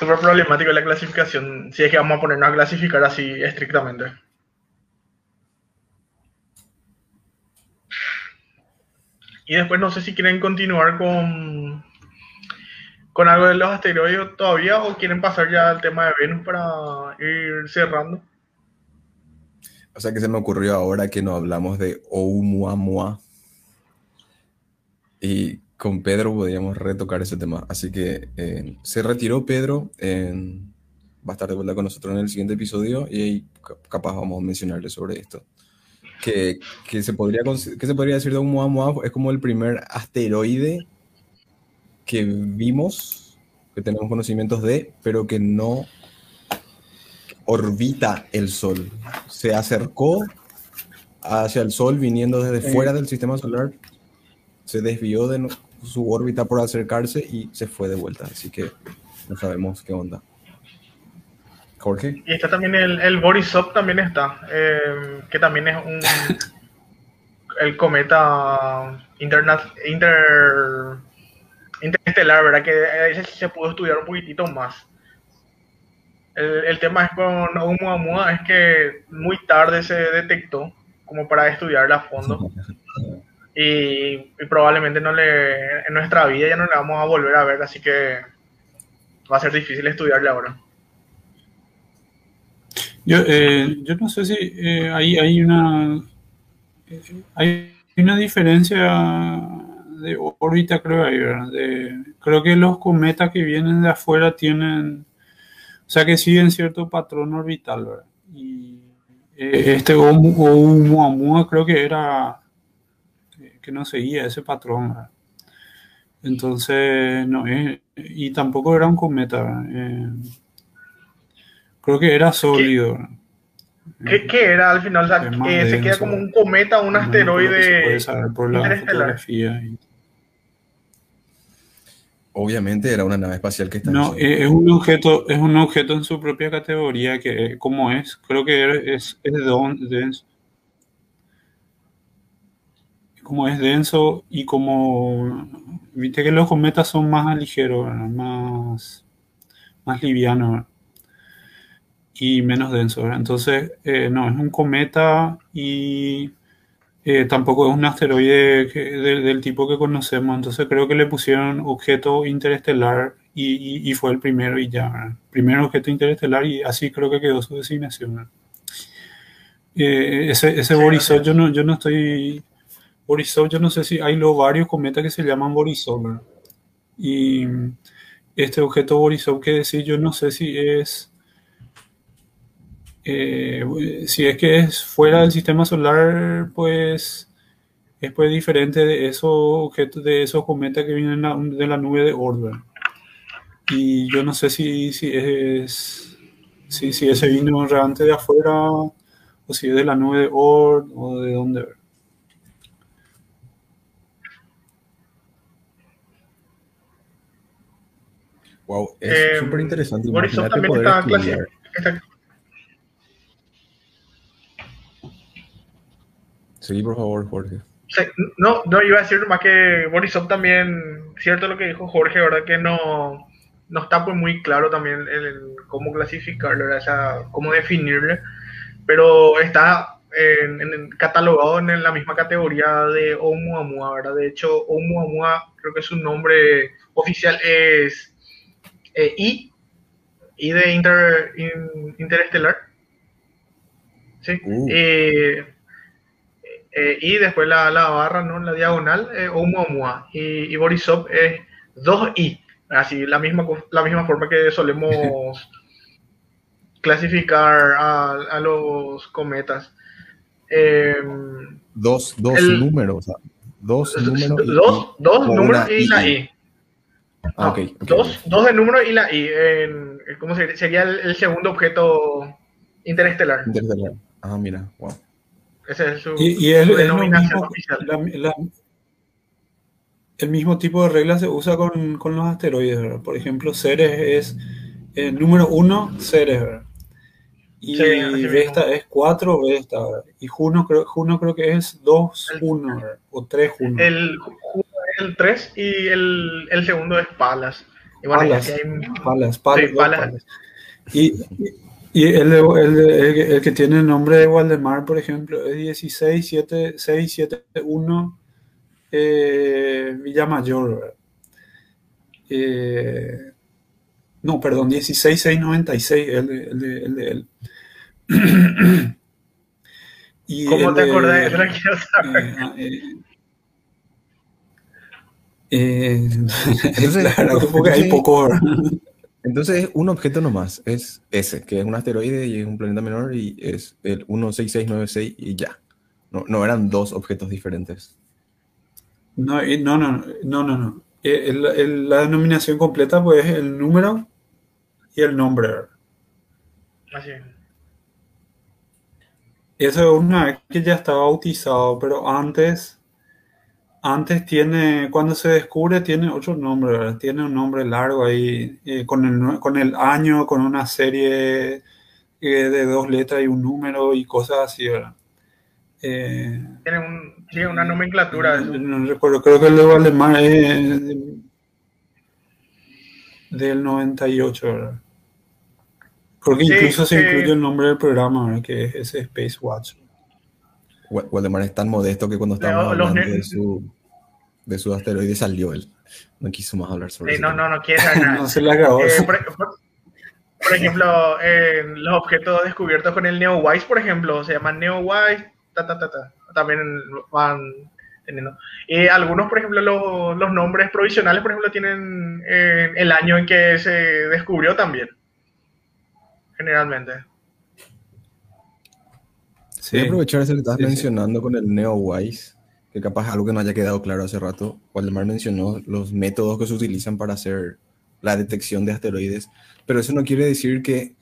súper problemático la clasificación, si es que vamos a ponernos a clasificar así estrictamente. Y después no sé si quieren continuar con, con algo de los asteroides todavía o quieren pasar ya al tema de Venus para ir cerrando. O sea que se me ocurrió ahora que no hablamos de Oumuamua. Y con Pedro podríamos retocar ese tema. Así que eh, se retiró Pedro. va a estar de vuelta con nosotros en el siguiente episodio y ahí capaz vamos a mencionarle sobre esto. que, que se podría, que se podría decir de Oumuamua es como el primer asteroide que vimos, que tenemos conocimientos de, pero que no orbita el Sol. Se acercó hacia el Sol viniendo desde fuera del sistema solar, se desvió de su órbita por acercarse y se fue de vuelta. Así que no sabemos qué onda. Jorge. Y está también el, el Borisov, también está, eh, que también es un el cometa interna, inter, interestelar, ¿verdad? Que ese se pudo estudiar un poquitito más. El, el tema es con Oumuamua es que muy tarde se detectó como para estudiarla a fondo y, probablemente no le en nuestra vida ya no la vamos a volver a ver, así que va a ser difícil estudiarla ahora. Yo, eh, yo no sé si eh, hay, hay una hay una diferencia de órbita, creo, ahí. De- creo que los cometas que vienen de afuera tienen, o sea, que siguen cierto patrón orbital. Y eh, este Oum- Oumuamua creo que era que no seguía ese patrón, ¿verdad? Entonces, no, eh, y tampoco era un cometa. Eh, creo que era sólido. ¿Qué, qué era al final? O sea, Es más que se queda como un cometa, un No, se asteroide puede saber por la fotografía. y- Obviamente era una nave espacial que está en No, Sol. eh, es un objeto, es un objeto en su propia categoría que eh, como es, creo que es, es don- denso. Como es denso y como viste que los cometas son más ligeros, más, más livianos y menos densos. Entonces, eh, no, es un cometa y eh, tampoco es un asteroide que- del, del tipo que conocemos. Entonces creo que le pusieron objeto interestelar y, y- y fue el primero y ya. ¿verdad? Primer objeto interestelar y así creo que quedó su designación. Eh, ese ese Sí, Borisov, yo no, yo no estoy. Borisov, yo no sé si hay varios cometas que se llaman Borisov. Y este objeto Borisov que decir, yo no sé si es. eh, si es que es fuera del sistema solar, pues es pues diferente de esos objetos, de esos cometas que vienen de la nube de. ¿verdad? Y yo no sé si, si es si, si ese vino realmente de afuera o si es de la nube de Oort o de dónde. Wow, es Eh, súper interesante. Borisov también está clasificado. Sí, por favor, Jorge. No, no iba a decir más que Borisov también, cierto lo que dijo Jorge, ¿verdad? Que no, no está pues muy claro también el, el cómo clasificarlo, ¿verdad? O sea, cómo definirle, pero está en- en- catalogado en la misma categoría de Oumuamua, ¿verdad? De hecho, Oumuamua, creo que su nombre oficial es eh, I, I de inter, in- interestelar. Sí. Uh. Eh, eh, y después la, la barra, ¿no? La diagonal, eh, Oumuamua. Y, y Borisov es 2i. Así, la misma, la misma forma que solemos clasificar a, a los cometas. Em, Dos, dos El- números. o sea, dos números. y- dos, dos números y la I. Ah, No, ok, ok. Dos, dos de número y la i. En, ¿Cómo sería? Sería el, el segundo objeto interestelar. Interestelar. Ah, mira, wow. Ese es su, Y, y es, su es lo denominación mismo, oficial. la- la- el mismo tipo de regla se usa con, con los asteroides, ¿verdad? Por ejemplo, Ceres es el número uno, Ceres, ¿verdad? Y Sí, mismo. Es 4 Vesta, ¿verdad? Y Juno creo, Juno creo que es 2 El- Juno, ¿verdad? o 3 Juno. El, el 3 y el, el segundo es Palas. Y bueno, Palas. hay- Palas, palas, Sí, Palas. palas. Y, y- el, el, el que- tiene el nombre de Waldemar, por ejemplo, es 16761 eh, Villamayor. Eh, no, perdón, 16696, el de, el de, el de él. Y ¿Cómo el te acordás? Eh, ah, eh, eh, Entonces, es un objeto nomás, es ese, que es un asteroide y es un planeta menor y es el 16696 y ya. No, no eran dos objetos diferentes. No, no, no, no, no, no. Eh, el- el- la denominación completa pues es el número y el nombre. Así es. Eso es una vez que ya está bautizado, pero antes, antes tiene, cuando se descubre, tiene otro nombre, ¿verdad? Tiene un nombre largo ahí, eh, con el, con el año, con una serie eh, de dos letras y un número y cosas así, ¿verdad? Eh, Tiene un, tiene una nomenclatura no, recuerdo, creo que el de Valdemar es de- del 98, ¿verdad? Creo que Sí, incluso se incluye el nombre del programa, ¿verdad? Que es ese Space Watch. Wa- Waldemar es tan modesto que cuando estábamos los hablando de su, de su asteroide salió él. No quiso más hablar sobre Sí, eso. no, no, no quiere nada. No se la acabó. Eh, por, por- por ejemplo, eh, los objetos descubiertos con el NeoWise, por ejemplo, se llaman NeoWise, ta, ta, ta, ta. También van teniendo. Y algunos, por ejemplo, los, los nombres provisionales, por ejemplo, tienen eh, el año en que se descubrió también. Generalmente. Sí. Voy a aprovechar eso que estás Sí, sí. mencionando con el NeoWise, que capaz algo que no haya quedado claro hace rato. Waldemar mencionó los métodos que se utilizan para hacer la detección de asteroides, pero eso no quiere decir que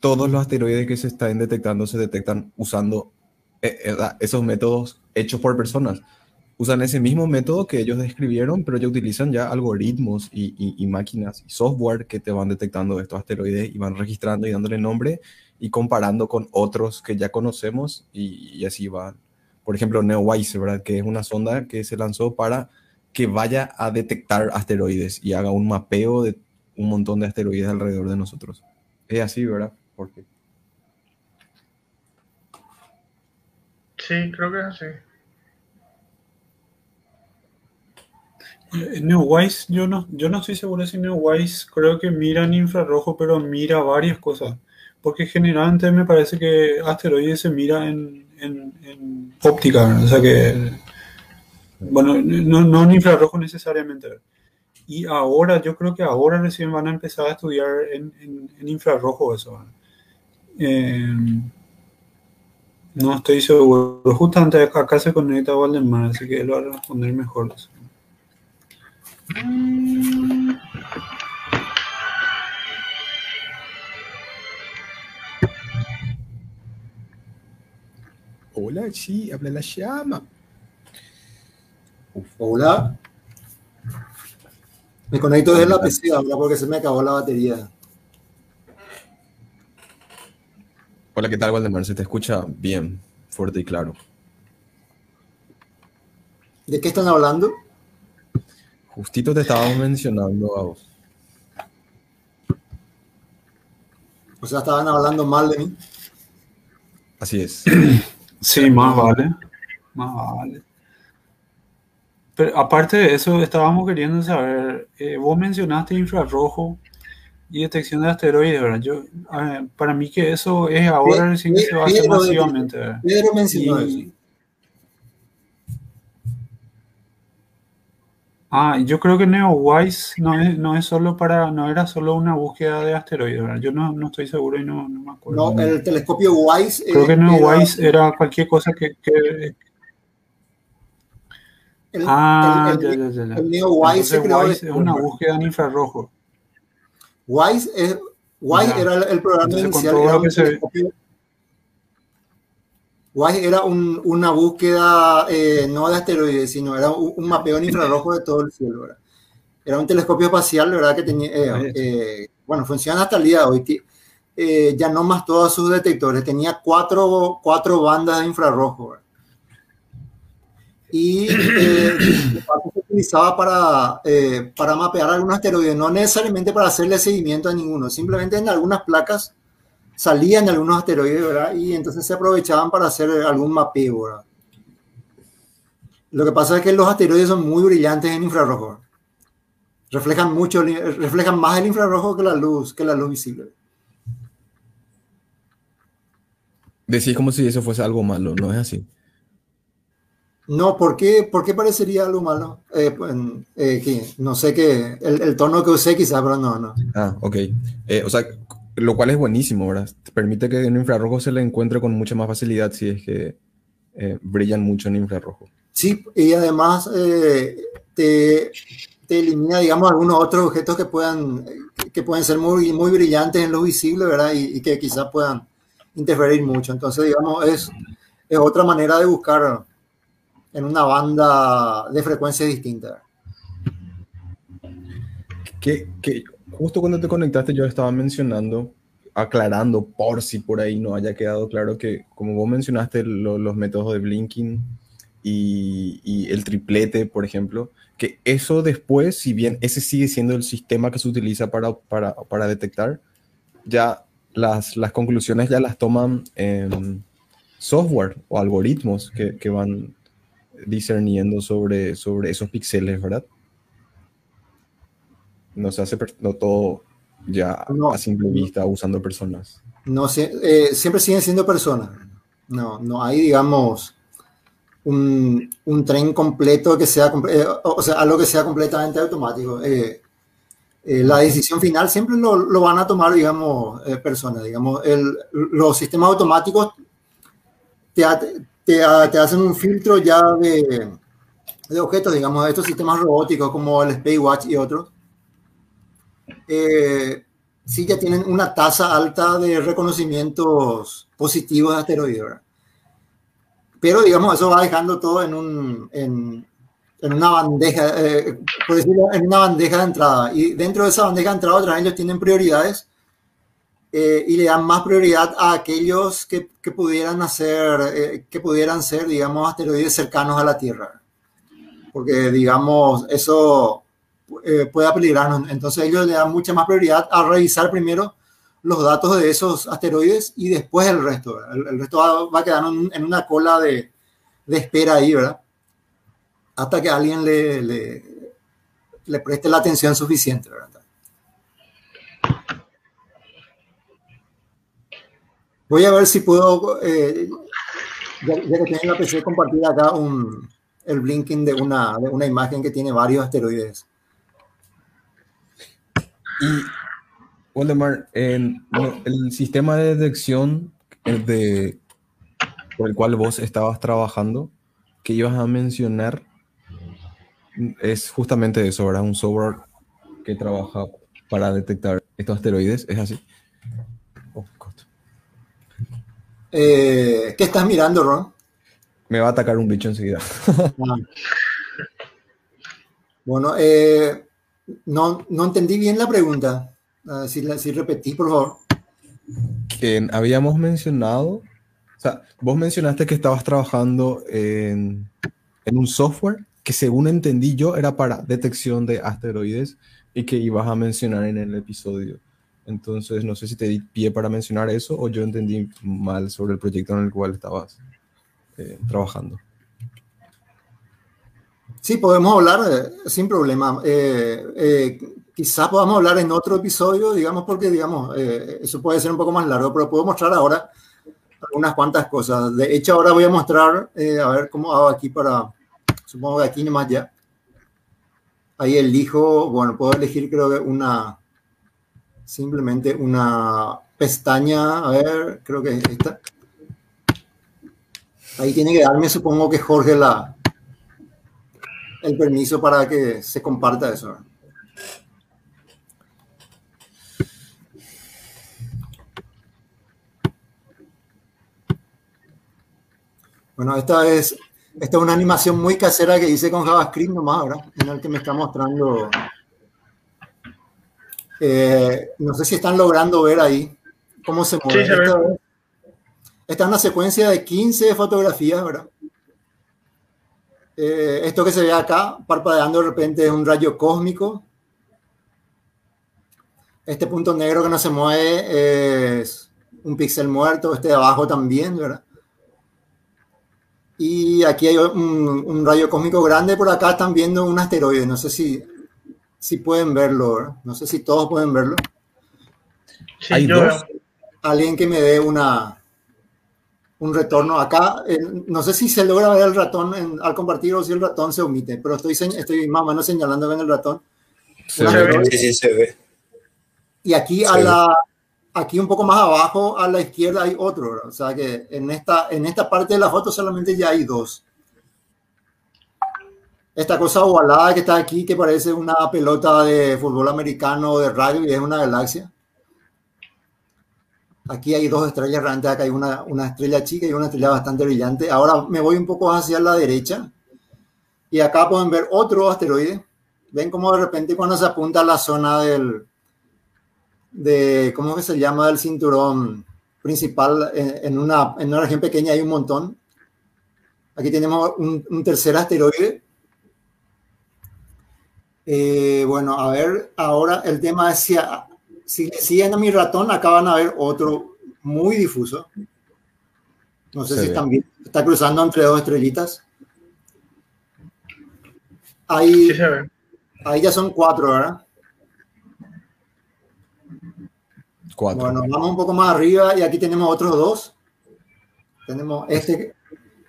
todos los asteroides que se están detectando se detectan usando eh, eh, esos métodos hechos por personas. Usan ese mismo método que ellos describieron, pero ya utilizan ya algoritmos y, y- y máquinas y software que te van detectando estos asteroides y van registrando y dándole nombre y comparando con otros que ya conocemos y, y así van. Por ejemplo, NeoWise, ¿verdad? Que es una sonda que se lanzó para que vaya a detectar asteroides y haga un mapeo de un montón de asteroides alrededor de nosotros. Es así, ¿verdad? Porque Sí, creo que es así. Eh, NeoWise, yo no, yo no estoy seguro si NeoWise creo que mira en infrarrojo, pero mira varias cosas. Porque generalmente me parece que asteroides se mira en, en- óptica, o sea que, bueno, no, no en infrarrojo necesariamente. Y ahora, yo creo que ahora recién van a empezar a estudiar en, en- infrarrojo eso. Eh, no estoy seguro. Justamente acá, se conecta Valdemar, así que él va a responder mejor. eso. Hola, sí, habla la llama. Hola. Me conecto desde la PC ahora porque se me acabó la batería. Hola, ¿qué tal, Waldemar? Se te escucha bien, fuerte y claro. ¿De qué están hablando? Justito te estábamos mencionando a vos. O sea, estaban hablando mal de mí. Así es. Sí, más vale. Más vale. Pero aparte de eso, estábamos queriendo saber, eh, vos mencionaste infrarrojo y detección de asteroides, ¿verdad? Yo, eh, para mí que eso es ahora recién que se va a hacer masivamente. Pedro mencionó Y- eso. Ah, yo creo que NeoWise no es, no es solo para, no era solo una búsqueda de asteroides, ¿verdad? Yo no, no estoy seguro y no, no me acuerdo. No, el telescopio WISE. Creo eh, que era- NeoWise era cualquier cosa que, que- el, Ah, el- el- ya, ya, ya, el NeoWise se creó WISE es una búsqueda en infrarrojo. WISE, es, WISE era el, programa Entonces, inicial. Era un que telescopio- WISE era un- una búsqueda eh, no de asteroides, sino era un, un mapeo en infrarrojo de todo el cielo. ¿verdad? Era un telescopio espacial, ¿verdad? Que tenía, eh, eh, bueno, funciona hasta el día de hoy. Eh, ya no más todos sus detectores. Tenía cuatro, cuatro bandas de infrarrojo. ¿verdad? Y eh, se utilizaba para, eh, para mapear algunos asteroides, no necesariamente para hacerle seguimiento a ninguno, simplemente en algunas placas salían algunos asteroides, ¿verdad? Y entonces se aprovechaban para hacer algún mapeo, ¿verdad? Lo que pasa es que los asteroides son muy brillantes en infrarrojo. Reflejan mucho, reflejan más el infrarrojo que la luz, que la luz visible. Decís como si eso fuese algo malo, ¿no es así? No, ¿por qué, por qué parecería algo malo? Eh, pues, eh, no sé qué, el, el tono que usé quizás, pero no, no. Ah, ok. Eh, o sea, lo cual es buenísimo, ¿verdad? Te permite que en infrarrojo se le encuentre con mucha más facilidad si es que eh, brillan mucho en infrarrojo. Sí, y además eh, te, te, elimina, digamos, algunos otros objetos que puedan, que pueden ser muy, muy brillantes en lo visible, ¿verdad? Y, y que quizás puedan interferir mucho. Entonces, digamos, es, es otra manera de buscar en una banda de frecuencia distinta. Que, que justo cuando te conectaste yo estaba mencionando, aclarando por si por ahí no haya quedado claro que como vos mencionaste lo, los métodos de blinking y, y, el triplete, por ejemplo, que eso después, si bien ese sigue siendo el sistema que se utiliza para, para, para detectar, ya las, las, conclusiones ya las toman en software o algoritmos que, que van discerniendo sobre, sobre esos píxeles, ¿verdad? No se hace no todo ya no, a simple vista usando personas. No sé, eh, siempre siguen siendo personas. No, no hay, digamos, un, un tren completo que sea, eh, o sea, algo que sea completamente automático. Eh, eh, la decisión final siempre lo, lo van a tomar, digamos, eh, personas. Digamos, el, los sistemas automáticos te, te, te, hacen un filtro ya de, de objetos, digamos, de estos sistemas robóticos como el Space Watch y otros. Eh, sí ya tienen una tasa alta de reconocimientos positivos de asteroides. Pero, digamos, eso va dejando todo en, un, en, en una bandeja, eh, por decirlo, en una bandeja de entrada. Y dentro de esa bandeja de entrada, otros ellos tienen prioridades eh, y le dan más prioridad a aquellos que, que pudieran hacer, eh, que pudieran ser, digamos, asteroides cercanos a la Tierra. Porque, digamos, eso eh, puede peligrarnos. Entonces ellos le dan mucha más prioridad a revisar primero los datos de esos asteroides y después el resto. El, el resto va, va, a quedar en, en una cola de, de espera ahí, ¿verdad? hasta que alguien le, le, le, preste la atención suficiente. ¿verdad? Voy a ver si puedo, eh, ya, ya, que tengo la PC, compartir acá un, el blinking de una, de una imagen que tiene varios asteroides. Y, Waldemar, el, el sistema de detección de, por el cual vos estabas trabajando, que ibas a mencionar, es justamente eso, ¿verdad? Un software que trabaja para detectar estos asteroides, ¿es así? Oh, eh, ¿Qué estás mirando, Ron? Me va a atacar un bicho enseguida. ah. Bueno, eh, no, no, entendí bien la pregunta. Uh, si, si repetí, por favor. Que habíamos mencionado, o sea, vos mencionaste que estabas trabajando en, en un software que según entendí yo era para detección de asteroides y que ibas a mencionar en el episodio. Entonces, no sé si te di pie para mencionar eso o yo entendí mal sobre el proyecto en el cual estabas eh, trabajando. Sí, podemos hablar eh, sin problema. Eh, eh, quizás podamos hablar en otro episodio, digamos, porque, digamos, eh, eso puede ser un poco más largo, pero puedo mostrar ahora algunas cuantas cosas. De hecho, ahora voy a mostrar, a ver cómo hago aquí para Supongo que aquí nomás ya. Ahí elijo, bueno, puedo elegir creo que una, simplemente una pestaña, a ver, creo que es esta. Ahí tiene que darme, supongo que Jorge, la, el permiso para que se comparta eso. Bueno, esta es esta es una animación muy casera que hice con JavaScript nomás ahora, en el que me está mostrando. Eh, no sé si están logrando ver ahí cómo se mueve. Sí, se esta, esta, es una secuencia de 15 fotografías, ¿verdad? Eh, esto que se ve acá, parpadeando de repente, es un rayo cósmico. Este punto negro que no se mueve es un píxel muerto, este de abajo también, ¿verdad? Y aquí hay un, un, rayo cósmico grande, por acá están viendo un asteroide, no sé si, si pueden verlo, ¿verdad? no sé si todos pueden verlo. Sí, hay dos. Alguien que me dé una, un retorno acá, eh, no sé si se logra ver el ratón en, al compartir o si el ratón se omite, pero estoy, estoy más o menos señalando en el ratón. Se ve, sí, sí, se ve. Y aquí a la, aquí un poco más abajo a la izquierda hay otro, ¿verdad? o sea que en esta, en esta parte de la foto solamente ya hay dos. Esta cosa ovalada que está aquí, que parece una pelota de fútbol americano de radio y es una galaxia. Aquí hay dos estrellas, realmente acá hay una, una estrella chica y una estrella bastante brillante. Ahora me voy un poco hacia la derecha y acá pueden ver otro asteroide. Ven cómo de repente cuando se apunta a la zona del, de, ¿cómo que se llama? Del cinturón principal en, una, en una región pequeña hay un montón. Aquí tenemos un, tercer asteroide eh, bueno, a ver, ahora el tema es si, si siguen a mi ratón, acá van a ver otro muy difuso. No sé si también está cruzando entre dos estrellitas. Ahí, ahí ya son cuatro, ¿verdad? Cuatro. Bueno, vamos un poco más arriba y aquí tenemos otros dos. Tenemos este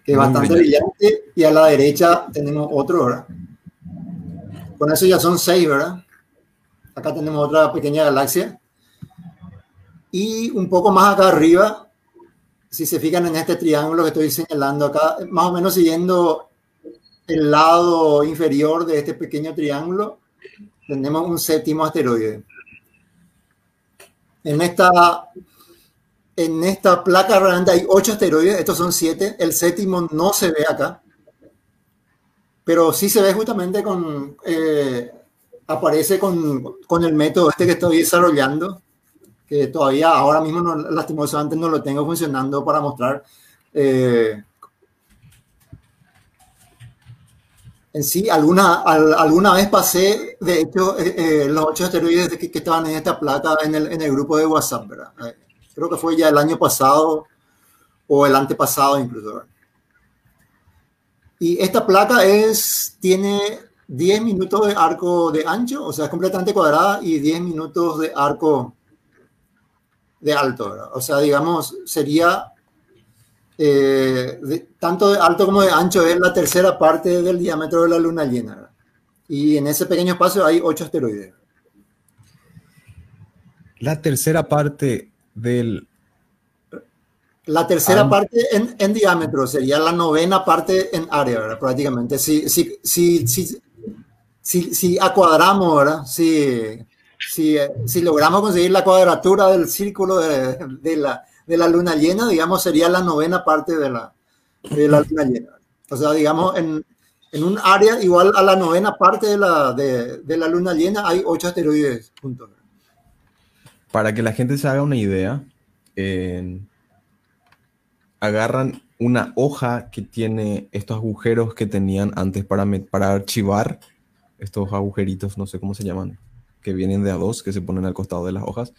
que es bastante brillante y a la derecha tenemos otro, ¿verdad? Con eso ya son seis, ¿verdad? Acá tenemos otra pequeña galaxia. Y un poco más acá arriba, si se fijan en este triángulo que estoy señalando acá, más o menos siguiendo el lado inferior de este pequeño triángulo, tenemos un séptimo asteroide. En esta, en esta placa grande hay ocho asteroides, estos son siete, el séptimo no se ve acá pero sí se ve justamente con, eh, aparece con, con, el método este que estoy desarrollando, que todavía ahora mismo no, lastimosamente no lo tengo funcionando para mostrar. Eh, en sí, alguna, alguna vez pasé, de hecho, eh, los ocho asteroides que, que, estaban en esta placa en el, en el grupo de WhatsApp, ¿verdad? creo que fue ya el año pasado o el antepasado incluso. ¿verdad? Y esta placa es, tiene 10 minutos de arco de ancho, o sea, es completamente cuadrada y 10 minutos de arco de alto. O sea, digamos, sería eh, tanto de alto como de ancho, es la tercera parte del diámetro de la luna llena. Y en ese pequeño espacio hay 8 asteroides. La tercera parte del la tercera parte en, en, diámetro sería la novena parte en área, prácticamente. Si, si, si, si, si, si acuadramos, ¿verdad? Si, si, si, logramos conseguir la cuadratura del círculo de, de, la, de la luna llena, digamos, sería la novena parte de la, de la luna llena. O sea, digamos, en, en un área igual a la novena parte de la, de, la luna llena hay ocho asteroides juntos. Para que la gente se haga una idea, agarran una hoja que tiene estos agujeros que tenían antes para, para archivar, estos agujeritos, no sé cómo se llaman, que vienen de a dos, que se ponen al costado de las hojas.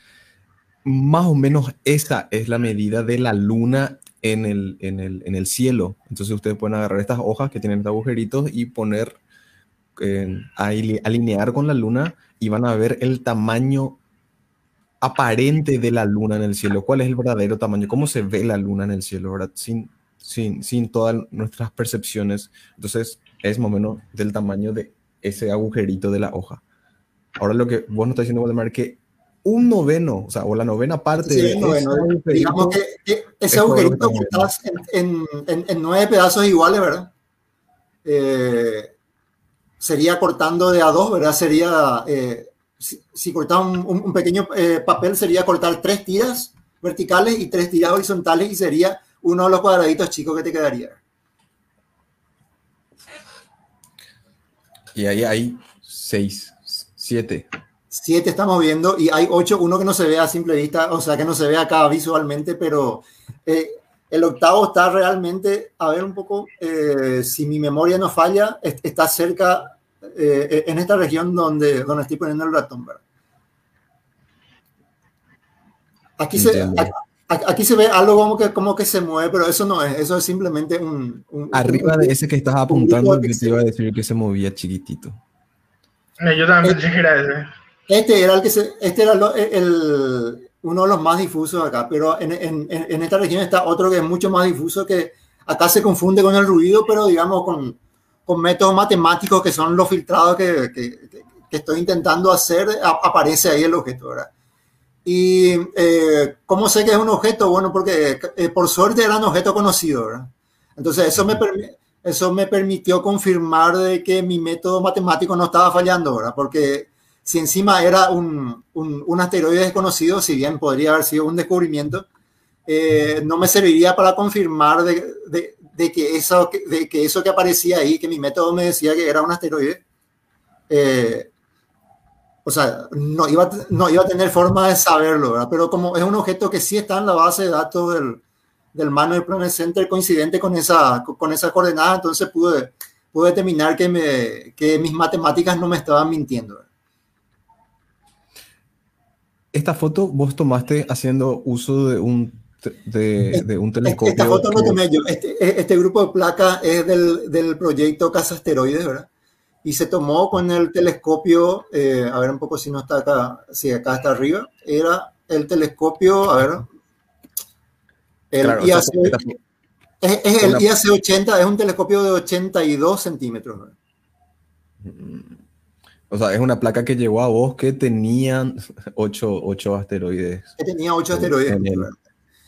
Más o menos esa es la medida de la luna en el, en el, en el cielo. Entonces ustedes pueden agarrar estas hojas que tienen estos agujeritos y poner, eh, alinear con la luna y van a ver el tamaño aparente de la luna en el cielo, cuál es el verdadero tamaño, cómo se ve la luna en el cielo, ¿verdad? Sin, sin, sin todas nuestras percepciones. Entonces, es más o menos del tamaño de ese agujerito de la hoja. Ahora lo que vos nos estás diciendo, Waldemar, que un noveno, o sea, o la novena parte de ese digamos que, ese agujerito que estás en, en, en, nueve pedazos iguales, ¿verdad? Eh, sería cortando de a dos, ¿verdad? Sería eh, si, cortamos un, pequeño eh, papel, sería cortar tres tiras verticales y tres tiras horizontales y sería uno de los cuadraditos chicos que te quedaría. Y ahí hay seis, siete. Siete estamos viendo y hay ocho, uno que no se ve a simple vista, o sea que no se ve acá visualmente, pero eh, el octavo está realmente, a ver un poco, eh, si mi memoria no falla, está cerca eh, en esta región donde, donde estoy poniendo el ratón, Aquí se, aquí, se ve algo como que, como que se mueve, pero eso no es, eso es simplemente un... Arriba de ese que estás apuntando, que te iba a decir que se movía chiquitito. Eh, yo también este, era ese. Este era el que se, este era el, uno de los más difusos acá, pero en, en, en, esta región está otro que es mucho más difuso, que acá se confunde con el ruido, pero digamos con, con métodos matemáticos que son los filtrados que, que, estoy intentando hacer, aparece ahí el objeto, ¿verdad? ¿Y eh, cómo sé que es un objeto? Bueno, porque eh, por suerte era un objeto conocido, ¿verdad? Entonces eso me, eso me permitió confirmar de que mi método matemático no estaba fallando, ¿verdad? Porque si encima era un, un, un asteroide desconocido, si bien podría haber sido un descubrimiento, eh, no me serviría para confirmar de, de, de, que eso, de que eso que aparecía ahí, que mi método me decía que era un asteroide, eh, o sea, no iba, no iba a tener forma de saberlo, ¿verdad? Pero como es un objeto que sí está en la base de datos del, del Manuel Planet Center coincidente con esa, con esa coordenada, entonces pude, pude determinar que, me, que mis matemáticas no me estaban mintiendo. ¿verdad? Esta foto vos tomaste haciendo uso de un, de, de un telescopio. Esta foto lo tomé yo. Este, este grupo de placas es del, del proyecto Casa Asteroides, ¿verdad? Y se tomó con el telescopio, eh, a ver un poco si no está acá, si acá está arriba, era el telescopio, a ver, el claro, IAC, es, es el IAC 80, es un telescopio de 82 centímetros. ¿no? O sea, es una placa que llegó a vos que tenían 8, 8 asteroides. Que tenía 8 asteroides.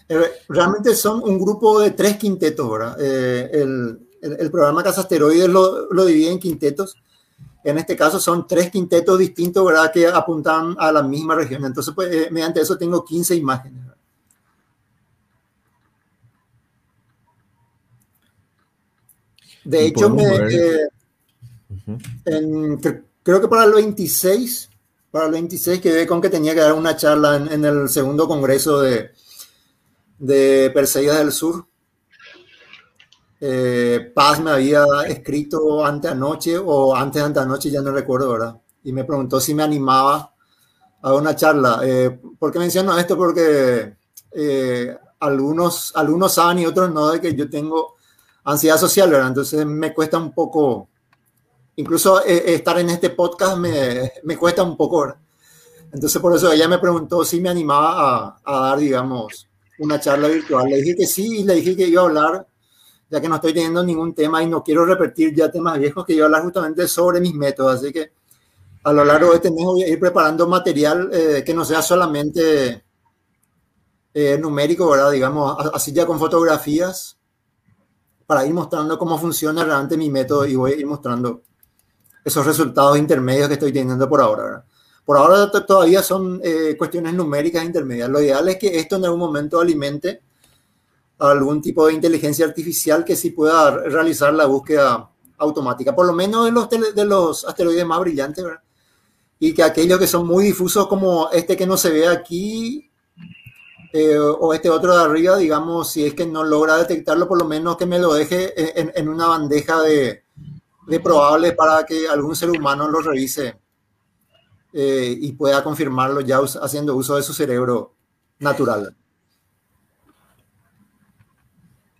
Eh, realmente son un grupo de tres quintetos, ¿verdad? Eh, el, el, el, programa Casa Asteroides lo, lo divide en quintetos en este caso son tres quintetos distintos, ¿verdad? Que apuntan a la misma región. Entonces, pues, eh, mediante eso tengo 15 imágenes. ¿verdad? De hecho, me, eh, uh -huh. en, creo que para el 26, para el 26 quedé con que tenía que dar una charla en, en el segundo congreso de, de Perseidas del Sur eh, Paz me había escrito antes anoche o antes de anoche, ya no recuerdo, ¿verdad? Y me preguntó si me animaba a una charla. Eh, ¿Por qué menciono esto? Porque eh, algunos, algunos saben y otros no de que yo tengo ansiedad social, ¿verdad? Entonces me cuesta un poco, incluso eh, estar en este podcast me, me, cuesta un poco, ¿verdad? Entonces por eso ella me preguntó si me animaba a, a dar, digamos, una charla virtual. Le dije que sí y le dije que iba a hablar ya que no estoy teniendo ningún tema y no quiero repetir ya temas viejos que yo hablar justamente sobre mis métodos. Así que a lo largo de este mes voy a ir preparando material eh, que no sea solamente eh, numérico, ¿verdad? Digamos, así ya con fotografías para ir mostrando cómo funciona realmente mi método y voy a ir mostrando esos resultados intermedios que estoy teniendo por ahora. ¿verdad? Por ahora todavía son eh, cuestiones numéricas intermedias. Lo ideal es que esto en algún momento alimente algún tipo de inteligencia artificial que sí pueda realizar la búsqueda automática, por lo menos de los, de los asteroides más brillantes, ¿verdad? Y que aquellos que son muy difusos como este que no se ve aquí eh, o este otro de arriba, digamos, si es que no logra detectarlo, por lo menos que me lo deje en, en una bandeja de, de, probable para que algún ser humano lo revise eh, y pueda confirmarlo ya haciendo uso de su cerebro natural.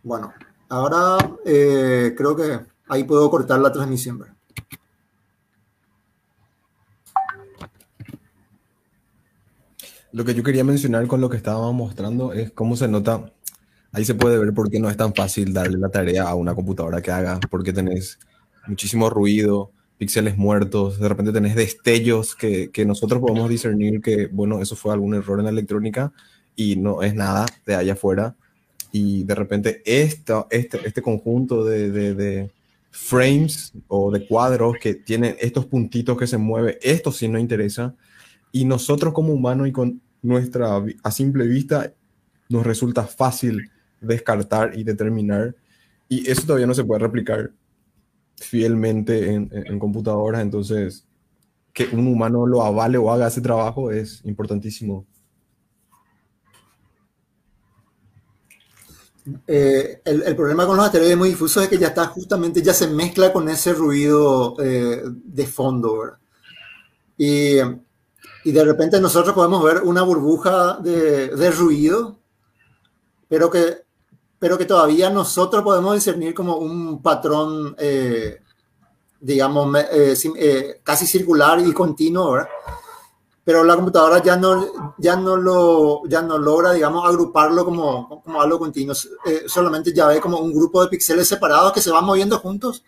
Bueno, ahora eh, creo que ahí puedo cortar la transmisión. Lo que yo quería mencionar con lo que estábamos mostrando es cómo se nota, ahí se puede ver por qué no es tan fácil darle la tarea a una computadora que haga, porque tenés muchísimo ruido, píxeles muertos, de repente tenés destellos que, que nosotros podemos discernir que, bueno, eso fue algún error en la electrónica y no es nada de allá afuera y de repente esta, este, este conjunto de, de, frames o de cuadros que tienen estos puntitos que se mueven, esto sí nos interesa. Y nosotros como humanos y con nuestra, a simple vista, nos resulta fácil descartar y determinar. Y eso todavía no se puede replicar fielmente en, en, en computadoras. Entonces, que un humano lo avale o haga ese trabajo es importantísimo. Eh, el, problema con los asteroides muy difusos es que ya está justamente, ya se mezcla con ese ruido eh, de fondo. Y, y, de repente nosotros podemos ver una burbuja de, ruido, pero que, pero que todavía nosotros podemos discernir como un patrón, eh, digamos, eh, casi circular y continuo. Pero la computadora ya no, ya no, lo, ya no logra, digamos, agruparlo como, como algo continuo. Eh, solamente ya ve como un grupo de píxeles separados que se van moviendo juntos,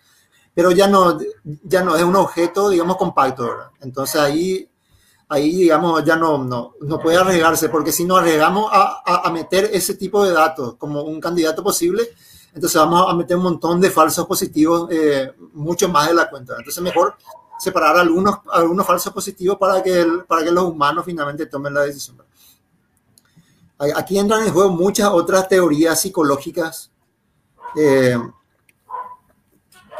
pero ya no, ya no es un objeto, digamos, compacto. ¿verdad? Entonces ahí, ahí, digamos, ya no, no, no puede arriesgarse, porque si nos arriesgamos a, a, a, meter ese tipo de datos como un candidato posible, entonces vamos a meter un montón de falsos positivos, eh, mucho más de la cuenta. Entonces, mejor separar algunos, algunos falsos positivos para que, para que los humanos finalmente tomen la decisión. Aquí entran en juego muchas otras teorías psicológicas eh,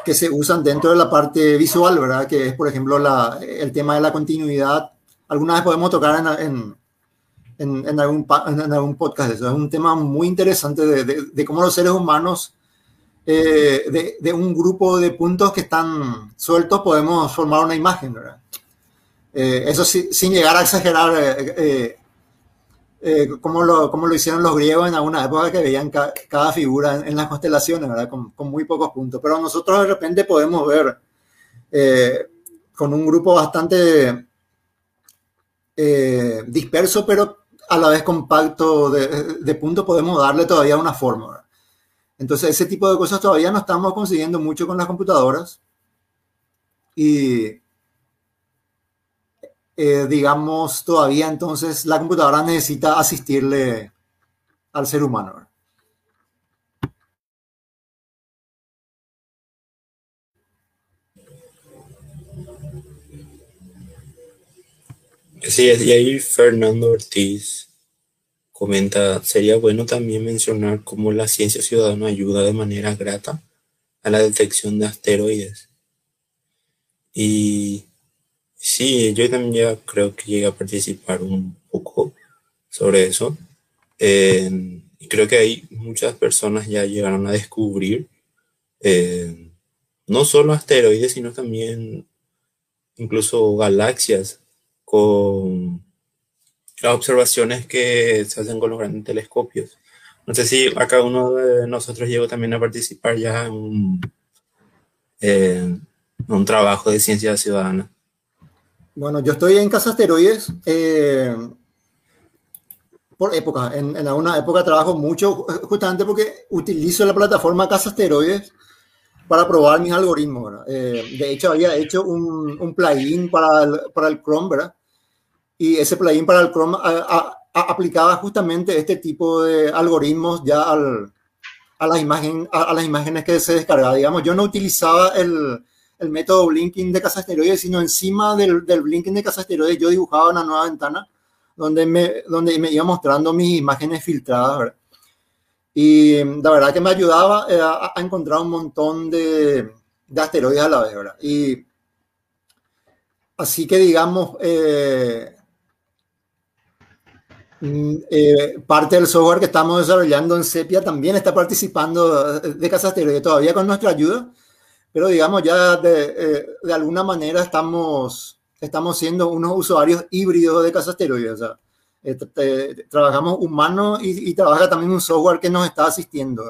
que se usan dentro de la parte visual, ¿verdad? Que es, por ejemplo, la, el tema de la continuidad. Alguna vez podemos tocar en, en, en, algún, en algún, podcast. Eso es un tema muy interesante de, de, de cómo los seres humanos, eh, de, un grupo de puntos que están sueltos, podemos formar una imagen. ¿verdad? Eh, eso sí, sin llegar a exagerar, eh, como, lo, como lo hicieron los griegos en alguna época que veían ca, cada figura en, las constelaciones, ¿verdad? Con, muy pocos puntos. Pero nosotros de repente podemos ver con un grupo bastante disperso, pero a la vez compacto de, de punto podemos darle todavía una forma. Entonces, ese tipo de cosas todavía no estamos consiguiendo mucho con las computadoras. Y, eh, digamos, todavía entonces la computadora necesita asistirle al ser humano. Sí, y ahí Fernando Ortiz comenta, sería bueno también mencionar cómo la ciencia ciudadana ayuda de manera grata a la detección de asteroides. Y sí, yo también ya creo que llegué a participar un poco sobre eso. Creo que ahí muchas personas ya llegaron a descubrir eh, no solo asteroides, sino también incluso galaxias con las observaciones que se hacen con los grandes telescopios. No sé si acá uno de nosotros llegó también a participar ya en un, eh, un trabajo de ciencia ciudadana. Bueno, yo estoy en Casa Asteroides eh, por época. En, en, alguna época trabajo mucho justamente porque utilizo la plataforma Casa Asteroides para probar mis algoritmos. Eh, de hecho, había hecho un, un plugin para el, para el Chrome, ¿verdad? Y ese plugin para el Chrome a, a, aplicaba justamente este tipo de algoritmos ya al, a, las imagen, a, las imágenes que se descargaba. Digamos, yo no utilizaba el, el método blinking de casa asteroides, sino encima del, del blinking de casa asteroides yo dibujaba una nueva ventana donde me, donde me iba mostrando mis imágenes filtradas. ¿verdad? Y la verdad que me ayudaba eh, a, a encontrar un montón de, de, asteroides a la vez. ¿verdad? Y así que digamos... Eh, eh, parte del software que estamos desarrollando en Sepia también está participando de Casa Asteroide, todavía con nuestra ayuda, pero digamos ya de, eh, de, alguna manera estamos, estamos siendo unos usuarios híbridos de Casa Asteroide. O sea, eh, trabajamos humano y, y, trabaja también un software que nos está asistiendo.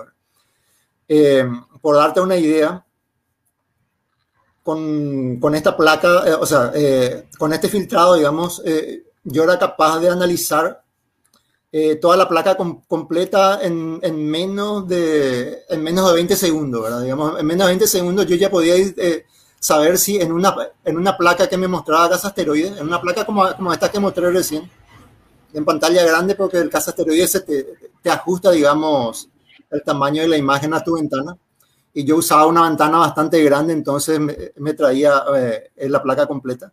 Eh, por darte una idea, con, con esta placa, eh, o sea, con este filtrado, digamos, yo era capaz de analizar eh, toda la placa com completa en, en, menos de, en menos de 20 segundos, ¿verdad? Digamos, en menos de 20 segundos yo ya podía eh, saber si en una, en una placa que me mostraba gas asteroides, en una placa como, como esta que mostré recién, en pantalla grande, porque el gas asteroides te, te ajusta, digamos, el tamaño de la imagen a tu ventana. Y yo usaba una ventana bastante grande, entonces me, me traía eh, la placa completa.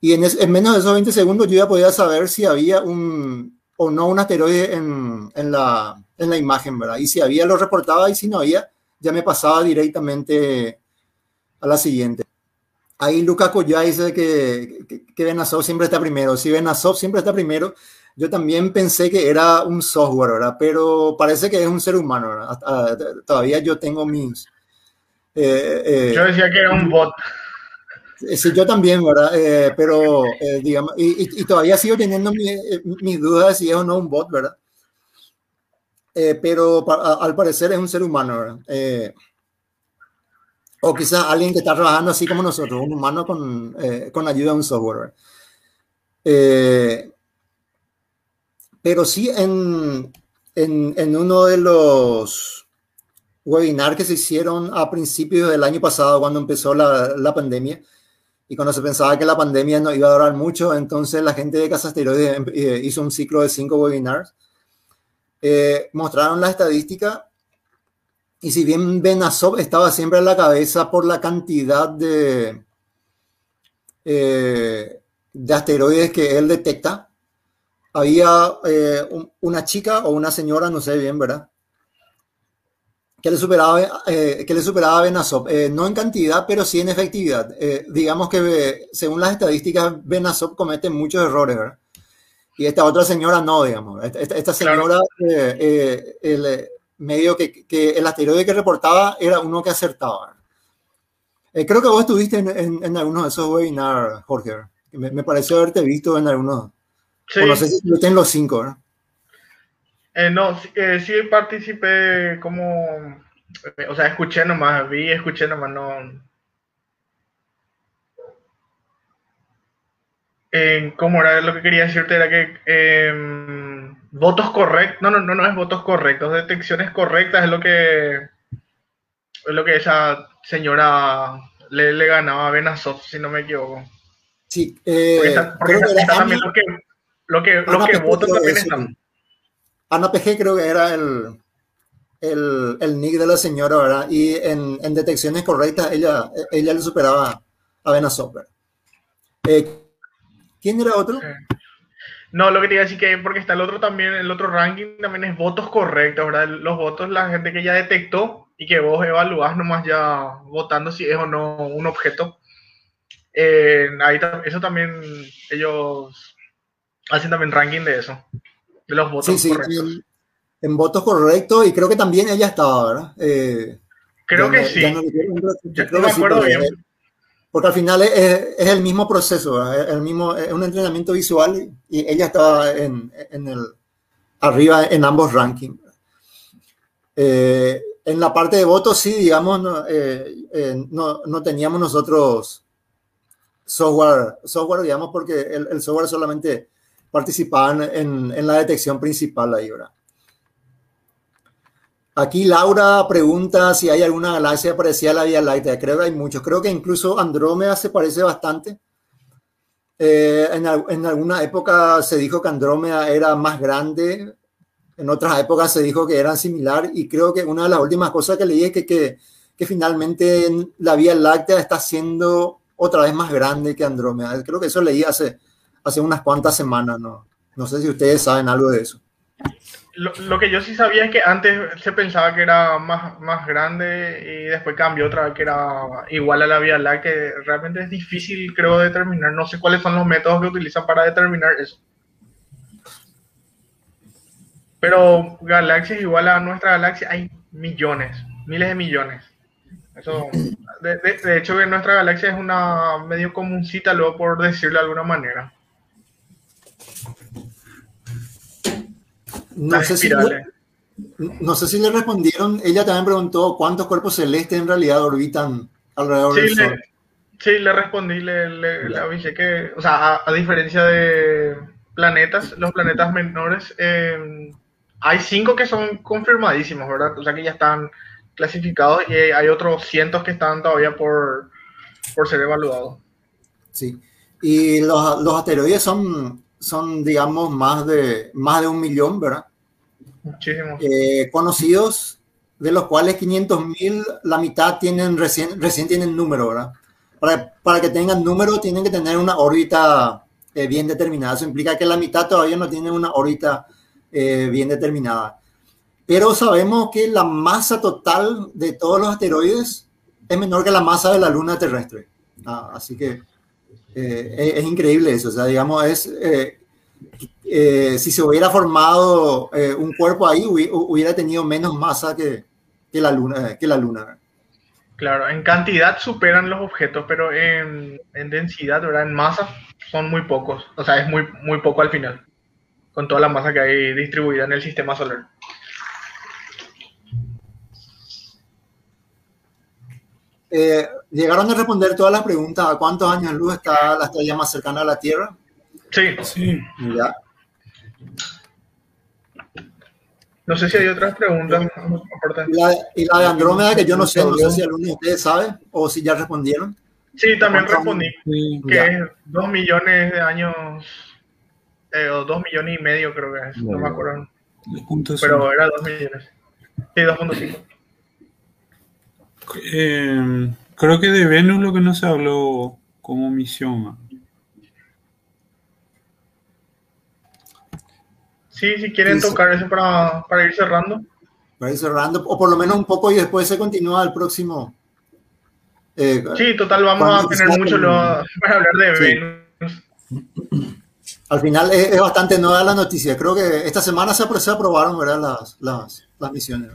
Y en, es, en menos de esos 20 segundos yo ya podía saber si había un, o no un asteroide en, en, la, en la imagen, ¿verdad? Y si había, lo reportaba y si no había, ya me pasaba directamente a la siguiente. Ahí Lucas Coyá dice que, que, que Benazov siempre está primero. Si Benazov siempre está primero, yo también pensé que era un software. Pero parece que es un ser humano. Todavía yo tengo mis... Eh, eh, yo decía que era un bot. Sí, yo también, ¿verdad? Eh, pero, eh, digamos, y, todavía sigo teniendo mi, eh, mis dudas si es o no un bot, ¿verdad? Pero al parecer es un ser humano, ¿verdad? O quizás alguien que está trabajando así como nosotros, un humano con, con ayuda de un software. pero sí, en, en, en uno de los webinars que se hicieron a principios del año pasado, cuando empezó la, la pandemia, y cuando se pensaba que la pandemia no iba a durar mucho, entonces la gente de Casa Asteroide em, eh, hizo un ciclo de cinco webinars. Eh, mostraron la estadística y si bien Benazov estaba siempre a la cabeza por la cantidad de, eh, de asteroides que él detecta, había una chica o una señora, no sé bien, ¿verdad? Que le superaba, eh, que le superaba a Benazop, eh, no en cantidad, pero sí en efectividad. Eh, digamos que según las estadísticas, Benazop comete muchos errores, ¿verdad? Y esta otra señora no, digamos. Esta, señora, el medio que, que, el asteroide que reportaba era uno que acertaba. creo que vos estuviste en, en, en algunos de esos webinars, Jorge. Me, me, pareció haberte visto en algunos. Sí. no sé si estuviste en los cinco, ¿verdad? Eh, no, eh, sí participé como, o sea, escuché nomás, vi, escuché nomás, no. Eh, ¿Cómo era? Lo que quería decirte era que em, votos correctos, no, no, no, no es votos correctos, detecciones correctas es lo que es lo que esa señora le, le ganaba a Benazov, si no me equivoco. Sí, eh, porque está, porque está, está también lo que, lo que, lo que votos también están. Ana PG creo que era el, el, el, nick de la señora, ¿verdad? Y en, en detecciones correctas ella, ella le superaba a Vena Software. Eh, ¿Quién era otro? No, lo que te iba a decir que porque está el otro también, el otro ranking también es votos correctos, ¿verdad? Los votos, la gente que ya detectó y que vos evaluás nomás ya votando si es o no un objeto. Eh, ahí, eso también ellos hacen también ranking de eso de los votos sí, sí, En, votos correctos y creo que también ella estaba, ¿verdad? Eh, creo que sí. yo, creo me acuerdo bien. Porque al final es, es, el mismo proceso, es, el mismo, es un entrenamiento visual y ella estaba en, en el, arriba en ambos rankings. Eh, en la parte de votos, sí, digamos, no, eh, eh, no, no, teníamos nosotros software, software, digamos, porque el, el software solamente participaban en, la detección principal ahí, ¿verdad? Aquí Laura pregunta si hay alguna galaxia parecida a la Vía Láctea. Creo que hay muchos. Creo que incluso Andrómeda se parece bastante. Eh, en, en, alguna época se dijo que Andrómeda era más grande. En otras épocas se dijo que eran similar. Y creo que una de las últimas cosas que leí es que, que, que finalmente la Vía Láctea está siendo otra vez más grande que Andrómeda. Creo que eso leí hace, hace unas cuantas semanas, ¿no? No sé si ustedes saben algo de eso. Lo, lo, que yo sí sabía es que antes se pensaba que era más, más grande y después cambió otra vez que era igual a la Vía Láctea, que realmente es difícil, creo, determinar. No sé cuáles son los métodos que utilizan para determinar eso. Pero galaxias igual a nuestra galaxia hay millones, miles de millones. Eso, de, hecho, que nuestra galaxia es una medio comuncita, luego por decirlo de alguna manera. No sé, si le, no sé si le respondieron. Ella también preguntó cuántos cuerpos celestes en realidad orbitan alrededor sí, del le, Sol. Sí, le respondí, le, le, le avisé que, o sea, a, a, diferencia de planetas, los planetas menores, eh, hay cinco que son confirmadísimos, ¿verdad? O sea, que ya están clasificados y hay otros cientos que están todavía por, por ser evaluados. Sí, y los, los asteroides son son, digamos, más de, más de un millón, ¿verdad? Eh, conocidos, de los cuales 500 mil, la mitad tienen recién, recién tienen número, ¿verdad? Para, para que tengan número tienen que tener una órbita eh, bien determinada. Eso implica que la mitad todavía no tiene una órbita eh, bien determinada. Pero sabemos que la masa total de todos los asteroides es menor que la masa de la Luna terrestre. Ah, así que eh, es, increíble eso, o sea, digamos, es, eh, si se hubiera formado eh, un cuerpo ahí, hubiera tenido menos masa que, que la luna. Que la luna. Claro, en cantidad superan los objetos, pero en, en, densidad, ¿verdad? En masa son muy pocos, o sea, es muy, muy poco al final, con toda la masa que hay distribuida en el sistema solar. Eh, ¿Llegaron a responder todas las preguntas? ¿A cuántos años luz está la estrella más cercana a la Tierra? Sí. Sí. Ya. No sé si hay otras preguntas. Y la, y la de Andrómeda, que yo no sé, no sé si alguno de ustedes sabe o si ya respondieron. Sí, también respondí Sí. que Ya. es dos millones de años, eh, o dos millones y medio creo que es, no me acuerdo, 2.5. pero era dos millones. Sí, 2.5. Eh, creo que de Venus lo que no se habló como misión. Sí, si quieren tocar eso para, para ir cerrando. Para ir cerrando, o por lo menos un poco y después se continúa el próximo. eh, Sí, total, vamos a tener mucho lo- para hablar de Sí. Venus. Al final es, es bastante nueva la noticia. Creo que esta semana se, apro- se aprobaron ¿verdad? Las, las, las misiones.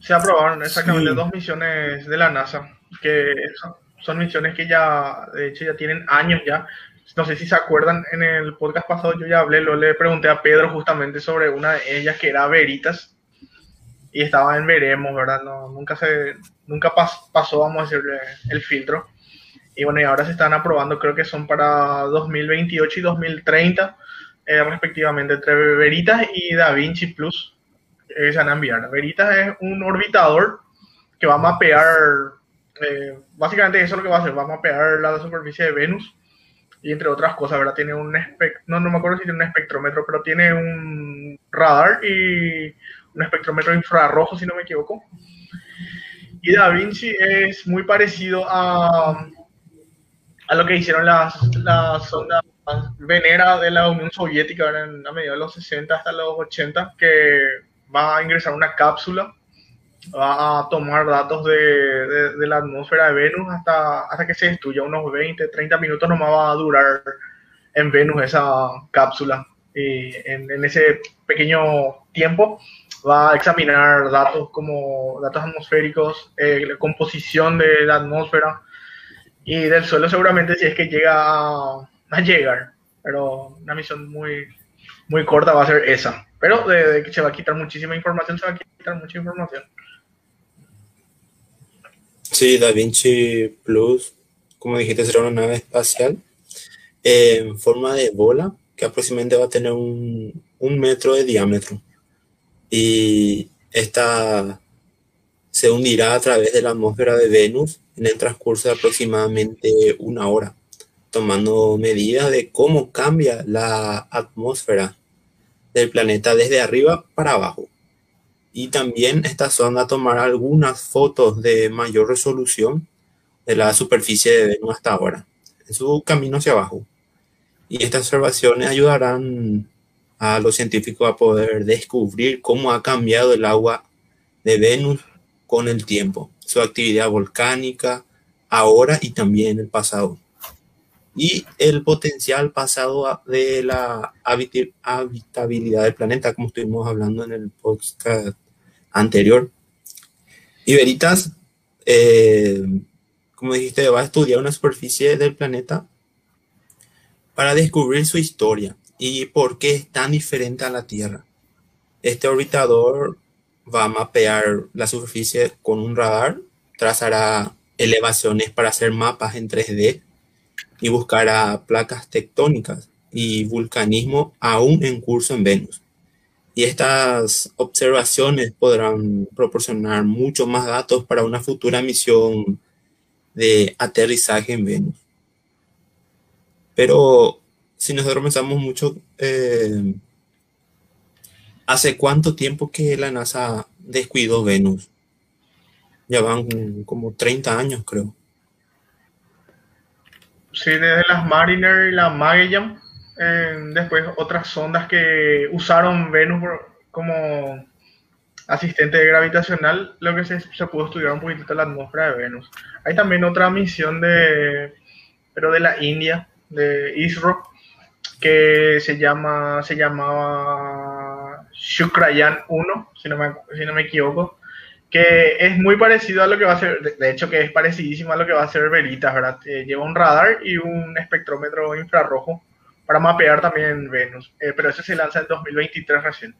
Se aprobaron exactamente Sí. dos misiones de la NASA, que son misiones que ya, de hecho, ya tienen años ya. No sé si se acuerdan, en el podcast pasado yo ya hablé, lo le pregunté a Pedro justamente sobre una de ellas que era Veritas y estaba en Veremos, ¿verdad? No, nunca se, nunca pas- pasó, vamos a decirle, el filtro. Y bueno, y ahora se están aprobando, creo que son para 2028 y 2030, eh, respectivamente, entre Veritas y Da Vinci Plus eh, se van a enviar. Veritas es un orbitador que va a mapear, eh, básicamente eso es lo que va a hacer, va a mapear la superficie de Venus y entre otras cosas, ¿verdad? Tiene un no, no me acuerdo si tiene un espectrómetro, pero tiene un radar y un espectrómetro infrarrojo, si no me equivoco. Y Da Vinci es muy parecido a, a lo que hicieron las, las sondas Venera de la Unión Soviética ¿verdad? A mediados de los 60 hasta los 80, que va a ingresar una cápsula, va a tomar datos de, de- la atmósfera de Venus hasta, hasta que se destruya, unos 20, 30 minutos nomás va a durar en Venus esa cápsula. Y en, en ese pequeño tiempo va a examinar datos como datos atmosféricos, eh, la composición de la atmósfera y del suelo seguramente si es que llega a, a llegar. Pero una misión muy, muy corta va a ser esa. Pero de que se va a quitar muchísima información, se va a quitar mucha información. Sí, Da Vinci Plus, como dijiste, será una nave espacial eh, en forma de bola que aproximadamente va a tener un, un metro de diámetro. Y esta se hundirá a través de la atmósfera de Venus en el transcurso de aproximadamente una hora, tomando medidas de cómo cambia la atmósfera del planeta desde arriba para abajo. Y también esta sonda tomará algunas fotos de mayor resolución de la superficie de Venus hasta ahora, en su camino hacia abajo. Y estas observaciones ayudarán a los científicos a poder descubrir cómo ha cambiado el agua de Venus con el tiempo, su actividad volcánica, ahora y también en el pasado. Y el potencial pasado a- de la habitabilidad del planeta, como estuvimos hablando en el podcast anterior. Y Veritas, eh, como dijiste, va a estudiar una superficie del planeta para descubrir su historia y por qué es tan diferente a la Tierra. Este orbitador va a mapear la superficie con un radar, trazará elevaciones para hacer mapas en 3D y buscará placas tectónicas y vulcanismo aún en curso en Venus. Y estas observaciones podrán proporcionar mucho más datos para una futura misión de aterrizaje en Venus. Pero si nosotros pensamos mucho, eh, ¿hace cuánto tiempo que la NASA descuidó Venus? Ya van como 30 años, creo. Sí, desde las Mariner y la Magellan. Después otras sondas que usaron Venus como asistente gravitacional, lo que se, se pudo estudiar un poquitito la atmósfera de Venus. Hay también otra misión de, pero de la India, de ISRO, que se llama, se llamaba Shukrayan 1, si no me, si no me equivoco, que es muy parecido a lo que va a ser, de hecho que es parecidísimo a lo que va a ser Veritas, ¿verdad? Eh, lleva un radar y un espectrómetro infrarrojo para mapear también Venus, eh, pero ese se lanza en 2023 recién.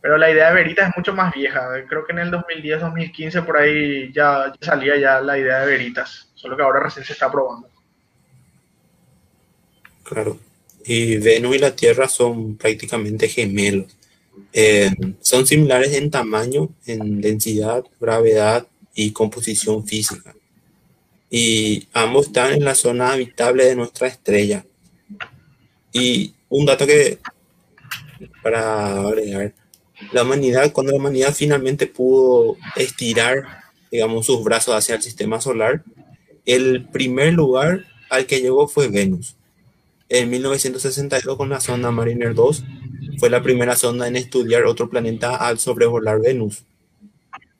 Pero la idea de Veritas es mucho más vieja, creo que en el 2010, 2015 por ahí ya, ya salía ya la idea de Veritas, solo que ahora recién se está probando. Claro. Y Venus y la Tierra son prácticamente gemelos. Eh, son similares en tamaño, en densidad, gravedad y composición física. Y ambos están en la zona habitable de nuestra estrella. Y un dato que, para agregar, la humanidad, cuando la humanidad finalmente pudo estirar, digamos, sus brazos hacia el sistema solar, el primer lugar al que llegó fue Venus. En 1962 con la sonda Mariner 2 fue la primera sonda en estudiar otro planeta al sobrevolar Venus.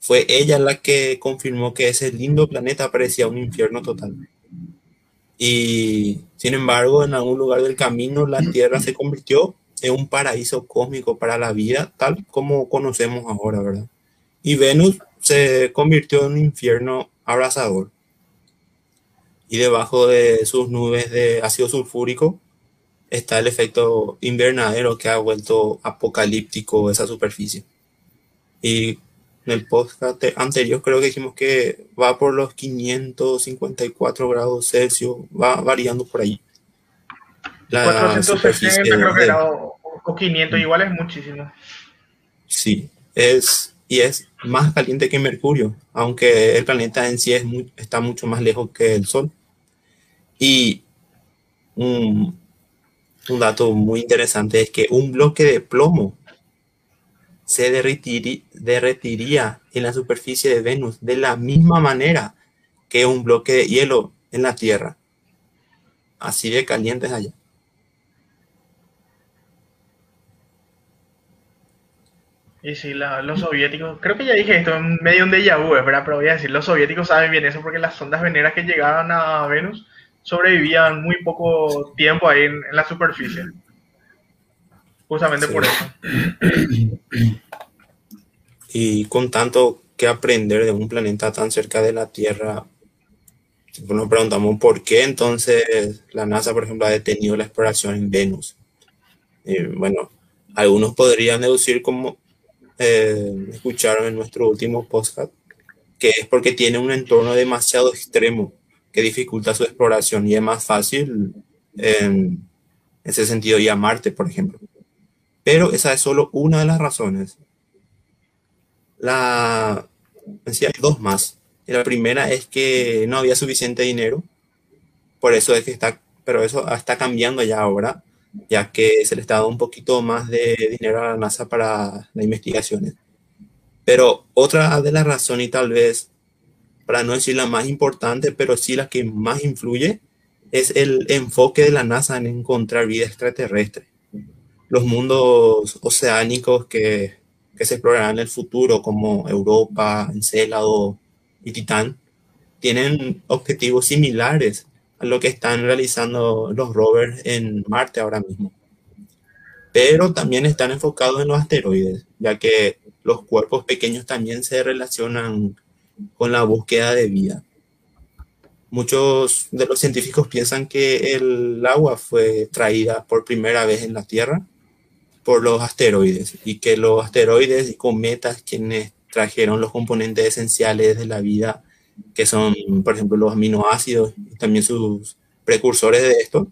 Fue ella la que confirmó que ese lindo planeta parecía un infierno total. Y sin embargo, en algún lugar del camino, la Tierra se convirtió en un paraíso cósmico para la vida, tal como conocemos ahora, ¿verdad? Y Venus se convirtió en un infierno abrasador. Y debajo de sus nubes de ácido sulfúrico está el efecto invernadero que ha vuelto apocalíptico esa superficie. Y en el podcast anterior creo que dijimos que va por los 554 grados Celsius, va variando por ahí. La 460 creo que era, o 500, igual es muchísimo. Sí, es, y es más caliente que Mercurio, aunque el planeta en sí es está mucho más lejos que el Sol. Y un, un dato muy interesante es que un bloque de plomo se derretiría en la superficie de Venus de la misma manera que un bloque de hielo en la Tierra. Así de calientes allá. Y sí, los soviéticos, creo que ya dije esto en medio de un déjà vu, ¿verdad? Pero voy a decir, los soviéticos saben bien eso porque las sondas veneras que llegaban a Venus sobrevivían muy poco tiempo ahí en, la superficie. Justamente por eso. Y con tanto que aprender de un planeta tan cerca de la Tierra, nos preguntamos por qué entonces la NASA, por ejemplo, ha detenido la exploración en Venus. Eh, bueno, algunos podrían deducir como eh, escucharon en nuestro último podcast, que es porque tiene un entorno demasiado extremo que dificulta su exploración y es más fácil en ese sentido ir a Marte, por ejemplo. Pero esa es solo una de las razones. La decía, hay dos más. la primera es que no había suficiente dinero, por eso es que está, pero eso está cambiando ya ahora, ya que se le está dando un poquito más de dinero a la NASA para las investigaciones. Pero otra de las razones, y tal vez para no decir la más importante, pero sí la que más influye, es el enfoque de la NASA en encontrar vida extraterrestre. Los mundos oceánicos que, que se explorarán en el futuro, como Europa, Encélado y Titán, tienen objetivos similares a lo que están realizando los rovers en Marte ahora mismo. Pero también están enfocados en los asteroides, ya que los cuerpos pequeños también se relacionan con la búsqueda de vida. Muchos de los científicos piensan que el agua fue traída por primera vez en la Tierra por los asteroides y que los asteroides y cometas quienes trajeron los componentes esenciales de la vida, que son, por ejemplo, los aminoácidos y también sus precursores de esto,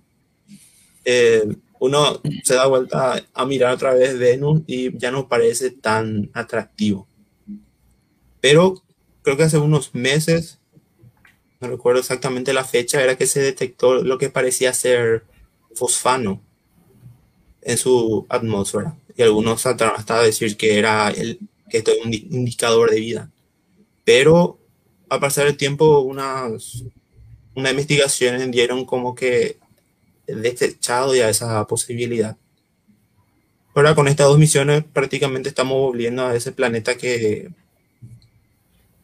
eh, uno se da vuelta a mirar otra vez Venus y ya no parece tan atractivo. Pero creo que hace unos meses, no recuerdo exactamente la fecha, era que se detectó lo que parecía ser fosfano en su atmósfera. Y algunos saltaron hasta decir que era el, que esto es un indicador de vida. Pero a pasar el tiempo, unas, unas investigaciones dieron como que desechado ya esa posibilidad. Ahora con estas dos misiones prácticamente estamos volviendo a ese planeta que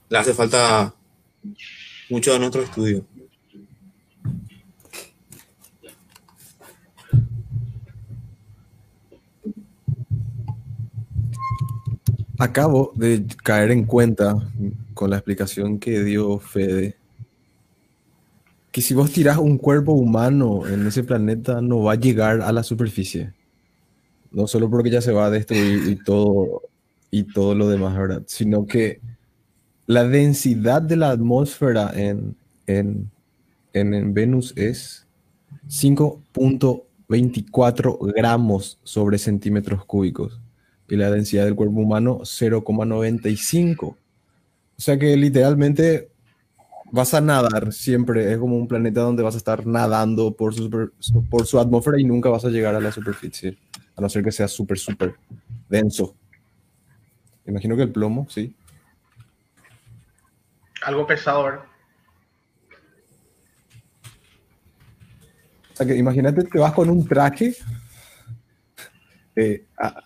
le hace falta mucho de nuestro estudio. Acabo de caer en cuenta con la explicación que dio Fede que si vos tirás un cuerpo humano en ese planeta no va a llegar a la superficie. No solo porque ya se va a destruir y todo y todo lo demás, ¿verdad? Sino que la densidad de la atmósfera en, en, en, Venus es 5.24 gramos sobre centímetros cúbicos y la densidad del cuerpo humano 0,95. O sea que literalmente vas a nadar siempre. Es como un planeta donde vas a estar nadando por su, super- por su atmósfera y nunca vas a llegar a la superficie. A no ser que sea súper, súper denso. Imagino que el plomo, sí. Algo pesado, ¿verdad? O sea que imagínate, te vas con un traje. eh, a-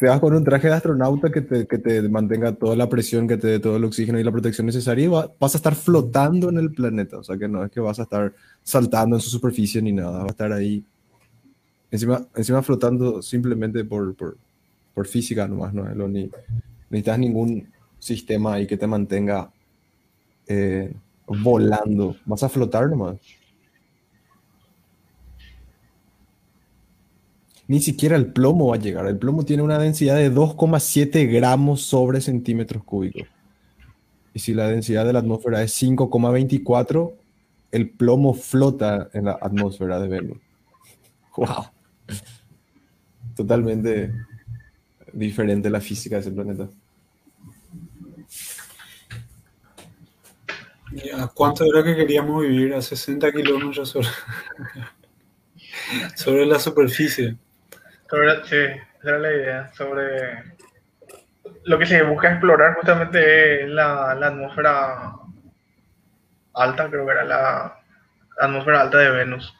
te vas con un traje de astronauta que te, que te mantenga toda la presión, que te dé todo el oxígeno y la protección necesaria y va- vas a estar flotando en el planeta. O sea que no es que vas a estar saltando en su superficie ni nada, va a estar ahí. Encima, encima flotando simplemente por, por, por física nomás, no, Lo ni necesitas ningún sistema ahí que te mantenga eh, volando. Vas a flotar nomás. Ni siquiera el plomo va a llegar. El plomo tiene una densidad de 2,7 gramos sobre centímetros cúbicos. Y si la densidad de la atmósfera es 5,24, el plomo flota en la atmósfera de Venus. ¡Wow! Totalmente diferente la física de ese planeta. ¿Y a cuánto era que queríamos vivir? A 60 kilómetros sobre, sobre la superficie. Sobre, sí, esa era la idea. Sobre lo que se busca explorar justamente es la, la atmósfera alta, creo que era la atmósfera alta de Venus.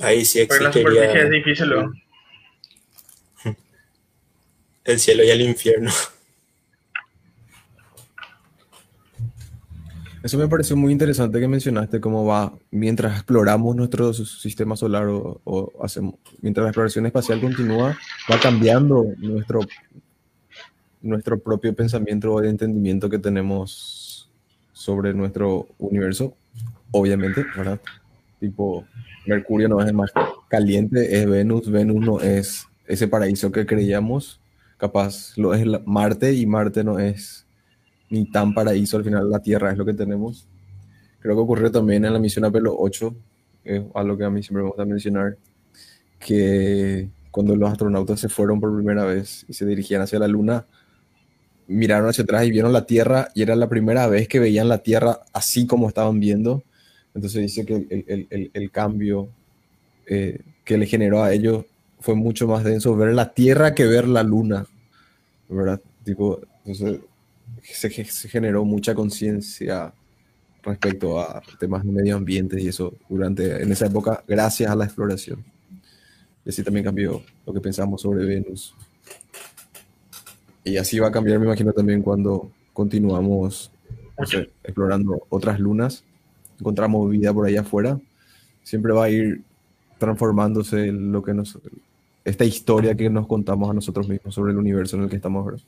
Ahí sí Porque en la superficie es existiría difícil, ¿no? el cielo y el infierno. Eso me pareció muy interesante que mencionaste cómo va mientras exploramos nuestro sistema solar o, o hacemos, mientras la exploración espacial continúa, va cambiando nuestro, nuestro propio pensamiento o entendimiento que tenemos sobre nuestro universo, obviamente, ¿verdad? Tipo, Mercurio no es el más caliente, es Venus, Venus no es ese paraíso que creíamos, capaz lo es Marte y Marte no es ni tan paraíso, al final la Tierra es lo que tenemos. Creo que ocurrió también en la misión Apolo 8, es algo que a mí siempre me gusta mencionar, que cuando los astronautas se fueron por primera vez y se dirigían hacia la Luna, miraron hacia atrás y vieron la Tierra y era la primera vez que veían la Tierra así como estaban viendo. Entonces dice que el, el- el- el cambio eh, que le generó a ellos fue mucho más denso ver la Tierra que ver la Luna, ¿verdad? Tipo, entonces se, se generó mucha conciencia respecto a temas de medio ambiente y eso durante en esa época gracias a la exploración. Y así también cambió lo que pensamos sobre Venus. Y así va a cambiar, me imagino, también cuando continuamos no sé, explorando otras lunas, encontramos vida por ahí afuera, siempre va a ir transformándose lo que nos, esta historia que nos contamos a nosotros mismos sobre el universo en el que estamos ahora.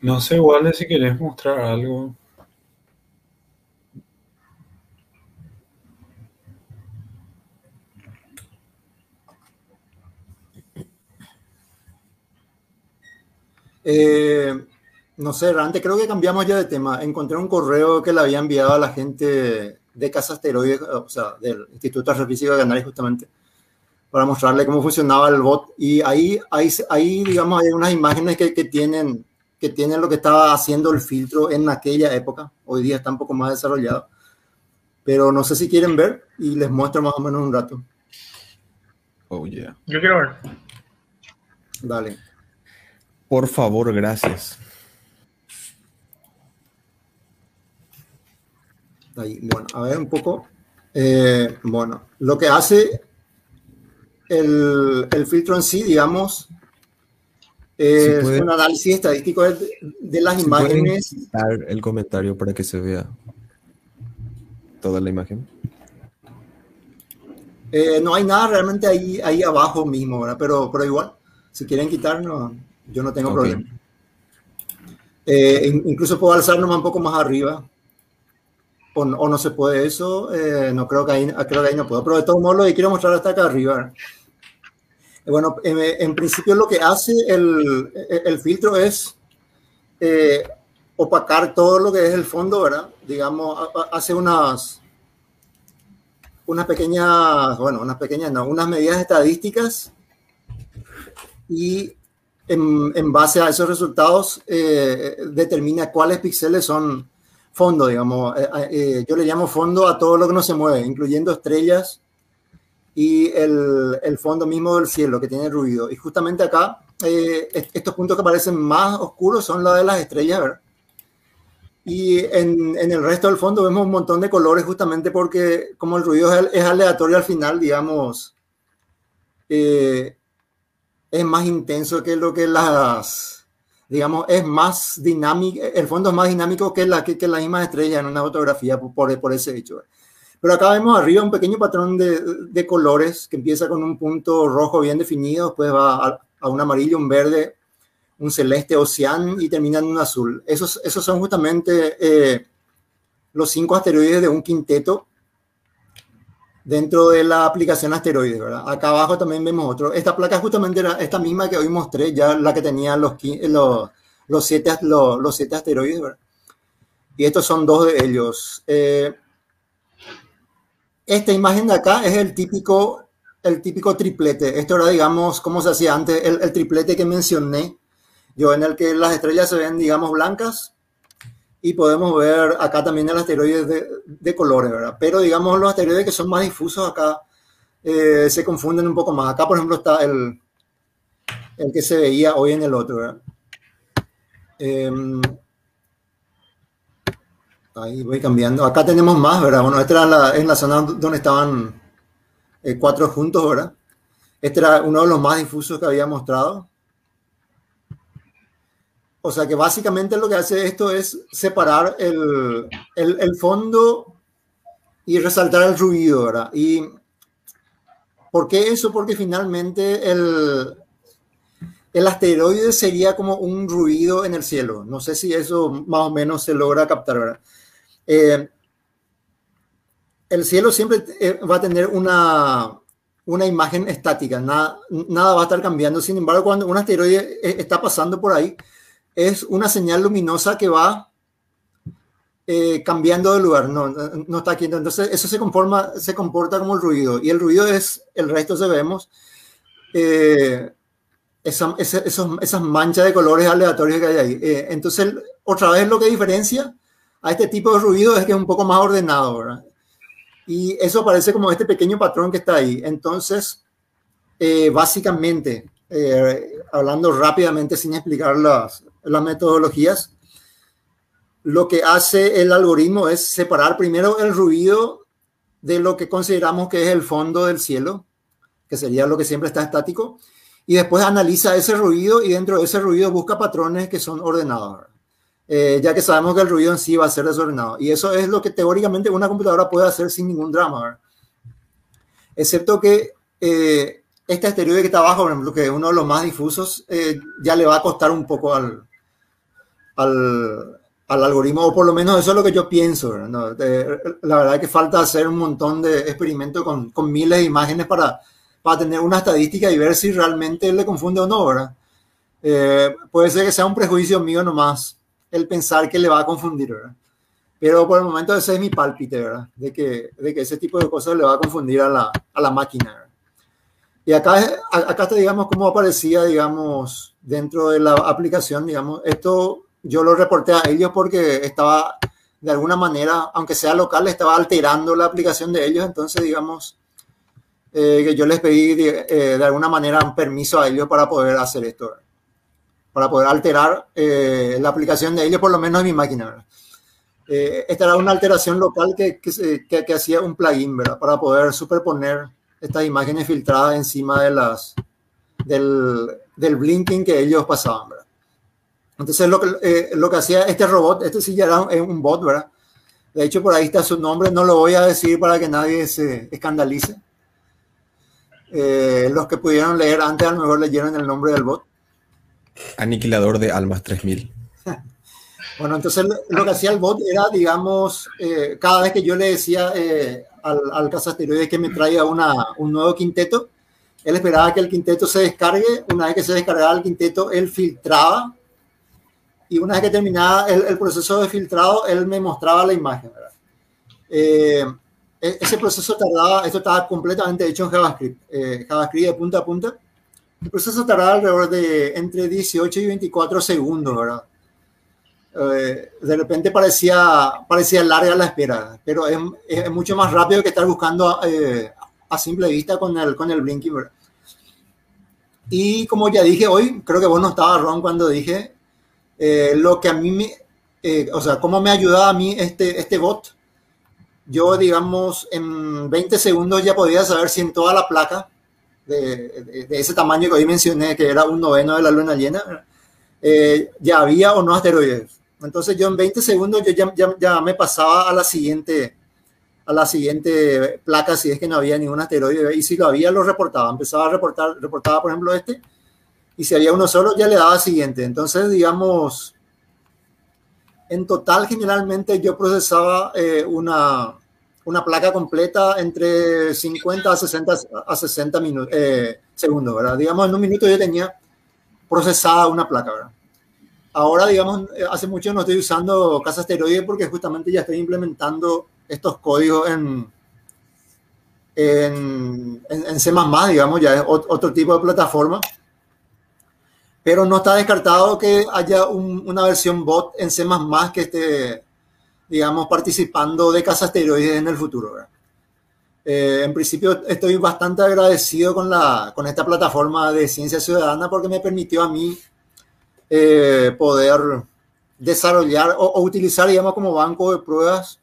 No sé, igual si querés mostrar algo. Eh, no sé, realmente creo que cambiamos ya de tema. Encontré un correo que le había enviado a la gente de Casa o sea, del Instituto de de Canarias justamente, para mostrarle cómo funcionaba el bot. Y ahí, ahí, ahí digamos, hay unas imágenes que tienen, que tienen lo que estaba haciendo el filtro en aquella época. Hoy día está un poco más desarrollado. Pero no sé si quieren ver y les muestro más o menos un rato. Oh, yeah. Yo quiero ver. Dale. Por favor, gracias. Ahí, bueno, a ver un poco. Eh, bueno, lo que hace el, el filtro en sí, digamos, puede- un análisis estadístico de, de las imágenes. el comentario para que se vea toda la imagen. Eh, no hay nada realmente ahí, ahí abajo mismo, ¿verdad? Pero, pero igual, si quieren quitar, no, yo no tengo problema. Eh, in- incluso puedo alzarnos un poco más arriba. O, no- o no se puede eso, eh, no creo que, ahí, creo que ahí no puedo. Pero de todos modos, lo que quiero mostrar hasta acá arriba. Bueno, en, en principio lo que hace el, el filtro es eh, opacar todo lo que es el fondo, ¿verdad? Digamos, ha- ha- hace unas, unas pequeñas, bueno, unas pequeñas, no, unas medidas estadísticas y en, en base a esos resultados eh, determina cuáles píxeles son fondo, digamos. Eh, eh, yo le llamo fondo a todo lo que no se mueve, incluyendo estrellas y el, el fondo mismo del cielo que tiene ruido. Y justamente acá, estos puntos que parecen más oscuros son los de las estrellas, ¿verdad? Y en, en, el resto del fondo vemos un montón de colores justamente porque como el ruido es, es aleatorio al final, digamos, eh, es más intenso que lo que las, digamos, es más dinámico, el fondo es más dinámico que la, que, que la misma estrella en una fotografía por, por ese hecho. Pero acá vemos arriba un pequeño patrón de, de colores que empieza con un punto rojo bien definido, después va a, a un amarillo, un verde, un celeste ocean y termina en un azul. Esos, esos son justamente eh, los cinco asteroides de un quinteto dentro de la aplicación asteroides, ¿verdad? Acá abajo también vemos otro. Esta placa justamente era esta misma que hoy mostré, ya la que tenía los, los, los, siete, los, los siete asteroides, ¿verdad? Y estos son dos de ellos. Eh, esta imagen de acá es el típico, el típico triplete. Esto era, digamos, como se hacía antes, el, el triplete que mencioné yo en el que las estrellas se ven, digamos, blancas y podemos ver acá también el asteroide de, de colores, ¿verdad? Pero, digamos, los asteroides que son más difusos acá eh, se confunden un poco más. Acá, por ejemplo, está el, el que se veía hoy en el otro, ¿verdad? Eh, ahí voy cambiando. Acá tenemos más, ¿verdad? Bueno, esta era la, en la zona donde estaban eh, cuatro juntos, ¿verdad? Este era uno de los más difusos que había mostrado. O sea que básicamente lo que hace esto es separar el, el, fondo y resaltar el ruido, ¿verdad? ¿Y por qué eso? Porque finalmente el, el asteroide sería como un ruido en el cielo. No sé si eso más o menos se logra captar, ¿verdad? Eh, el cielo siempre eh, va a tener una, una imagen estática, nada, nada va a estar cambiando. Sin embargo, cuando un asteroide eh, está pasando por ahí, es una señal luminosa que va eh, cambiando de lugar, no, no está aquí. Entonces, eso se, conforma, se comporta como el ruido. Y el ruido es, el resto se vemos, eh, esa, esa, esas manchas de colores aleatorios que hay ahí. Eh, entonces, otra vez lo que diferencia a este tipo de ruido es que es un poco más ordenado, ¿verdad? Y eso aparece como este pequeño patrón que está ahí. Entonces, eh, básicamente, eh, hablando rápidamente sin explicar las, las metodologías, lo que hace el algoritmo es separar primero el ruido de lo que consideramos que es el fondo del cielo, que sería lo que siempre está estático, y después analiza ese ruido y dentro de ese ruido busca patrones que son ordenados, eh, ya que sabemos que el ruido en sí va a ser desordenado. Y eso es lo que teóricamente una computadora puede hacer sin ningún drama, ¿verdad? excepto que eh, este asteroide que está abajo, por ejemplo, que es uno de los más difusos, eh, ya le va a costar un poco al, al, al, algoritmo, o por lo menos eso es lo que yo pienso. la verdad es que falta hacer un montón de experimentos con, con, miles de imágenes para, para tener una estadística y ver si realmente le confunde o no, ¿verdad? Eh, puede ser que sea un prejuicio mío nomás el pensar que le va a confundir. Pero por el momento ese es mi pálpite. De que, de ese tipo de cosas le va a confundir a la, a la máquina. Y acá, acá está, digamos, cómo aparecía, digamos, dentro de la aplicación, digamos, esto yo lo reporté a ellos porque estaba, de alguna manera, aunque sea local, estaba alterando la aplicación de ellos, entonces, digamos, eh, que yo les pedí eh, de, alguna manera un permiso a ellos para poder hacer esto, para poder alterar eh, la aplicación de ellos, por lo menos en mi máquina. Eh, esta era una alteración local que, que, que, que hacía un plugin, ¿verdad? Para poder superponer estas imágenes filtradas encima de las, del, del blinking que ellos pasaban, ¿verdad? Entonces lo que, eh, lo que hacía este robot, este sí ya era un, un, bot, ¿verdad? De hecho, por ahí está su nombre, no lo voy a decir para que nadie se escandalice. Eh, los que pudieron leer antes a lo mejor leyeron el nombre del bot. Aniquilador de Almas 3000. bueno, entonces lo que hacía el bot era, digamos, eh, cada vez que yo le decía eh, al, al cazasteroide que me traiga una, un nuevo quinteto. Él esperaba que el quinteto se descargue. Una vez que se descargaba el quinteto, él filtraba. Y una vez que terminaba el, el proceso de filtrado, él me mostraba la imagen. Eh, e, ese proceso tardaba, esto estaba completamente hecho en JavaScript, eh, JavaScript de punta a punta. El proceso tardaba alrededor de entre 18 y 24 segundos, ¿verdad? Eh, de repente parecía, parecía larga la espera, pero es, es mucho más rápido que estar buscando eh, a simple vista con el, con el Blinky. ¿verdad? Y como ya dije hoy, creo que vos no estabas, Ron, cuando dije eh, lo que a mí me, eh, o sea, cómo me ayudaba a mí este, este bot. Yo, digamos, en 20 segundos ya podía saber si en toda la placa de, de, ese tamaño que hoy mencioné, que era un noveno de la luna llena, eh, ya había o no asteroides. Entonces yo en 20 segundos yo ya, ya, ya, me pasaba a la siguiente a la siguiente placa si es que no había ningún asteroide y si lo había lo reportaba, empezaba a reportar, reportaba por ejemplo este y si había uno solo ya le daba siguiente. Entonces digamos, en total generalmente yo procesaba eh, una, una placa completa entre 50 a 60, a 60 minutos, eh, segundos, ¿verdad? Digamos, en un minuto yo tenía procesada una placa, ¿verdad? Ahora, digamos, hace mucho no estoy usando casa asteroide porque justamente ya estoy implementando estos códigos en, en, en, C++, digamos, ya es otro tipo de plataforma. Pero no está descartado que haya un, una versión bot en C++ que esté, digamos, participando de casa asteroides en el futuro. Eh, en principio estoy bastante agradecido con, la, con esta plataforma de ciencia ciudadana porque me permitió a mí eh, poder desarrollar o, o, utilizar, digamos, como banco de pruebas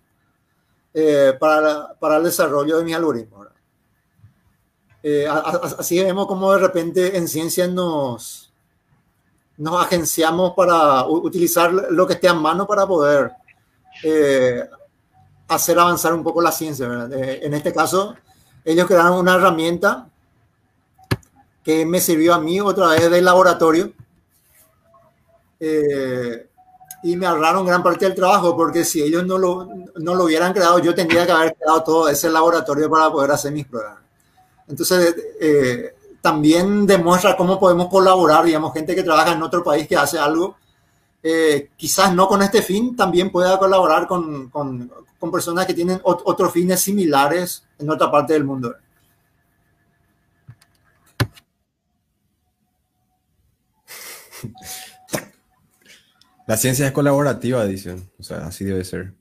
eh, para, para, el desarrollo de mis algoritmos. Eh, así vemos como de repente en ciencia nos, nos agenciamos para utilizar lo que esté a mano para poder eh, hacer avanzar un poco la ciencia. Eh, en este caso, ellos crearon una herramienta que me sirvió a mí otra vez del laboratorio. Eh, y me ahorraron gran parte del trabajo, porque si ellos no lo, no lo hubieran creado, yo tendría que haber creado todo ese laboratorio para poder hacer mis pruebas. Entonces, también demuestra cómo podemos colaborar, digamos, gente que trabaja en otro país que hace algo, eh, quizás no con este fin, también pueda colaborar con, con, con personas que tienen otros fines similares en otra parte del mundo. La ciencia es colaborativa, dicen. O sea, así debe ser.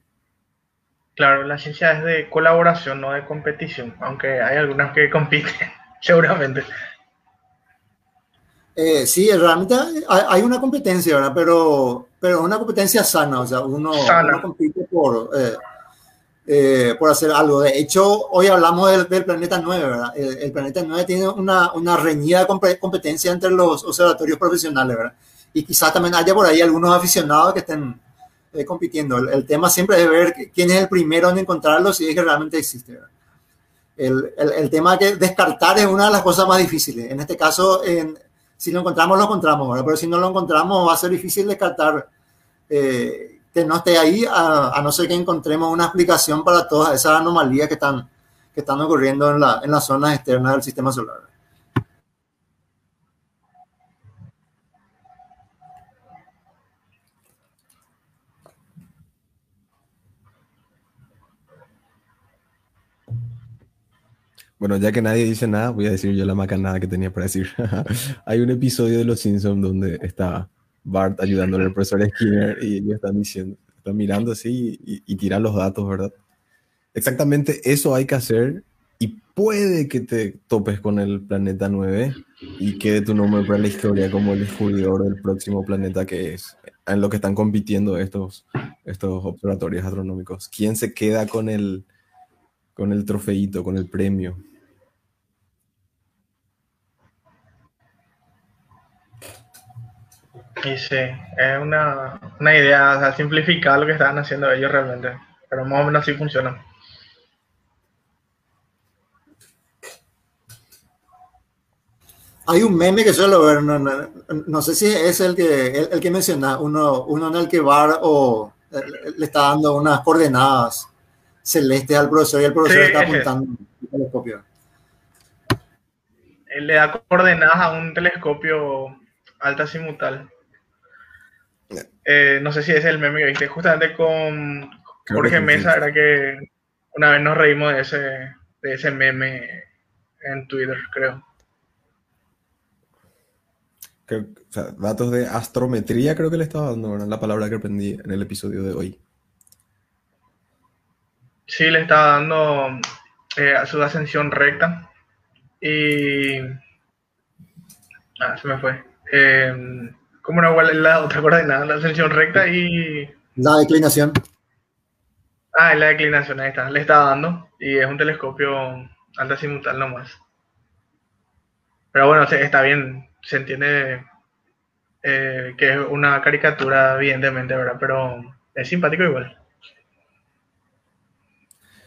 Claro, la ciencia es de colaboración, no de competición, aunque hay algunas que compiten, seguramente. Eh, sí, realmente hay una competencia, ¿verdad? Pero, pero una competencia sana, o sea, uno, sana. uno compite por, eh, eh, por hacer algo. De hecho, hoy hablamos del, del planeta 9, ¿verdad? El, el, planeta 9 tiene una, una reñida competencia entre los observatorios profesionales, ¿verdad? y quizás también haya por ahí algunos aficionados que estén eh, compitiendo. El, el, tema siempre es ver quién es el primero en encontrarlo si es que realmente existe. El, el, el, tema que descartar es una de las cosas más difíciles. En este caso, en, si lo encontramos, lo encontramos, ¿verdad? pero si no lo encontramos, va a ser difícil descartar eh, que no esté ahí, a, a, no ser que encontremos una explicación para todas esas anomalías que están, que están ocurriendo en, la, en las zonas externas del sistema solar. Bueno, ya que nadie dice nada, voy a decir yo la macanada que tenía para decir. Hay un episodio de Los Simpsons donde está Bart ayudándole al profesor Skinner y ellos están diciendo, están mirando así y, y tiran los datos, ¿verdad? Exactamente eso hay que hacer y puede que te topes con el planeta 9 y quede tu nombre para la historia como el descubridor del próximo planeta que es en lo que están compitiendo estos, estos observatorios astronómicos. ¿Quién se queda con el, con el trofeito, con el premio? Y sí, es una, una idea, o sea, simplificar lo que estaban haciendo ellos realmente, pero más o menos así funciona. Hay un meme que suelo ver, no, no, no sé si es el que, el, el, que menciona, uno, uno en el que va o le está dando unas coordenadas celestes al profesor y el profesor sí, está apuntando el telescopio. Él le da coordenadas a un telescopio alta simutal. Eh, no sé si es el meme que viste, justamente con Jorge Mesa, era que una vez nos reímos de ese, de ese meme en Twitter, creo. Creo- o sea, datos de astrometría creo que le estaba dando, ¿verdad? La palabra que aprendí en el episodio de hoy. Sí, le estaba dando eh, a su ascensión recta. Y. Ah, se me fue. Eh, ¿Cómo era igual la otra coordenada? La ascensión recta y. La declinación. Ah, la declinación, ahí está. Le está dando. Y es un telescopio alta simultáneo nomás. Pero bueno, se- está bien. Se entiende eh, que es una caricatura, evidentemente, ¿verdad? Pero es simpático igual.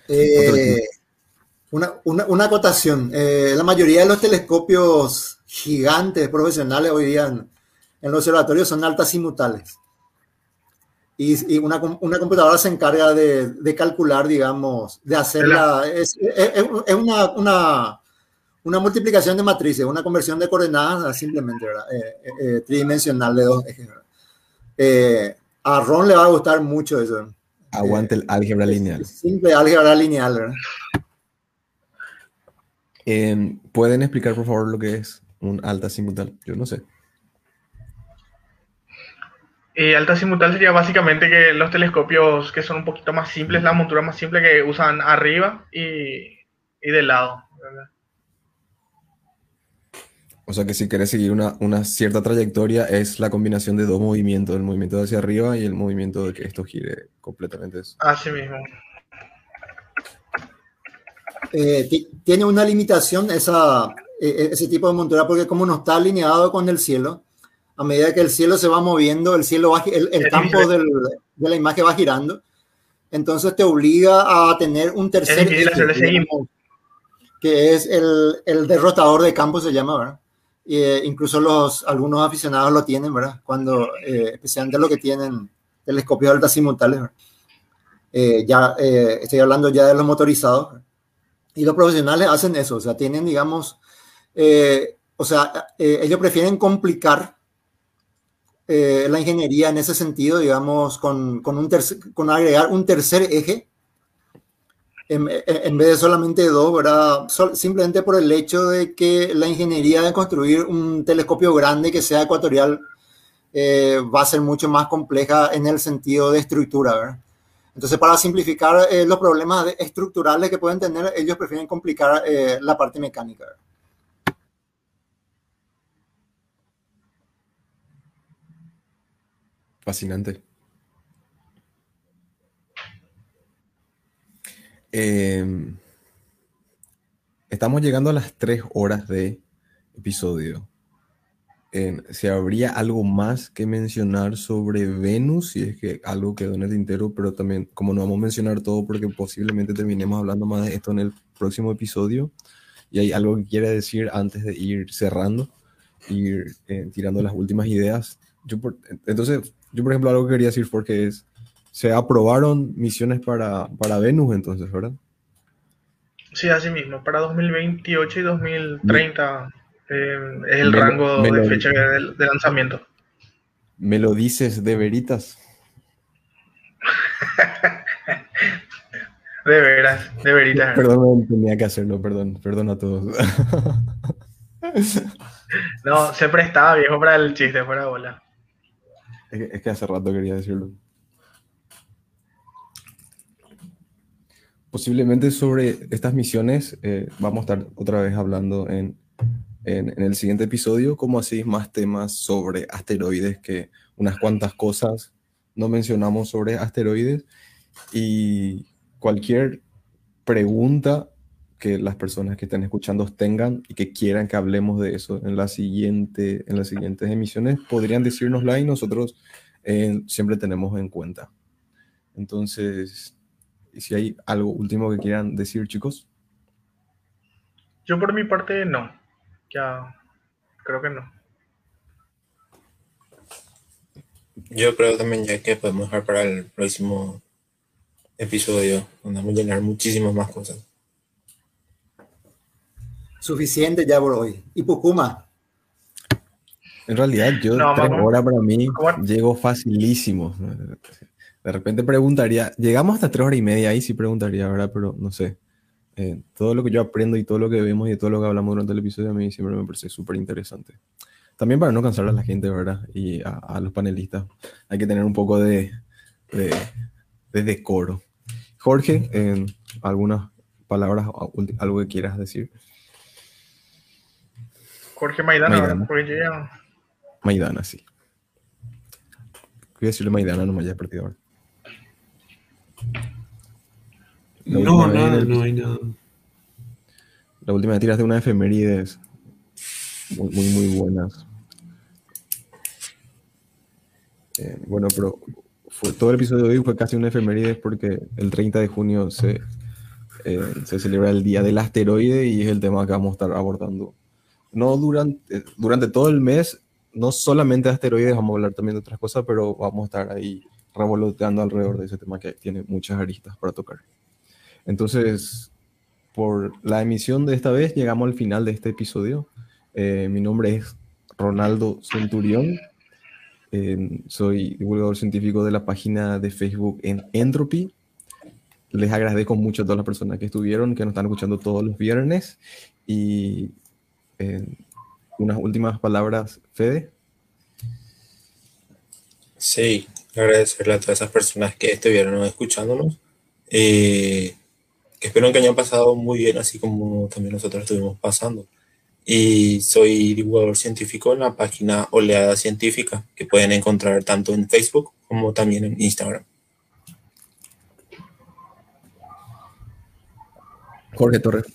Eh, una, una, una acotación. Eh, la mayoría de los telescopios gigantes profesionales hoy día en, los observatorios son altas simultáneas. Y, y una, una computadora se encarga de, de calcular, digamos, de hacerla. Es, es- es una, una, una multiplicación de matrices, una conversión de coordenadas simplemente, ¿verdad? Eh, eh, eh, tridimensional de dos ejes. Eh, a Ron le va a gustar mucho eso. Aguante el álgebra lineal. Simple álgebra lineal, ¿verdad? Eh, ¿Pueden explicar, por favor, lo que es un alta simultáneo? Yo no sé. Y alta simultánea sería básicamente que los telescopios que son un poquito más simples, la montura más simple que usan arriba y, y de lado. ¿verdad? O sea que si querés seguir una, una cierta trayectoria es la combinación de dos movimientos, el movimiento hacia arriba y el movimiento de que esto gire completamente. eso. Así mismo. Eh, ti- tiene una limitación esa, eh, ese tipo de montura porque como no está alineado con el cielo, a medida que el cielo se va moviendo, el cielo va, el, campo del- de la imagen va girando, entonces te obliga a tener un tercer eje, digamos, que es el, el derrotador de campo se llama, ¿verdad? Eh, incluso los, algunos aficionados lo tienen, ¿verdad? Cuando, eh, especialmente los que tienen telescopios de alta simultáneas, ¿verdad? Eh, ya eh, estoy hablando ya de los motorizados, ¿verdad? Y los profesionales hacen eso, o sea, tienen, digamos, o sea, ellos prefieren complicar eh, la ingeniería en ese sentido, digamos, con, con, un con agregar un tercer eje en, en- vez de solamente dos, ¿verdad? Simplemente por el hecho de que la ingeniería de construir un telescopio grande que sea ecuatorial eh, va a ser mucho más compleja en el sentido de estructura, ¿verdad? Entonces, para simplificar eh, los problemas estructurales que pueden tener, ellos prefieren complicar eh, la parte mecánica. ¿verdad? Fascinante. Eh, estamos llegando a las tres horas de episodio. Eh, si habría algo más que mencionar sobre Venus, si es que algo quedó en el tintero, pero también, como no vamos a mencionar todo, porque posiblemente terminemos hablando más de esto en el próximo episodio, y hay algo que quiera decir antes de ir cerrando, ir eh, tirando las últimas ideas. Yo por- entonces, yo por ejemplo, algo que quería decir porque es, se aprobaron misiones para, para Venus entonces, ¿verdad? Sí, así mismo. Para 2028 y 2030 eh, es el Me rango me de lo- fecha de, de lanzamiento. ¿Me lo dices de veritas? De veras, de veritas. Perdón, tenía que hacerlo, perdón, perdón a todos. No, se prestaba viejo para el chiste, fuera bola. Es que, hace rato quería decirlo. Posiblemente sobre estas misiones eh, vamos a estar otra vez hablando en, en- en el siguiente episodio, como así más temas sobre asteroides, que unas cuantas cosas no mencionamos sobre asteroides y cualquier pregunta que las personas que estén escuchando tengan y que quieran que hablemos de eso en, la siguiente, en las siguientes emisiones, podrían decírnosla y nosotros eh, siempre tenemos en cuenta. Entonces, y si hay algo último que quieran decir, chicos. Yo por mi parte no. Ya creo que no. Yo creo también ya que podemos dejar para el próximo episodio, donde vamos a llenar muchísimas más cosas. Suficiente ya por hoy. Y Pucuma, En realidad, yo No, tres horas para mí ¿Cómo? llego facilísimo. De repente preguntaría, llegamos hasta tres horas y media, ahí sí preguntaría, ¿verdad? Pero no sé. Eh, todo lo que yo aprendo y todo lo que vemos y todo lo que hablamos durante el episodio a mí siempre me parece súper interesante. También para no cansar a la gente, ¿verdad? Y a, a los panelistas. Hay que tener un poco de, de, de decoro. Jorge, eh, algunas palabras, algo que quieras decir. Jorge Maidana, Maidana. porque ya- Maidana, sí. Voy a decirle Maidana, no me haya perdido ahora. La No, nada, el- no hay nada. La última vez tiraste una efemérides muy, muy, muy buenas. Eh, bueno, pero fue, todo el episodio de hoy fue casi una efemérides porque el 30 de junio se, eh, se celebra el Día del Asteroide y es el tema que vamos a estar abordando. No durante, durante todo el mes, no solamente de asteroides, vamos a hablar también de otras cosas, pero vamos a estar ahí revoloteando alrededor de ese tema que tiene muchas aristas para tocar. Entonces, por la emisión de esta vez, llegamos al final de este episodio. Eh, mi nombre es Ronaldo Centurión. Eh, soy divulgador científico de la página de Facebook en Entropy. Les agradezco mucho a todas las personas que estuvieron, que nos están escuchando todos los viernes. Y eh, unas últimas palabras, Fede. Sí, agradecerle a todas esas personas que estuvieron escuchándonos. Eh, que espero que hayan pasado muy bien, así como también nosotros estuvimos pasando. Y soy divulgador científico en la página Oleada Científica, que pueden encontrar tanto en Facebook como también en Instagram. Jorge Torres.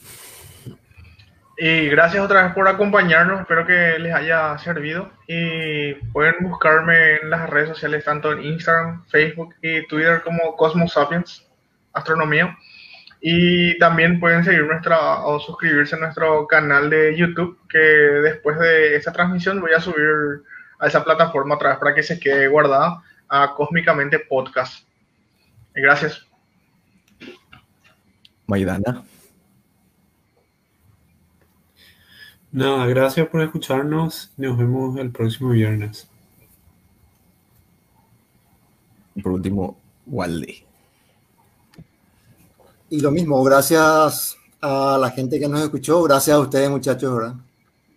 Y gracias otra vez por acompañarnos, espero que les haya servido. Y pueden buscarme en las redes sociales, tanto en Instagram, Facebook y Twitter como Cosmos Sapiens, Astronomía. Y también pueden seguir nuestra o suscribirse a nuestro canal de YouTube, que después de esta transmisión voy a subir a esa plataforma otra vez para que se quede guardada a Cósmicamente Podcast. Gracias. Maidana. Nada, gracias por escucharnos. Nos vemos el próximo viernes. Y por último, Walde. Y lo mismo, gracias a la gente que nos escuchó, gracias a ustedes muchachos, ¿verdad?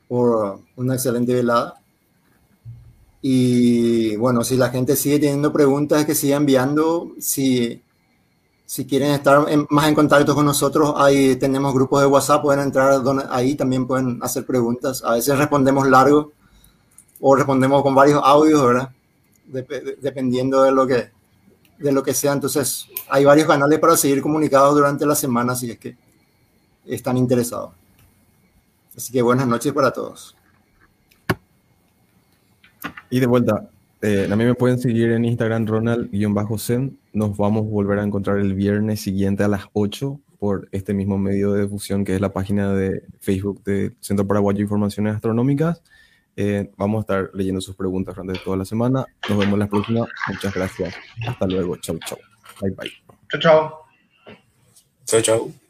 Por una excelente velada. Y bueno, si la gente sigue teniendo preguntas, que siga enviando. Si, si quieren estar en- más en contacto con nosotros, ahí tenemos grupos de WhatsApp, pueden entrar ahí, también pueden hacer preguntas. A veces respondemos largo o respondemos con varios audios, ¿verdad? Dep- dependiendo de lo que, de lo que sea. Entonces, hay varios canales para seguir comunicados durante la semana si es que están interesados. Así que buenas noches para todos. Y de vuelta, eh, a me pueden seguir en Instagram Ronald-Zen. Nos vamos a volver a encontrar el viernes siguiente a las 8 por este mismo medio de difusión que es la página de Facebook del Centro Paraguayo de Informaciones Astronómicas. Eh, vamos a estar leyendo sus preguntas durante toda la semana. Nos vemos la próxima. Muchas gracias. Hasta luego. Chau, chau. Bye, bye. Chao, chao. Chao, chao.